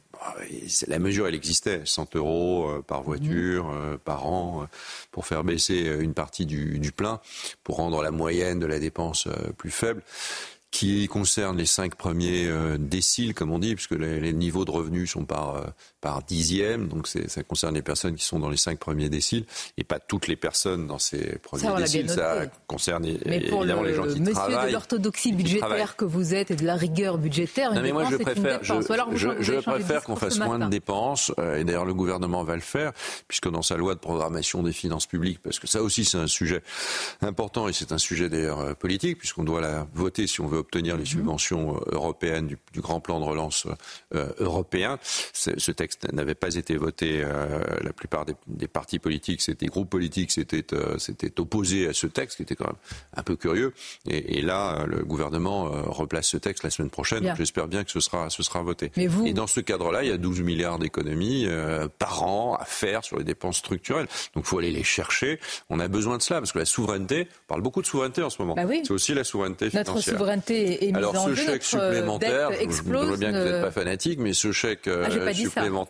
la mesure, elle existait, 100 euros euh, par voiture, mhm. euh, par an, euh, pour faire baisser une partie du, du, plein, pour rendre la moyenne de la dépense plus faible qui concerne les cinq premiers déciles, comme on dit, puisque les, les niveaux de revenus sont par, par dixième, donc ça concerne les personnes qui sont dans les cinq premiers déciles et pas toutes les personnes dans ces premiers déciles. Ça concerne évidemment les gens qui monsieur travaillent. Monsieur de l'orthodoxie budgétaire que vous êtes et de la rigueur budgétaire, non, mais moi je préfère, je, préfère qu'on fasse moins de dépenses euh, et d'ailleurs le gouvernement va le faire puisque dans sa loi de programmation des finances publiques, parce que ça aussi c'est un sujet important et c'est un sujet d'ailleurs euh, politique puisqu'on doit la voter si on veut obtenir les mhm. subventions euh, européennes du, grand plan de relance européen. Ce texte n'avait pas été voté. Euh, la plupart des, partis politiques, des groupes politiques, s'étaient euh, opposés à ce texte, qui était quand même un peu curieux. Et, là, le gouvernement euh, replace ce texte la semaine prochaine. J'espère bien que ce sera, ce sera voté. Et dans ce cadre-là, il y a 12 milliards d'économies par an à faire sur les dépenses structurelles. Donc il faut aller les chercher. On a besoin de cela parce que la souveraineté, on parle beaucoup de souveraineté en ce moment. Bah C'est aussi la souveraineté financière. Notre souveraineté est mise Alors, ce chèque supplémentaire, je, vois bien que vous n'êtes pas fanatique, mais ce chèque ah, supplémentaire,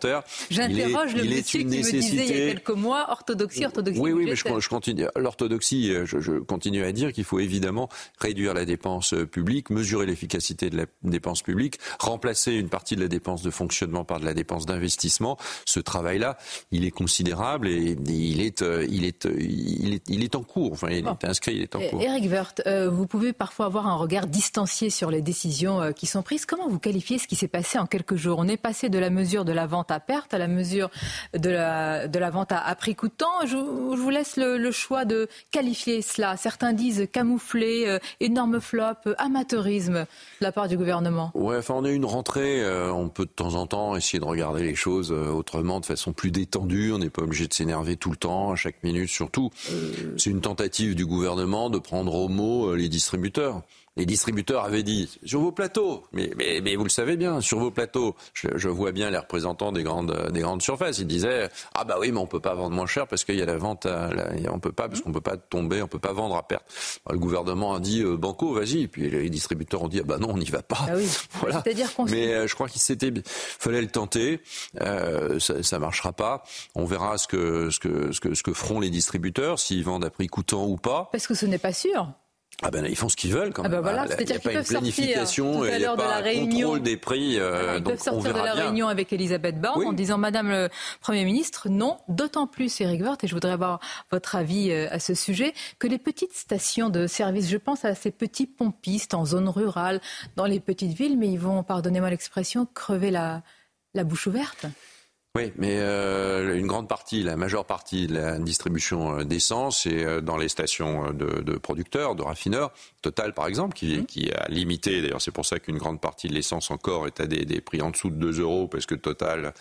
J'interroge le monsieur qui me disait il y a quelques mois orthodoxie, orthodoxie. Oui, oui, mais je, continue. L'orthodoxie, je, continue à dire qu'il faut évidemment réduire la dépense publique, mesurer l'efficacité de la dépense publique, remplacer une partie de la dépense de fonctionnement par de la dépense d'investissement. Ce travail-là, il est considérable et il est, il est, il est, il est en cours. Enfin, il est inscrit, il est en cours. Eric Werth, euh, vous pouvez parfois avoir un regard distancié sur les décisions euh, qui sont prises. Comment vous qualifiez ce qui s'est passé en quelques jours? On est passé de la mesure de la vente à perte à la mesure de la, de la vente à, prix coûtant. Je, je vous laisse le, choix de qualifier cela. Certains disent camoufler, euh, énorme flop, euh, amateurisme de la part du gouvernement. Ouais, enfin on a une rentrée, euh, on peut de temps en temps essayer de regarder les choses autrement, de façon plus détendue. On n'est pas obligé de s'énerver tout le temps, à chaque minute surtout. C'est une tentative du gouvernement de prendre au mot les distributeurs les distributeurs avaient dit sur vos plateaux, mais, mais, mais vous le savez bien, sur vos plateaux, je, vois bien les représentants des grandes, des grandes surfaces, ils disaient ah bah oui mais on peut pas vendre moins cher parce qu'il y a la vente, à, on peut pas parce qu'on peut pas tomber, on peut pas vendre à perte. le gouvernement a dit euh, banco vas-y, puis les distributeurs ont dit ah bah non on n'y va pas. Ah oui. voilà. C'est-à-dire qu'on mais euh, je crois qu'il s'était fallait le tenter, euh, ça, ça marchera pas. On verra ce que ce que ce que ce que feront les distributeurs s'ils vendent à prix coûtant ou pas. Parce que ce n'est pas sûr. Ah ben ils font ce qu'ils veulent quand ah même. ben voilà, il n'y a pas une planification, il n'y a pas un contrôle des prix. Euh, ils peuvent sortir de la réunion avec Elisabeth Borne en disant Madame le Premier ministre, non, d'autant plus Eric Woerth, et je voudrais avoir votre avis euh, à ce sujet, que les petites stations de service, je pense à ces petits pompistes en zone rurale, dans les petites villes, mais ils vont, pardonnez-moi l'expression, crever la, la bouche ouverte. Oui, mais euh, une grande partie, la majeure partie de la distribution euh, d'essence est euh, dans les stations de, de, producteurs, de raffineurs. Total, par exemple, qui, mmh. qui a limité, d'ailleurs c'est pour ça qu'une grande partie de l'essence encore est à des, des, prix en dessous de 2 euros, parce que Total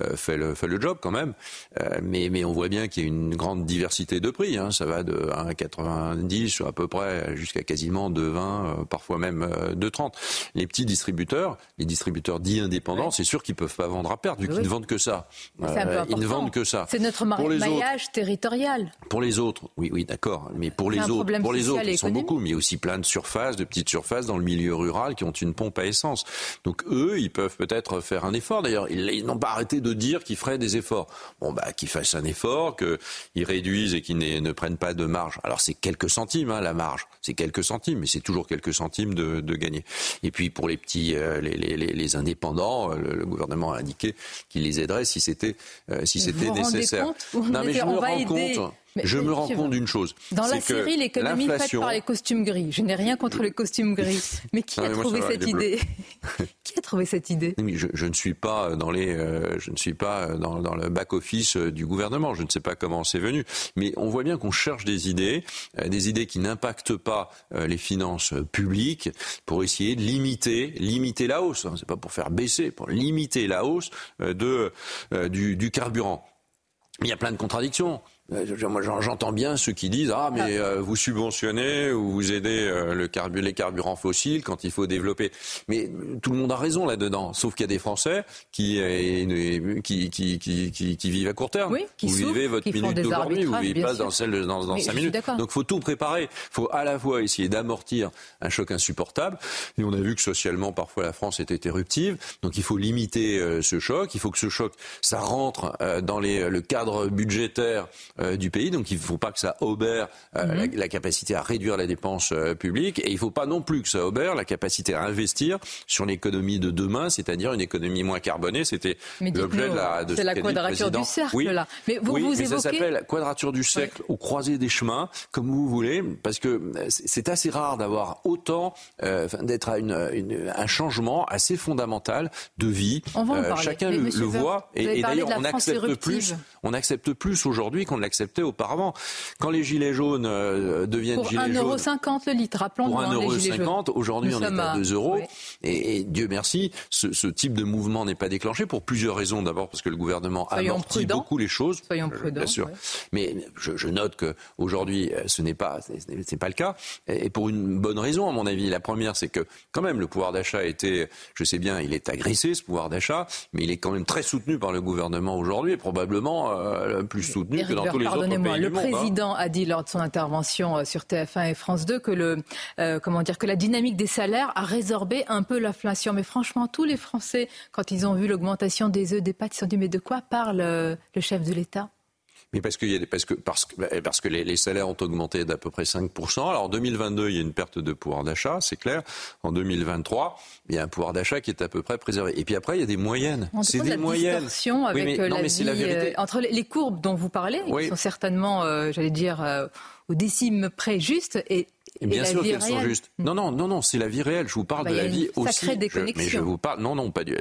euh, fait, le, fait le job quand même. Euh, mais, mais on voit bien qu'il y a une grande diversité de prix. Hein. Ça va de 1,90 à peu près jusqu'à quasiment 2,20, parfois même 2,30. Les petits distributeurs, les distributeurs dits indépendants, c'est sûr qu'ils peuvent pas vendre à perte, vu qu'ils ne vendent que ça. Euh, ils ne vendent que ça. C'est notre maillage territorial. Pour les autres, oui, oui, d'accord. Mais pour les autres, pour les autres, ils sont beaucoup. Mais il y a aussi plein de surfaces, de petites surfaces dans le milieu rural qui ont une pompe à essence. Donc eux, ils peuvent peut-être faire un effort. D'ailleurs, ils, n'ont pas arrêté de dire qu'ils feraient des efforts. Bon, bah, qu'ils fassent un effort, qu'ils réduisent et qu'ils ne, prennent pas de marge. Alors c'est quelques centimes, hein, la marge. C'est quelques centimes, mais c'est toujours quelques centimes de, gagner. Et puis pour les petits, euh, les, indépendants, le, le, gouvernement a indiqué qu'il les aiderait si c'était euh, si c'était nécessaire. non mais je me rends compte. Je me rends compte d'une chose. Dans la série, l'économie faite par les costumes gris. Je n'ai rien contre les costumes gris. Mais qui a trouvé cette idée Qui a trouvé cette idée? Je, ne suis pas dans les, euh, je ne suis pas dans, dans le back office du gouvernement. Je ne sais pas comment c'est venu, mais on voit bien qu'on cherche des idées, euh, des idées qui n'impactent pas euh, les finances publiques, pour essayer de limiter, limiter la hausse. Hein. C'est pas pour faire baisser, pour limiter la hausse de du, du carburant. Il y a plein de contradictions. Euh, moi, j'entends bien ceux qui disent ah mais ah. Euh, vous subventionnez ou vous aidez euh, le carbu les carburants fossiles quand il faut développer. Mais tout le monde a raison là-dedans, sauf qu'il y a des Français qui qui, qui, qui, qui, vivent à court terme. Oui, qui vous vivez votre minute d'aujourd'hui, vous vivez pas dans celle de, dans, dans 5 minutes. Donc faut tout préparer. Il faut à la fois essayer d'amortir un choc insupportable. Et on a vu que socialement parfois la France était éruptive. Donc il faut limiter ce choc. Il faut que ce choc ça rentre dans les, le cadre budgétaire euh, du pays. Donc il ne faut pas que ça obère euh, mhm. la, capacité à réduire la dépense euh, publique et il ne faut pas non plus que ça obère la capacité à investir sur l'économie de demain, c'est-à-dire une économie moins carbonée. C'était l'objet de la de C'est la quadrature du cercle là. Mais vous, vous mais ça s'appelle quadrature du cercle au croisé des chemins, comme vous voulez, parce que c'est assez rare d'avoir autant, d'être à une, un changement assez fondamental de vie. chacun le, voit et, d'ailleurs on accepte plus, on accepte plus aujourd'hui qu'on accepté auparavant. Quand les gilets jaunes euh, deviennent gilets jaunes... Pour 1,50€ le litre, rappelons Pour 1,50€, aujourd'hui on est à 2 euros. Et, Dieu merci, ce, type de mouvement n'est pas déclenché pour plusieurs raisons. D'abord parce que le gouvernement a amorti beaucoup les choses. Soyons euh, prudents. Bien sûr. Mais je, je note qu'aujourd'hui, euh, ce n'est pas, c'est pas le cas. Et pour une bonne raison, à mon avis. La première, c'est que quand même le pouvoir d'achat était, je sais bien, il est agressé, ce pouvoir d'achat, mais il est quand même très soutenu par le gouvernement aujourd'hui et probablement plus soutenu que dans tous les Pardonnez-moi, le hein. président a dit lors de son intervention euh, sur TF1 et France 2 que le euh, comment dire que la dynamique des salaires a résorbé un peu l'inflation. Mais franchement, tous les Français, quand ils ont vu l'augmentation des œufs, des pâtes, ils se sont dit mais de quoi parle euh, le chef de l'État? Mais parce, qu'il y a, parce que, parce que, bah, parce que les, les salaires ont augmenté d'à peu près 5%. Alors en 2022, il y a une perte de pouvoir d'achat, c'est clair. En 2023, il y a un pouvoir d'achat qui est à peu près préservé. Et puis après, il y a des moyennes. C'est des la moyennes. Distorsion avec oui, mais, la, vie, la vérité. Euh, entre les, courbes dont vous parlez, qui sont certainement, euh, j'allais dire, euh, au décime près juste, et bien sûr qu'elles sont justes. Non, non, non, non, c'est la vie réelle. Je vous parle bah, de la vie aussi. Je, mais je vous parle. Non, non, pas du.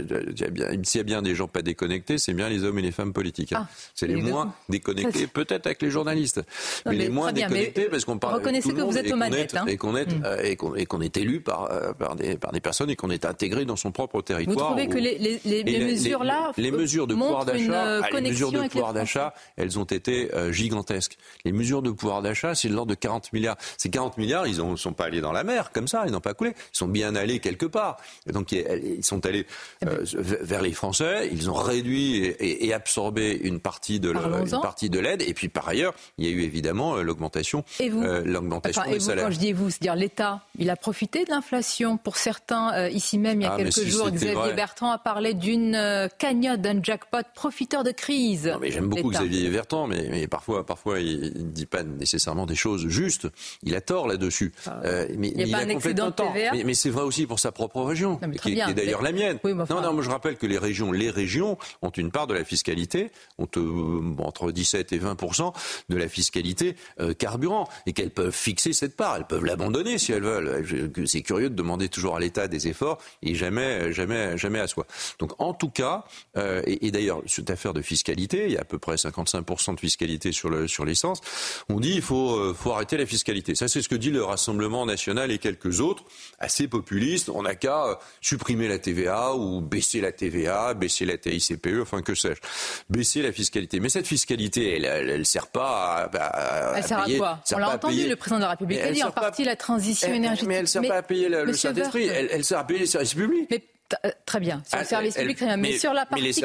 S'il y a bien des gens pas déconnectés, c'est bien les hommes et les femmes politiques. Hein. Ah, c'est les moins déconnectés, peut-être avec les journalistes, mais, les moins déconnectés parce qu'on parle. Reconnaissez que vous êtes aux manettes, et qu'on est, hein. et qu'on est élu par euh, par des par des personnes et qu'on est intégré dans son propre territoire. Vous trouvez que les, mesures là, les mesures de pouvoir d'achat, ah, les mesures de pouvoir d'achat, elles ont été euh, gigantesques. Les mesures de pouvoir d'achat, c'est de l'ordre de 40 milliards. Ces 40 milliards, ils ne sont pas allés dans la mer comme ça, ils n'ont pas coulé. Ils sont bien allés quelque part. Et donc ils sont allés eh ben, euh, vers les Français, ils ont réduit et, absorbé une partie de une partie de l'aide. Et puis par ailleurs, il y a eu évidemment euh, l'augmentation, euh, l'augmentation des salaires. Quand je dis vous, c'est-à-dire l'État, il a profité de l'inflation. Pour certains, ici même, il y a ah, quelques jours, Xavier Bertrand a parlé d'une cagnotte, d'un jackpot profiteur de crise. mais j'aime beaucoup Xavier Bertrand, mais, mais, parfois, parfois, il ne dit pas nécessairement des choses justes. Il a tort là-dessus. Ah. Euh, mais, il n'y a pas un excédent de TVA. Mais, c'est vrai aussi pour sa propre région, qui, est d'ailleurs la mienne. non, non, moi je rappelle que les régions, les régions ont une part de la fiscalité, ont euh, entre 17 et 20% de la fiscalité euh, carburant, et qu'elles peuvent fixer cette part. Elles peuvent l'abandonner si elles veulent. C'est curieux de demander toujours à l'État des efforts et jamais, jamais, jamais à soi. Donc en tout cas, et, d'ailleurs cette affaire de fiscalité, il y a à peu près 55 de fiscalité sur le sur l'essence. On dit il faut faut arrêter la fiscalité. Ça c'est ce que dit le Rassemblement national et quelques autres assez populistes. On n'a qu'à euh, supprimer la TVA ou baisser la TVA, baisser la TICPE, enfin que sais-je, baisser la fiscalité. Mais cette fiscalité, elle, ne sert pas à, elle sert à quoi On l'a entendu, le président de la République a dit en partie la transition énergétique. Mais elle sert pas à payer le, Saint-Esprit. Elle, sert à payer les services publics. Très bien, sur le ah, service public, très bien. Mais, sur la partie qui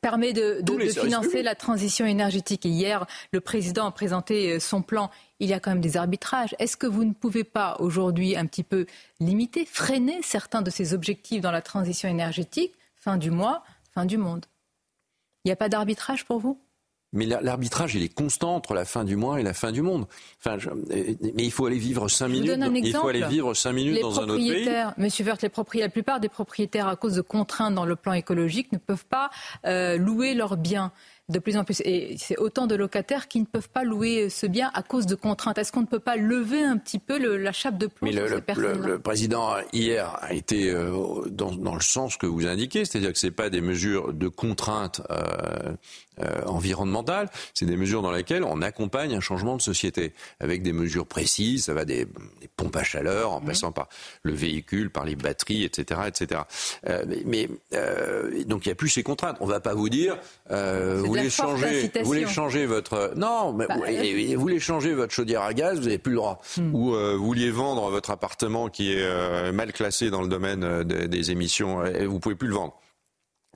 permet de, financer la transition énergétique. Et hier, le président a présenté euh, son plan. Il y a quand même des arbitrages. Est-ce que vous ne pouvez pas aujourd'hui un petit peu limiter, freiner certains de ces objectifs dans la transition énergétique? Fin du mois, fin du monde. Il n'y a pas d'arbitrage pour vous? Mais l'arbitrage, il est constant entre la fin du mois et la fin du monde. Enfin, mais il faut aller vivre cinq minutes. il faut aller vivre cinq minutes dans un autre pays. Monsieur Vert, les propriétaires, la plupart des propriétaires, à cause de contraintes dans le plan écologique, ne peuvent pas euh, louer leurs biens. De plus en plus. Et c'est autant de locataires qui ne peuvent pas louer ce bien à cause de contraintes. Est-ce qu'on ne peut pas lever un petit peu la chape de plomb sur le, ces personnes le, président, hier, a été euh, dans, dans, le sens que vous indiquez, c'est-à-dire que ce n'est pas des mesures de contrainte euh, euh, environnementales, c'est des mesures dans lesquelles on accompagne un changement de société, avec des mesures précises, ça va des, des pompes à chaleur, en mmh. passant par le véhicule, par les batteries, etc. etc. Euh, mais, euh, donc il n'y a plus ces contraintes. On ne va pas vous dire, vous voulez changer, vous voulez changer votre, non, mais bah, vous, voulez changer votre chaudière à gaz, vous n'avez plus le droit. Mmh. Ou vous vouliez vendre votre appartement qui est mal classé dans le domaine des émissions, et vous pouvez plus le vendre.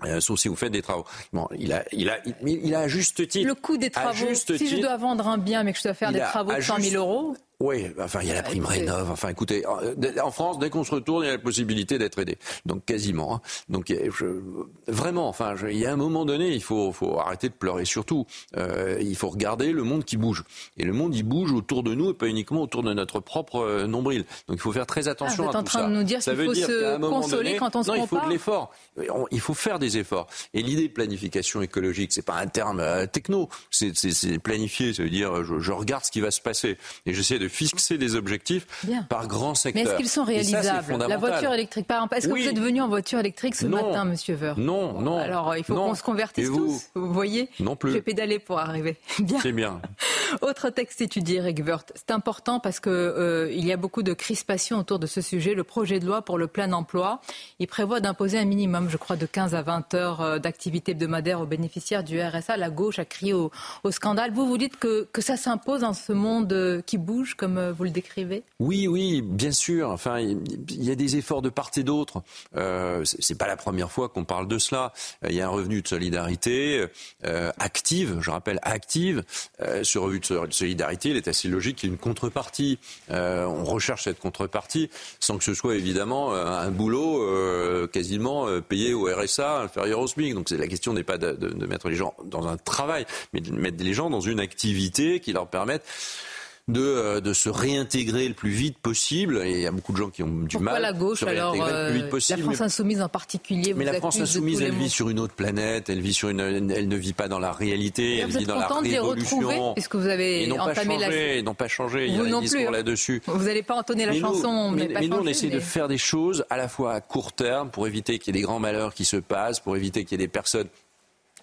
Euh, sauf si vous faites des travaux. Bon, il a, il a, il, a à juste titre. Le coût des travaux. Si je dois vendre un bien, mais que je dois faire des travaux de 100 000 euros. Oui, enfin, il y a la prime rénov. Enfin, écoutez, en France, dès qu'on se retourne, il y a la possibilité d'être aidé. Donc, quasiment. Hein. Donc, je, vraiment, enfin, il y a un moment donné, il faut, faut arrêter de pleurer. Surtout, euh, il faut regarder le monde qui bouge. Et le monde, il bouge autour de nous et pas uniquement autour de notre propre euh, nombril. Donc, il faut faire très attention ah, vous êtes à en train de nous dire qu'il faut se consoler quand on se Non, il faut de l'effort. Il faut faire des efforts. Et l'idée de planification écologique, c'est pas un terme euh, techno. C'est planifier. Ça veut dire, je, je regarde ce qui va se passer et j'essaie de fixer des objectifs par grand secteur. Mais est-ce qu'ils sont réalisables? La voiture électrique, par exemple. Est-ce que vous êtes venu en voiture électrique ce matin, Monsieur Veur? Non, non. Alors, il faut qu'on se convertisse tous. Vous voyez? Non plus. J'ai pédalé pour arriver. Bien. C'est bien. Autre texte étudié, Eric Wirth. C'est important parce que euh, il y a beaucoup de crispation autour de ce sujet. Le projet de loi pour le plein emploi, il prévoit d'imposer un minimum, je crois, de 15 à 20 heures euh, d'activité hebdomadaire aux bénéficiaires du RSA. La gauche a crié au, scandale. Vous vous dites que, que ça s'impose dans ce monde euh, qui bouge, comme vous le décrivez? Oui, oui, bien sûr. Enfin, il y a des efforts de part et d'autre. Euh, c'est pas la première fois qu'on parle de cela. Il y a un revenu de solidarité active, je rappelle active, sur revenu de solidarité, il est assez logique qu'il y ait une contrepartie. Euh, on recherche cette contrepartie sans que ce soit évidemment euh, un boulot euh, quasiment payé au RSA inférieur au SMIC. Donc la question n'est pas de, mettre les gens dans un travail, mais de mettre les gens dans une activité qui leur permette de, euh, de se réintégrer le plus vite possible. Et il y a beaucoup de gens qui ont du Pourquoi mal la gauche, se alors, le plus vite euh, possible. La France insoumise en particulier. mais la France insoumise, elle vit sur une autre planète. Elle vit sur une, elle ne vit pas dans la réalité. elle vit dans la révolution. Puisque vous avez ils n'ont pas changé. La... Ils n'ont pas changé. il y a un discours hein. là-dessus. Vous n'allez pas entonner la mais chanson. Nous, mais, mais, nous, on essaie de faire des choses à la fois à court terme pour éviter qu'il y ait des grands malheurs qui se passent, pour éviter qu'il y ait des personnes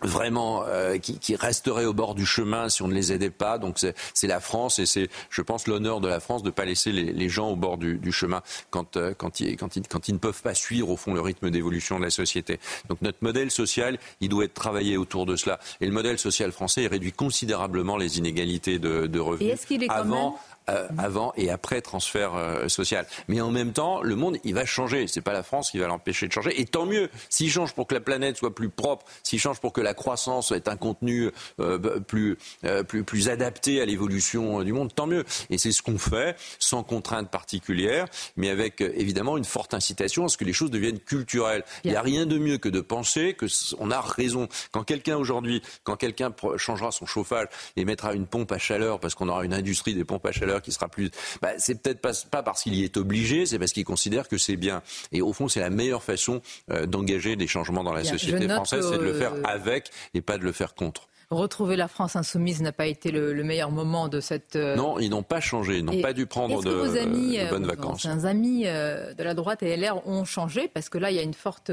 vraiment euh, qui, qui resteraient au bord du chemin si on ne les aidait pas. Donc c'est la France et c'est, je pense, l'honneur de la France de ne pas laisser les, les, gens au bord du, du chemin quand, euh, quand, ils, quand, ils, quand ils ne peuvent pas suivre au fond le rythme d'évolution de la société. Donc notre modèle social, il doit être travaillé autour de cela. Et le modèle social français il réduit considérablement les inégalités de, de revenus. Et est-ce est avant, euh, avant et après transfert euh, social. Mais en même temps, le monde, il va changer. C'est pas la France qui va l'empêcher de changer. Et tant mieux. S'il change pour que la planète soit plus propre, s'il change pour que la croissance ait un contenu euh, plus, plus, plus adapté à l'évolution du monde, tant mieux. Et c'est ce qu'on fait, sans contrainte particulière, mais avec évidemment une forte incitation à ce que les choses deviennent culturelles. Il n'y a rien de mieux que de penser que on a raison. Quand quelqu'un aujourd'hui, quand quelqu'un changera son chauffage et mettra une pompe à chaleur parce qu'on aura une industrie des pompes à chaleur qui sera plus. Bah, c'est peut-être pas, pas parce qu'il y est obligé, c'est parce qu'il considère que c'est bien. Et au fond, c'est la meilleure façon euh, d'engager des changements dans la société française, c'est de le faire avec et pas de le faire contre retrouver la France insoumise n'a pas été le, meilleur moment de cette. Euh, non, ils n'ont pas changé, ils n'ont pas dû prendre de, vos amis, de bonnes euh, vacances. Vos amis de la droite et LR ont changé? Parce que là, il y a une forte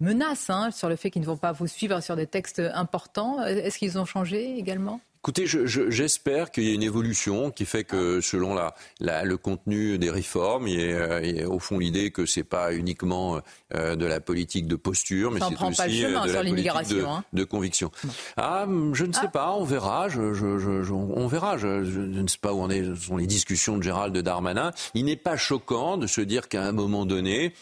menace hein, sur le fait qu'ils ne vont pas vous suivre sur des textes importants. Est-ce qu'ils ont changé également? Écoutez, j'espère qu'il y a une évolution qui fait que selon la, le contenu des réformes, il y a, au fond l'idée que c'est pas uniquement euh, de la politique de posture, mais c'est aussi euh, de la politique de, hein. de conviction. Ah, je ne sais ah. pas, on verra. Je, je, on verra. Je, ne sais pas où on est, sont les discussions de Gérald Darmanin. Il n'est pas choquant de se dire qu'à un moment donné,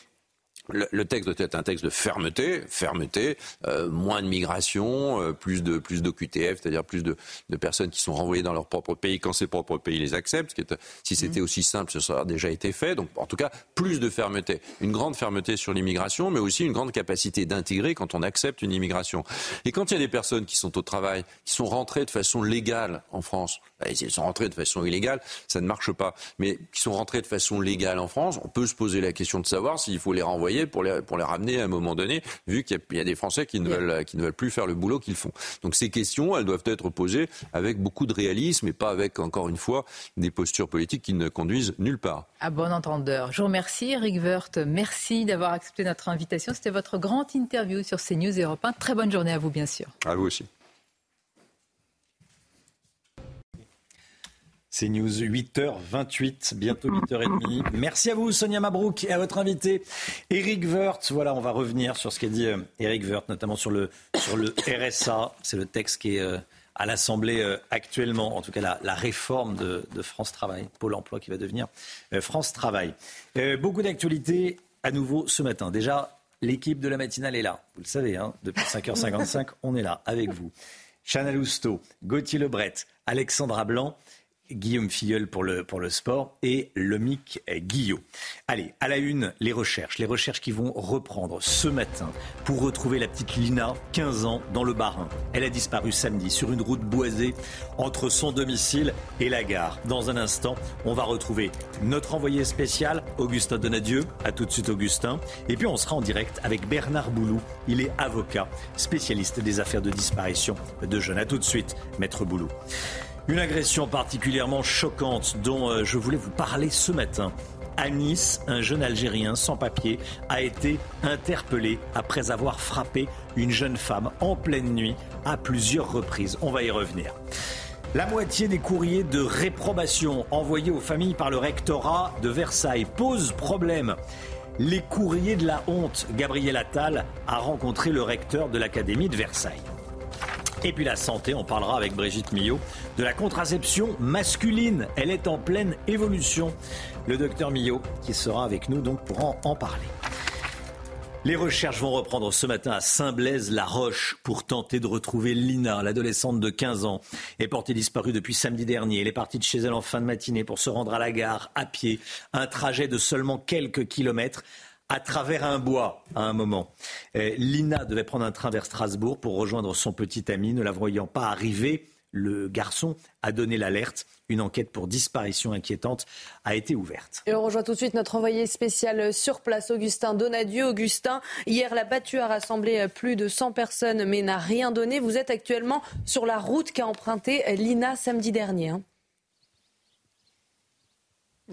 le, texte doit être un texte de fermeté, fermeté, euh, moins de migration, euh, plus de plus d'OQTF, c'est-à-dire plus de, de, personnes qui sont renvoyées dans leur propre pays quand ces propres pays les acceptent. si c'était mmh. aussi simple, ce serait déjà été fait. Donc, en tout cas, plus de fermeté, une grande fermeté sur l'immigration, mais aussi une grande capacité d'intégrer quand on accepte une immigration. Et quand il y a des personnes qui sont au travail, qui sont rentrées de façon légale en France, et si elles sont rentrées de façon illégale, ça ne marche pas. Mais qui sont rentrées de façon légale en France, on peut se poser la question de savoir s'il faut les renvoyer pour les, pour les ramener à un moment donné, vu qu'il y, a des Français qui ne, veulent, qui ne veulent plus faire le boulot qu'ils font. Donc ces questions, elles doivent être posées avec beaucoup de réalisme et pas avec, encore une fois, des postures politiques qui ne conduisent nulle part. À bon entendeur. Je vous remercie, Eric Woerth. Merci d'avoir accepté notre invitation. C'était votre grande interview sur CNews Europe 1. Très bonne journée à vous, bien sûr. À vous aussi. C'est News 8h28, bientôt 8h30. Merci à vous, Sonia Mabrouk, et à votre invité, Eric Woerth. Voilà, on va revenir sur ce qu'a dit Eric euh, Woerth, notamment sur le, sur le RSA. C'est le texte qui est euh, à l'Assemblée euh, actuellement, en tout cas la, réforme de, France Travail, Pôle emploi qui va devenir France Travail. beaucoup d'actualités à nouveau ce matin. Déjà, l'équipe de la matinale est là. Vous le savez, hein, depuis 5h55, on est là avec vous. Chana Lousteau, Gauthier Lebret, Alexandra Blanc Guillaume Filleul pour le, pour le sport et Lomic Guillot. Allez, à la une, les recherches. Les recherches qui vont reprendre ce matin pour retrouver la petite Lina, 15 ans, dans le Barin. Elle a disparu samedi sur une route boisée entre son domicile et la gare. Dans un instant, on va retrouver notre envoyé spécial, Augustin Donadieu. À tout de suite, Augustin. Et puis, on sera en direct avec Bernard Boulou. Il est avocat, spécialiste des affaires de disparition de jeunes. À tout de suite, Maître Boulou. Une agression particulièrement choquante dont euh, je voulais vous parler ce matin. À Nice, un jeune Algérien sans papier a été interpellé après avoir frappé une jeune femme en pleine nuit à plusieurs reprises. On va y revenir. La moitié des courriers de réprobation envoyés aux familles par le rectorat de Versailles posent problème. Les courriers de la honte. Gabriel Attal a rencontré le recteur de l'Académie de Versailles. Et puis la santé, on parlera avec Brigitte Millot de la contraception masculine. Elle est en pleine évolution. Le docteur Millot qui sera avec nous donc pour en, parler. Les recherches vont reprendre ce matin à Saint-Blaise-la-Roche pour tenter de retrouver Lina, l'adolescente de 15 ans, est portée disparue depuis samedi dernier. Elle est partie de chez elle en fin de matinée pour se rendre à la gare à pied, un trajet de seulement quelques kilomètres à travers un bois à un moment. Euh, Lina devait prendre un train vers Strasbourg pour rejoindre son petit ami. Ne la voyant pas arriver, le garçon a donné l'alerte. Une enquête pour disparition inquiétante a été ouverte. Et on rejoint tout de suite notre envoyé spécial sur place, Augustin Donadieu. Augustin, hier, la battue a rassemblé plus de 100 personnes mais n'a rien donné. Vous êtes actuellement sur la route qu'a empruntée Lina samedi dernier. Hein.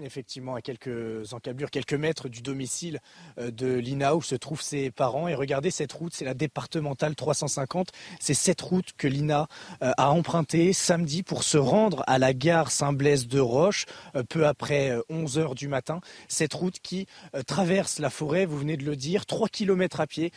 Effectivement, à quelques encablures, quelques mètres du domicile euh, de Lina où se trouvent ses parents. Et regardez cette route, c'est la départementale 350. C'est cette route que Lina euh, a empruntée samedi pour se rendre à la gare Saint-Blaise de Roche, euh, peu après 11 heures du matin. Cette route qui traverse la forêt, vous venez de le dire, 3 kilomètres à pied,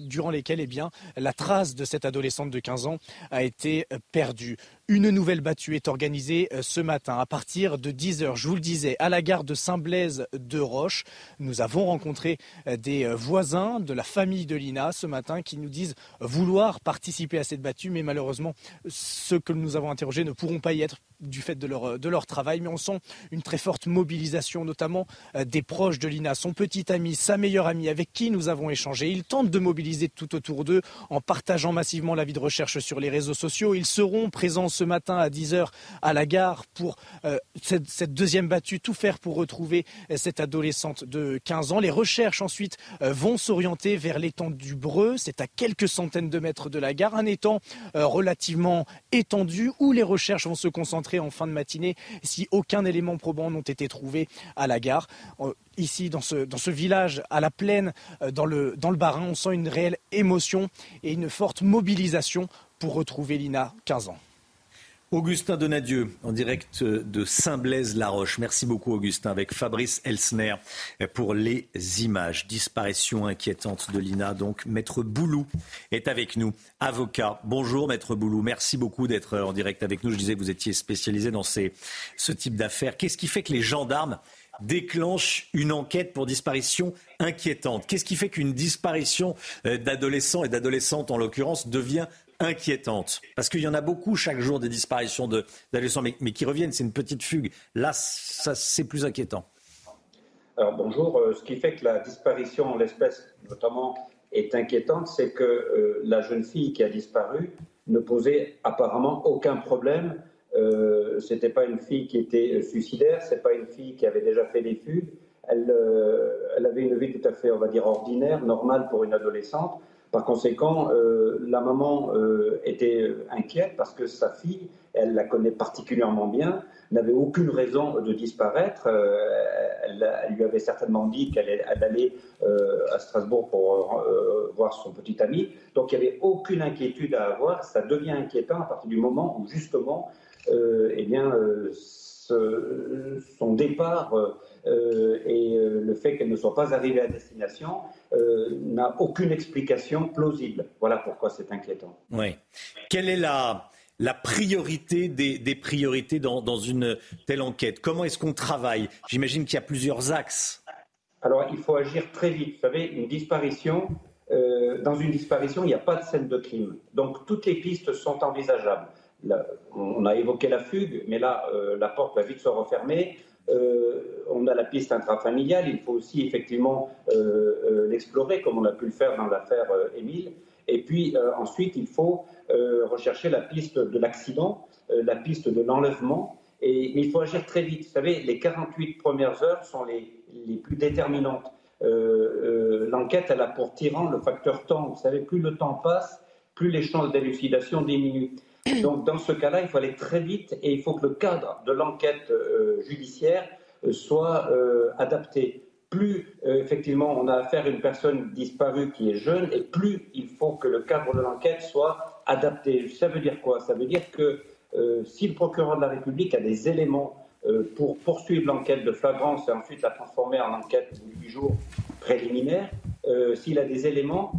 durant lesquels eh la trace de cette adolescente de 15 ans a été perdue. Une nouvelle battue est organisée euh, ce matin à partir de 10h. Je vous le disais, à la gare de Saint-Blaise de Roche. Nous avons rencontré euh, des euh, voisins de la famille de Lina ce matin qui nous disent vouloir participer à cette battue, mais malheureusement, ceux que nous avons interrogés ne pourront pas y être du fait de leur, de leur travail, mais on sent une très forte mobilisation, notamment des proches de Lina, son petit ami, sa meilleure amie avec qui nous avons échangé. Ils tentent de mobiliser tout autour d'eux en partageant massivement la vie de recherche sur les réseaux sociaux. Ils seront présents ce matin à 10h à la gare pour euh, cette, deuxième battue, tout faire pour retrouver euh, cette adolescente de 15 ans. Les recherches ensuite euh, vont s'orienter vers l'étang du Breu. C'est à quelques centaines de mètres de la gare, un étang relativement étendu où les recherches vont se concentrer en fin de matinée si aucun élément probant n'ont été trouvés à la gare ici dans ce, village à la plaine, dans le, dans le Barin, on sent une réelle émotion et une forte mobilisation pour retrouver Lina, 15 ans. Augustin Donadieu, en direct de Saint-Blaise-la-Roche. Merci beaucoup, Augustin, avec Fabrice Elsner pour les images. Disparition inquiétante de Lina. Donc, Maître Boulou est avec nous, avocat. Bonjour, Maître Boulou. Merci beaucoup d'être en direct avec nous. Je disais que vous étiez spécialisé dans ce type d'affaires. Qu'est-ce qui fait que les gendarmes déclenchent une enquête pour disparition inquiétante? Qu'est-ce qui fait qu'une disparition euh, d'adolescents et d'adolescentes, en l'occurrence, devient inquiétante. Parce qu'il y en a beaucoup chaque jour des disparitions d'adolescents, mais, qui reviennent, c'est une petite fugue. Là, c'est plus inquiétant. Alors bonjour, euh, ce qui fait que la disparition en l'espèce, notamment, est inquiétante, c'est que euh, la jeune fille qui a disparu ne posait apparemment aucun problème. Euh, Ce n'était pas une fille qui était suicidaire, c'est pas une fille qui avait déjà fait des fugues. elle, elle avait une vie tout à fait, on va dire, ordinaire, normale pour une adolescente. Par conséquent, euh, la maman euh, était inquiète parce que sa fille, elle la connaît particulièrement bien, n'avait aucune raison de disparaître. Euh, elle, lui avait certainement dit qu'elle allait à Strasbourg pour voir son petit ami. Donc il n'y avait aucune inquiétude à avoir. Ça devient inquiétant à partir du moment où justement, eh bien, son départ et le fait qu'elle ne soit pas arrivée à destination euh, n'a aucune explication plausible. Voilà pourquoi c'est inquiétant. Oui. Quelle est la, la priorité des, priorités dans, une telle enquête? Comment est-ce qu'on travaille? J'imagine qu'il y a plusieurs axes. Alors, il faut agir très vite. Vous savez, une disparition, euh, dans une disparition, il n'y a pas de scène de crime. Donc, toutes les pistes sont envisageables. On a évoqué la fugue, mais là, euh, la porte va vite se refermer. Euh, on a la piste intrafamiliale, il faut aussi effectivement euh, l'explorer comme on a pu le faire dans l'affaire Émile. Et puis ensuite, il faut rechercher la piste de l'accident, la piste de l'enlèvement. Et, mais il faut agir très vite. Vous savez, les 48 premières heures sont les, les plus déterminantes. L'enquête, elle a pour tyran le facteur temps. Vous savez, plus le temps passe, plus les chances d'élucidation diminuent. Donc dans ce cas-là, il faut aller très vite et il faut que le cadre de l'enquête euh, judiciaire euh, soit euh, adapté. Plus effectivement on a affaire à une personne disparue qui est jeune et plus il faut que le cadre de l'enquête soit adapté. Ça veut dire quoi? Ça veut dire que si le procureur de la République a des éléments pour poursuivre l'enquête de flagrance et ensuite la transformer en enquête de huit jours préliminaire, s'il a des éléments,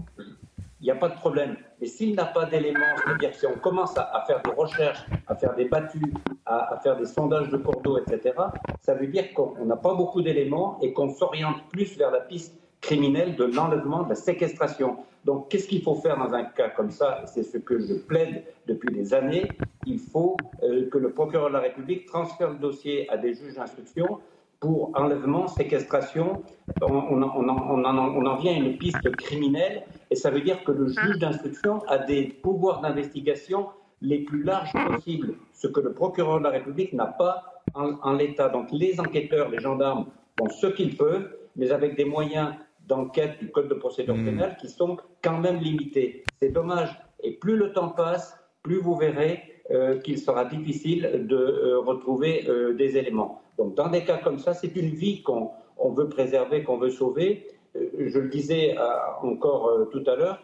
il n'y a pas de problème. Mais s'il n'a pas d'éléments, c'est-à-dire si on commence à, faire des recherches, à faire des battues, à, faire des sondages de cours d'eau, etc., ça veut dire qu'on n'a pas beaucoup d'éléments et qu'on s'oriente plus vers la piste criminelle de l'enlèvement, de la séquestration. Donc, qu'est-ce qu'il faut faire dans un cas comme ça? C'est ce que je plaide depuis des années. Il faut euh, que le procureur de la République transfère le dossier à des juges d'instruction pour enlèvement, séquestration, on, en, vient à une piste criminelle et ça veut dire que le juge d'instruction a des pouvoirs d'investigation les plus larges possibles, ce que le procureur de la République n'a pas en, l'état. Donc les enquêteurs, les gendarmes font ce qu'ils peuvent, mais avec des moyens d'enquête du Code de procédure hmm. pénale qui sont quand même limités. C'est dommage. Et plus le temps passe, plus vous verrez euh, qu'il sera difficile de euh, retrouver euh, des éléments. Donc dans des cas comme ça, c'est une vie qu'on veut préserver, qu'on veut sauver. je le disais encore tout à l'heure,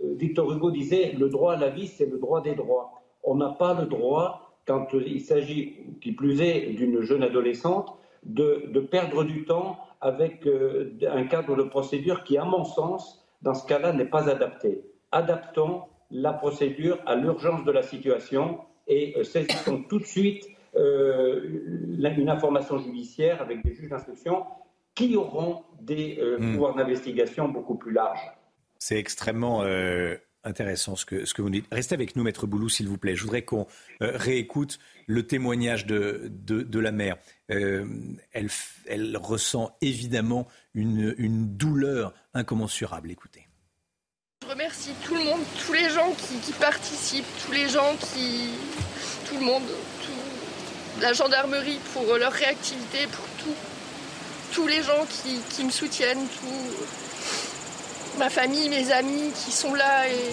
Victor Hugo disait le droit à la vie, c'est le droit des droits. On n'a pas le droit, quand il s'agit, qui plus est, d'une jeune adolescente, de, perdre du temps avec un cadre de procédure qui, à mon sens, dans ce cas-là, n'est pas adapté. Adaptons la procédure à l'urgence de la situation et euh, saisissons tout de suite euh, une information judiciaire avec des juges d'instruction qui auront des euh, hmm. pouvoirs d'investigation beaucoup plus larges. C'est extrêmement intéressant ce que, ce que vous dites. Restez avec nous, Maître Boulou, s'il vous plaît. Je voudrais qu'on réécoute le témoignage de, de, la mère. elle, elle, ressent évidemment une, une douleur incommensurable. Écoutez. Je remercie tout le monde, tous les gens qui, participent, tous les gens qui. tout le monde, la gendarmerie pour leur réactivité, pour. Tous les gens qui, me soutiennent, tout. Ma famille, mes amis qui sont là et,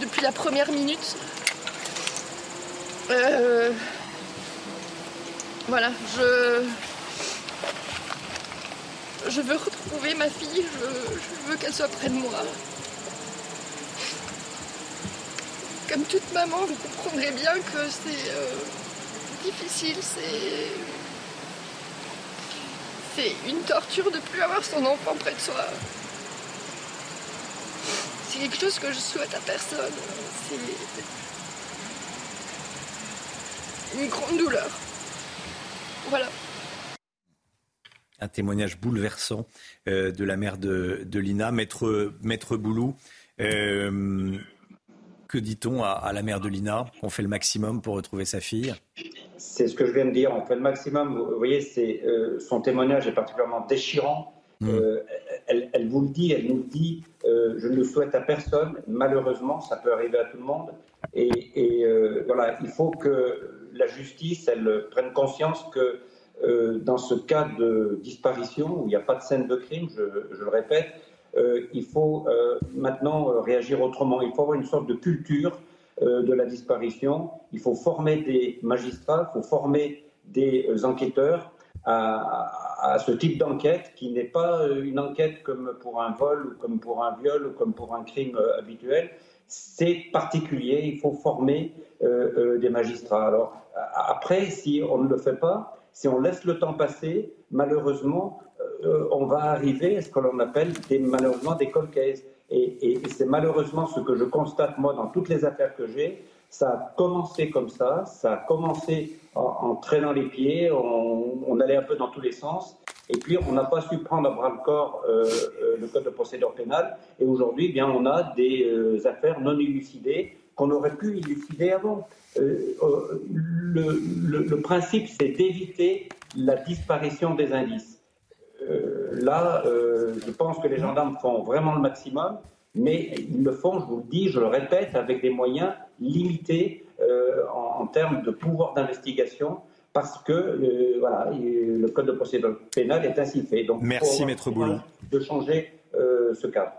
depuis la première minute. Euh, voilà, je. Je veux retrouver ma fille, je veux qu'elle soit près de moi. comme toute maman, vous comprendrez bien que c'est euh, difficile, c'est. C'est une torture de plus avoir son enfant près de soi. C'est quelque chose que je souhaite à personne. C'est une grande douleur. Voilà. Un témoignage bouleversant euh, de la mère de, Lina, maître, Boulou. Euh, que dit-on à, la mère de Lina? On fait le maximum pour retrouver sa fille C'est ce que je viens de dire. On fait le maximum. Vous voyez, c'est, euh, son témoignage est particulièrement déchirant. Mm. Euh, elle, vous le dit, elle nous dit euh, Je ne le souhaite à personne. Malheureusement, ça peut arriver à tout le monde. Et, voilà, il faut que la justice, elle prenne conscience que dans ce cas de disparition où il n'y a pas de scène de crime, je, le répète, il faut maintenant réagir autrement. Il faut avoir une sorte de culture de la disparition. Il faut former des magistrats, il faut former des enquêteurs à, ce type d'enquête qui n'est pas euh, une enquête comme pour un vol ou comme pour un viol ou comme pour un crime euh, habituel. C'est particulier, il faut former euh, des magistrats. Alors après, si on ne le fait pas, si on laisse le temps passer, malheureusement, on va arriver à ce que l'on appelle des, malheureusement des cold cases. Et, c'est malheureusement ce que je constate moi dans toutes les affaires que j'ai, ça a commencé comme ça, ça a commencé en, traînant les pieds, on, allait un peu dans tous les sens, et puis on n'a pas su prendre à bras le corps euh, euh, le code de procédure pénale, et aujourd'hui, eh bien, on a des euh, affaires non élucidées qu'on aurait pu élucider avant. Le, principe, c'est d'éviter la disparition des indices. là, je pense que les gendarmes font vraiment le maximum mais ils le font, je vous le dis, je le répète, avec des moyens limités euh, en, termes de pouvoir d'investigation parce que euh, voilà, le code de procédure pénale est ainsi fait. Donc, Merci, Maître Boulou. De changer euh, ce cadre.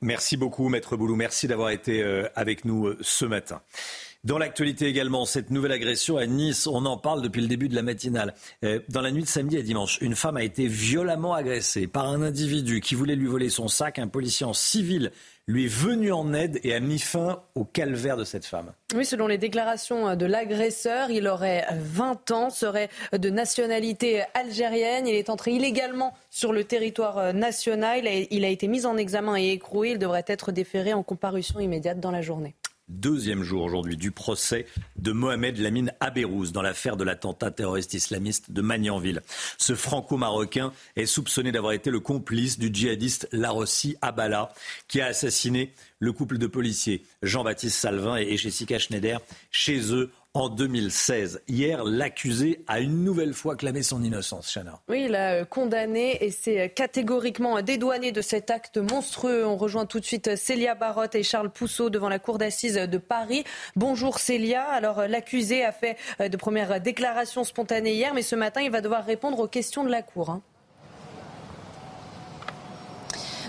Merci beaucoup, Maître Boulou. Merci d'avoir été avec nous ce matin. Dans l'actualité également, cette nouvelle agression à Nice, on en parle depuis le début de la matinale. Dans la nuit de samedi à dimanche, une femme a été violemment agressée par un individu qui voulait lui voler son sac. Un policier en civil lui est venu en aide et a mis fin au calvaire de cette femme. Oui, selon les déclarations de l'agresseur, il aurait 20 ans, serait de nationalité algérienne. Il est entré illégalement sur le territoire national. Il a été mis en examen et écroué. Il devrait être déféré en comparution immédiate dans la journée deuxième jour aujourd'hui du procès de Mohamed Lamine Abérouz dans l'affaire de l'attentat terroriste islamiste de Magnanville. Ce franco-marocain est soupçonné d'avoir été le complice du djihadiste Larossi Abala qui a assassiné le couple de policiers Jean-Baptiste Salvin et Jessica Schneider chez eux en 2016. Hier, l'accusé a une nouvelle fois clamé son innocence, Chana. Oui, il a euh, condamné et s'est euh, catégoriquement dédouané de cet acte monstrueux. On rejoint tout de suite Célia Barotte et Charles Pousseau devant la cour d'assises de Paris. Bonjour Célia. Alors, euh, l'accusé a fait de premières déclarations spontanées hier, mais ce matin, il va devoir répondre aux questions de la cour. Hein.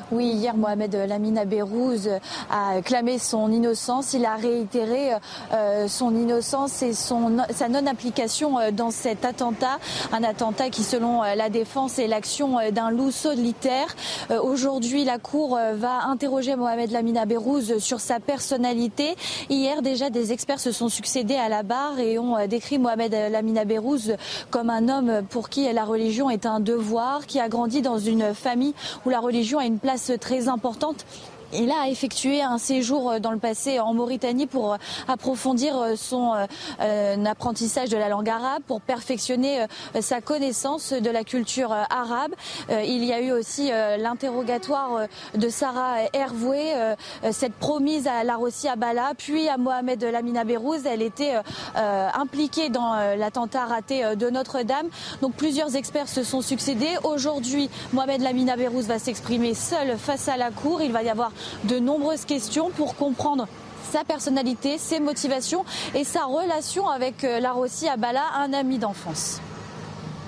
Oui, hier, Mohamed Lamine Abérouz a clamé son innocence. Il a réitéré euh, son innocence et sa non-application euh, dans cet attentat. Un attentat qui, selon euh, la défense, est l'action d'un loup solitaire. Aujourd'hui, la Cour va interroger Mohamed Lamine Abérouz sur sa personnalité. Hier, déjà, des experts se sont succédés à la barre et ont décrit Mohamed Lamine Abérouz comme un homme pour qui la religion est un devoir, qui a grandi dans une famille où la religion a une place très importante il a effectué un séjour euh, dans le passé en Mauritanie pour euh, approfondir euh, son apprentissage de la langue arabe, pour perfectionner sa connaissance de la culture arabe. Il y a eu aussi l'interrogatoire de Sarah Hervoué, cette promise à Larossi Abala, puis à Mohamed Lamina Bérouz. Elle était impliquée dans l'attentat raté de Notre-Dame. Donc plusieurs experts se sont succédés. Aujourd'hui, Mohamed Lamina Bérouz va s'exprimer seul face à la Cour. Il va y avoir de nombreuses questions pour comprendre sa personnalité, ses motivations et sa relation avec euh, Larossi Abala, un ami d'enfance.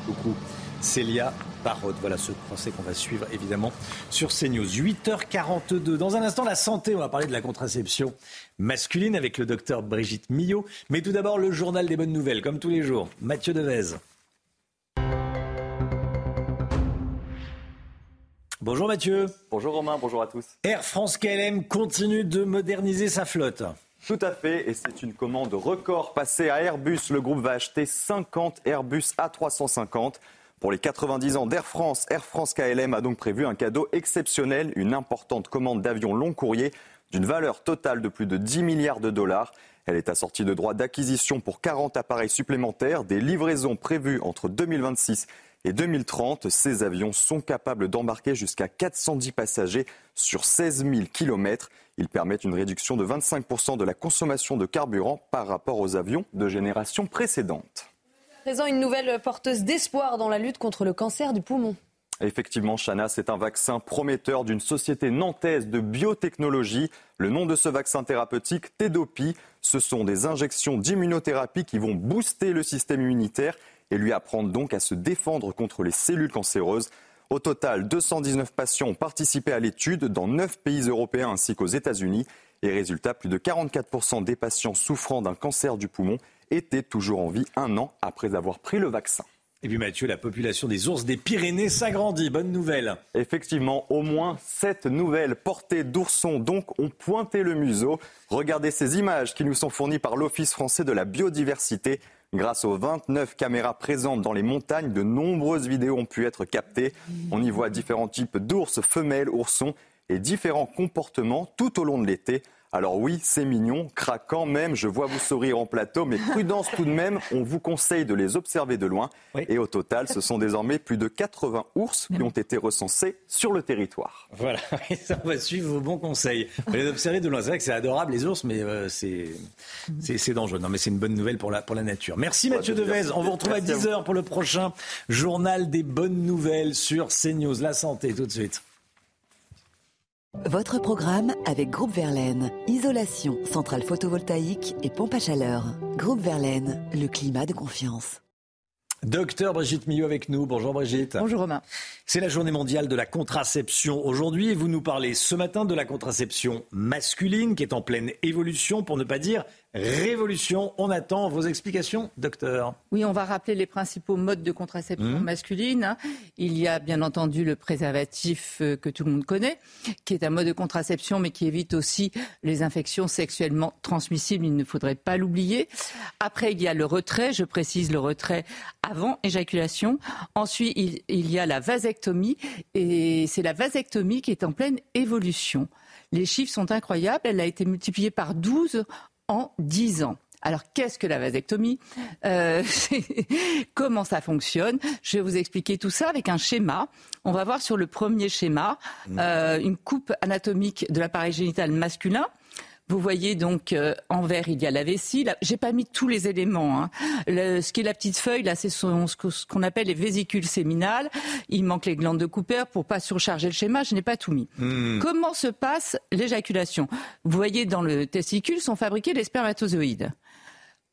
Beaucoup. Célia Parode. Voilà ce procès qu'on va suivre évidemment sur CNews. 8h42. Dans un instant, la santé. On va parler de la contraception masculine avec le docteur Brigitte Millot. Mais tout d'abord, le journal des bonnes nouvelles, comme tous les jours. Mathieu Devez. Bonjour Mathieu. Bonjour Romain, bonjour à tous. Air France KLM continue de moderniser sa flotte. Tout à fait, et c'est une commande record passée à Airbus. Le groupe va acheter 50 Airbus A350. Pour les 90 ans d'Air France, Air France KLM a donc prévu un cadeau exceptionnel, une importante commande d'avions long courrier d'une valeur totale de plus de 10 milliards de dollars. Elle est assortie de droits d'acquisition pour 40 appareils supplémentaires, des livraisons prévues entre 2026 et 2030, ces avions sont capables d'embarquer jusqu'à 410 passagers sur 16 000 km. Ils permettent une réduction de 25% de la consommation de carburant par rapport aux avions de génération précédente. Présent une nouvelle porteuse d'espoir dans la lutte contre le cancer du poumon. Effectivement, Chana, c'est un vaccin prometteur d'une société nantaise de biotechnologie. Le nom de ce vaccin thérapeutique, Tedopi, ce sont des injections d'immunothérapie qui vont booster le système immunitaire et lui apprendre donc à se défendre contre les cellules cancéreuses. Au total, 219 patients ont participé à l'étude dans 9 pays européens ainsi qu'aux États-Unis. Et résultat, plus de 44% des patients souffrant d'un cancer du poumon étaient toujours en vie un an après avoir pris le vaccin. Et puis Mathieu, la population des ours des Pyrénées s'agrandit. Bonne nouvelle. Effectivement, au moins sept nouvelles portées d'oursons donc ont pointé le museau. Regardez ces images qui nous sont fournies par l'Office français de la biodiversité. Grâce aux 29 caméras présentes dans les montagnes, de nombreuses vidéos ont pu être captées. On y voit différents types d'ours, femelles, oursons et différents comportements tout au long de l'été. Alors oui, c'est mignon, craquant même, je vois vous sourire en plateau, mais prudence tout de même, on vous conseille de les observer de loin. Et au total, ce sont désormais plus de 80 ours qui ont été recensés sur le territoire. Voilà, ça, on va suivre vos bons conseils. Vous les observer de loin. C'est vrai que c'est adorable les ours, mais euh, c'est, c'est, dangereux. Non, mais c'est une bonne nouvelle pour la, pour la nature. Merci Mathieu Devez. On vous retrouve à 10h pour le prochain journal des bonnes nouvelles sur CNews. La santé, tout de suite. Votre programme avec Groupe Verlaine. Isolation, centrale photovoltaïque et pompe à chaleur. Groupe Verlaine, le climat de confiance. Docteur Brigitte Millot avec nous. Bonjour Brigitte. Bonjour Romain. C'est la journée mondiale de la contraception aujourd'hui et vous nous parlez ce matin de la contraception masculine qui est en pleine évolution, pour ne pas dire révolution. On attend vos explications, docteur. Oui, on va rappeler les principaux modes de contraception mmh. masculine. Il y a bien entendu le préservatif euh, que tout le monde connaît, qui est un mode de contraception, mais qui évite aussi les infections sexuellement transmissibles. Il ne faudrait pas l'oublier. Après, il y a le retrait. Je précise le retrait avant éjaculation. Ensuite, il, il y a la vasectomie. Et c'est la vasectomie qui est en pleine évolution. Les chiffres sont incroyables. Elle a été multipliée par 12 en 10 ans. Alors, qu'est-ce que la vasectomie euh, Comment ça fonctionne Je vais vous expliquer tout ça avec un schéma. On va voir sur le premier schéma mmh. euh, une coupe anatomique de l'appareil génital masculin vous voyez donc euh, en vert, il y a la vessie. J'ai pas mis tous les éléments. Hein. ce qui est la petite feuille, là, c'est ce qu'on appelle les vésicules séminales. Il manque les glandes de Cooper pour pas surcharger le schéma. Je n'ai pas tout mis. Hmm. Comment se passe l'éjaculation? Vous voyez, dans le testicule sont fabriqués les spermatozoïdes.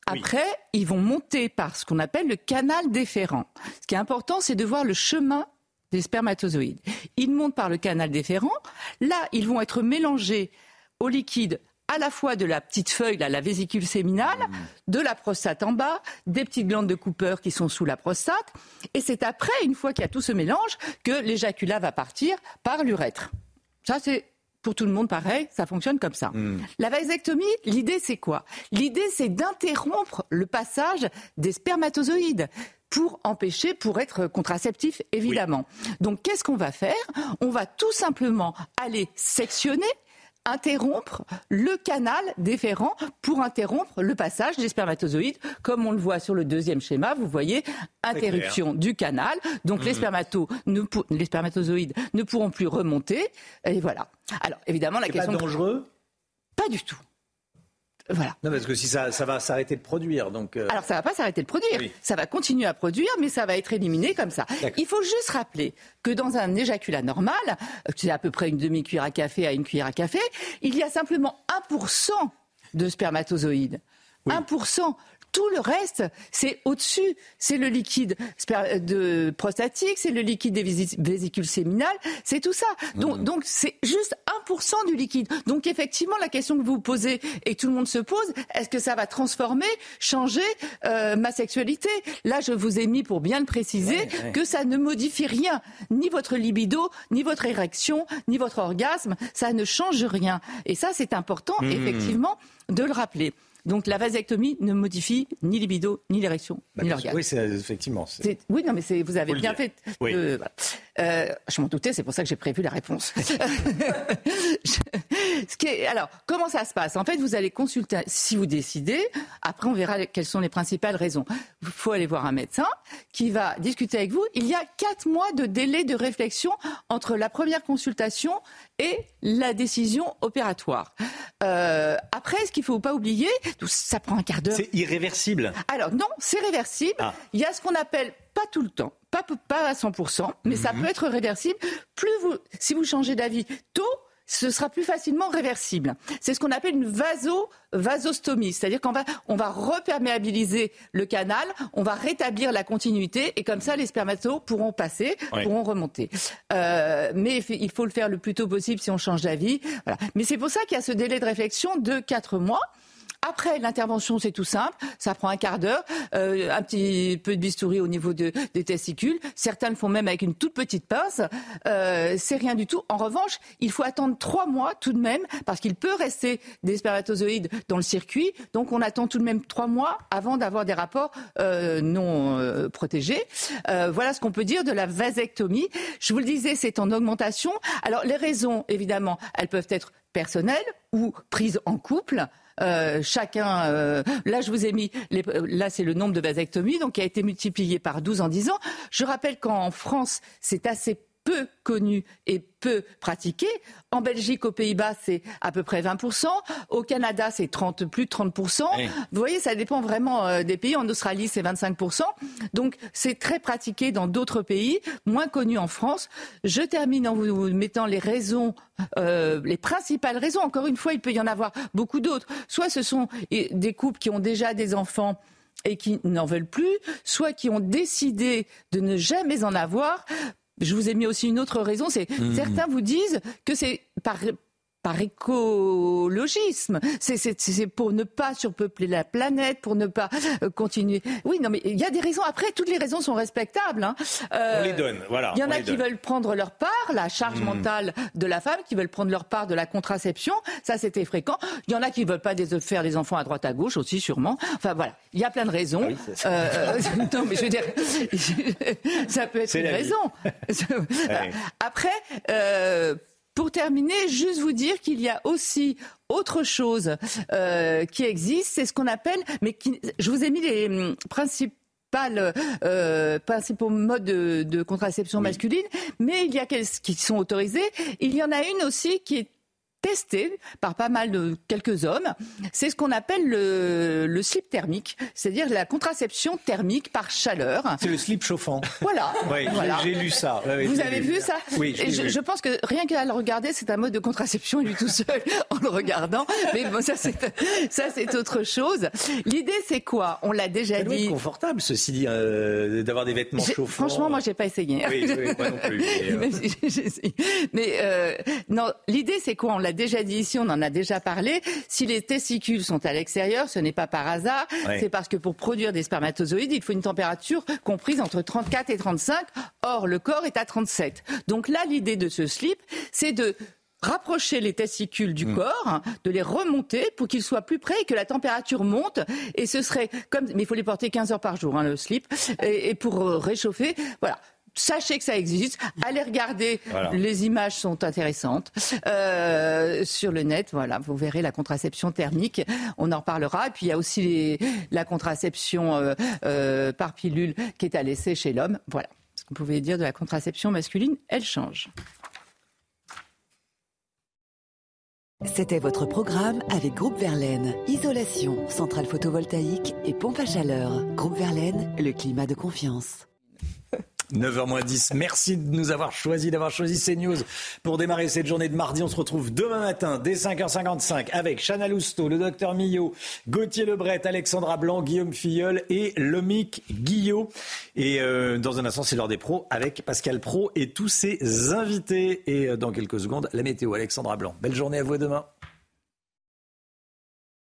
Après, ils vont monter par ce qu'on appelle le canal déférent. Ce qui est important, c'est de voir le chemin des spermatozoïdes. Ils montent par le canal déférent. Là, ils vont être mélangés au liquide à la fois de la petite feuille, là, la vésicule séminale, mmh. de la prostate en bas, des petites glandes de Cooper qui sont sous la prostate. Et c'est après, une fois qu'il y a tout ce mélange, que l'éjaculat va partir par l'urètre. Ça, c'est pour tout le monde pareil, ça fonctionne comme ça. Mmh. La vasectomie, l'idée c'est quoi? L'idée c'est d'interrompre le passage des spermatozoïdes pour empêcher, pour être contraceptif, évidemment. Donc qu'est-ce qu'on va faire? On va tout simplement aller sectionner interrompre le canal déférent pour interrompre le passage des spermatozoïdes. Comme on le voit sur le deuxième schéma, vous voyez interruption du canal. Donc les, mhm. les spermatozoïdes ne pourront plus remonter. Et voilà. Alors évidemment, la question. Pas dangereux? Pas du tout. Voilà. Non, parce que si ça, ça va s'arrêter de produire, donc. Euh, Alors ça va pas s'arrêter de produire. Ça va continuer à produire, mais ça va être éliminé comme ça. Il faut juste rappeler que dans un éjaculat normal, c'est à peu près une demi-cuillère à café à une cuillère à café, il y a simplement 1% de spermatozoïdes. 1%. Tout le reste, c'est au-dessus. C'est le liquide de prostatique, c'est le liquide des vésicules séminales, c'est tout ça. Donc, mmh. donc c'est juste 1% du liquide. Donc effectivement, la question que vous posez et que tout le monde se pose, est-ce que ça va transformer, changer euh, ma sexualité? Là, je vous ai mis pour bien le préciser que ça ne modifie rien, ni votre libido, ni votre érection, ni votre orgasme. Ça ne change rien. Et ça, c'est important, mmh. effectivement, de le rappeler. Donc la vasectomie ne modifie ni libido, ni l'érection, bah, ni l'orgasme. Oui, c'est effectivement. Oui, non, mais vous avez bien fait. Euh, je m'en doutais, c'est pour ça que j'ai prévu la réponse. Ce qui est, alors, comment ça se passe? En fait, vous allez consulter, si vous décidez, après on verra quelles sont les principales raisons. Il faut aller voir un médecin qui va discuter avec vous. Il y a quatre mois de délai de réflexion entre la première consultation et la décision opératoire. Euh, après, ce qu'il ne faut pas oublier, ça prend un quart d'heure. C'est irréversible. Alors non, c'est réversible. Ah. Il y a ce qu'on appelle pas tout le temps, pas, pas à 100%, mais ça mhm. peut être réversible. Plus vous, si vous changez d'avis tôt, ce sera plus facilement réversible. C'est ce qu'on appelle une vaso, vasostomie, c'est-à-dire qu'on va, on va reperméabiliser le canal, on va rétablir la continuité et comme ça les spermatos pourront passer, pourront remonter. Euh, mais il faut le faire le plus tôt possible si on change d'avis. Voilà. Mais c'est pour ça qu'il y a ce délai de réflexion de 4 mois. Après, l'intervention, c'est tout simple. Ça prend un quart d'heure, euh, un petit peu de bistouri au niveau de, des testicules. Certains le font même avec une toute petite pince. Euh, c'est rien du tout. En revanche, il faut attendre trois mois tout de même, parce qu'il peut rester des spermatozoïdes dans le circuit. Donc, on attend tout de même trois mois avant d'avoir des rapports euh, non protégés. Voilà ce qu'on peut dire de la vasectomie. Je vous le disais, c'est en augmentation. Alors, les raisons, évidemment, elles peuvent être personnelles ou prises en couple. Euh, chacun, euh, là je vous ai mis, les, là c'est le nombre de vasectomies, donc qui a été multiplié par 12 en 10 ans. Je rappelle qu'en France, c'est assez peu connu et peu pratiqué. En Belgique, aux Pays-Bas, c'est à peu près 20%. Au Canada, c'est 30, plus de 30%. Vous voyez, ça dépend vraiment euh, des pays. En Australie, c'est 25%. Donc, c'est très pratiqué dans d'autres pays, moins connu en France. Je termine en vous mettant les raisons, euh, les principales raisons. Encore une fois, il peut y en avoir beaucoup d'autres. Soit ce sont des couples qui ont déjà des enfants et qui n'en veulent plus, soit qui ont décidé de ne jamais en avoir je vous ai mis aussi une autre raison, c'est mmh. certains vous disent que c'est par par écologisme. C'est pour ne pas surpeupler la planète, pour ne pas euh, continuer. Oui, non, mais il y a des raisons. Après, toutes les raisons sont respectables. Hein. Euh, on les donne, voilà. Il y en a qui veulent prendre leur part, la charge mmh. mentale de la femme, qui veulent prendre leur part de la contraception. Ça, c'était fréquent. Il y en a qui veulent pas faire des enfants à droite à gauche aussi, sûrement. Enfin voilà, il y a plein de raisons. Ah euh, non, mais je veux dire, ça peut être une raison. Après. Pour terminer, juste vous dire qu'il y a aussi autre chose euh, qui existe, c'est ce qu'on appelle, mais qui, je vous ai mis les hum, principes euh, principaux modes de, contraception masculine, mais il y a qui sont autorisés. Il y en a une aussi qui est testé par pas mal de quelques hommes. C'est ce qu'on appelle le, le, slip thermique, c'est-à-dire la contraception thermique par chaleur. C'est le slip chauffant. Voilà. Oui, voilà. J'ai lu ça. Vous avez vu ça Oui. je, je, pense que rien qu'à le regarder, c'est un mode de contraception lui tout seul en le regardant. Mais bon, ça c'est ça c'est autre chose. L'idée c'est quoi? On l'a déjà dit. C'est confortable ceci dit euh, d'avoir des vêtements chauffants. Franchement, moi j'ai pas essayé. Oui, oui, moi non plus. Mais, euh... mais euh, non, l'idée c'est quoi? On l'a déjà dit ici, on en a déjà parlé. Si les testicules sont à l'extérieur, ce n'est pas par hasard. C'est parce que pour produire des spermatozoïdes, il faut une température comprise entre 34 et 35. Or, le corps est à 37. Donc là, l'idée de ce slip, c'est de rapprocher les testicules du hmm. corps, de les remonter pour qu'ils soient plus près et que la température monte. Et ce serait comme, mais il faut les porter 15 heures par jour, hein, le slip, et, et pour réchauffer. Voilà sachez que ça existe. Allez regarder, les images sont intéressantes euh, sur le net. Voilà, vous verrez la contraception thermique. On en reparlera. Et puis il y a aussi la contraception euh, euh, par pilule qui est à laisser chez l'homme. Voilà ce que vous pouvez dire de la contraception masculine. Elle change. C'était votre programme avec Groupe Verlaine. Isolation, centrale photovoltaïque et pompe à chaleur. Groupe Verlaine, le climat de confiance. 9h10. Merci de nous avoir choisi, d'avoir choisi CNews pour démarrer cette journée de mardi. On se retrouve demain matin dès 5h55 avec Chana Lousteau, le docteur Millot, Gauthier Lebret, Alexandra Blanc, Guillaume Filleul et Lomic Guillot. Et euh, dans un instant, c'est l'heure des pros avec Pascal Pro et tous ses invités. Et euh, dans quelques secondes, la météo, Alexandra Blanc. Belle journée à vous demain.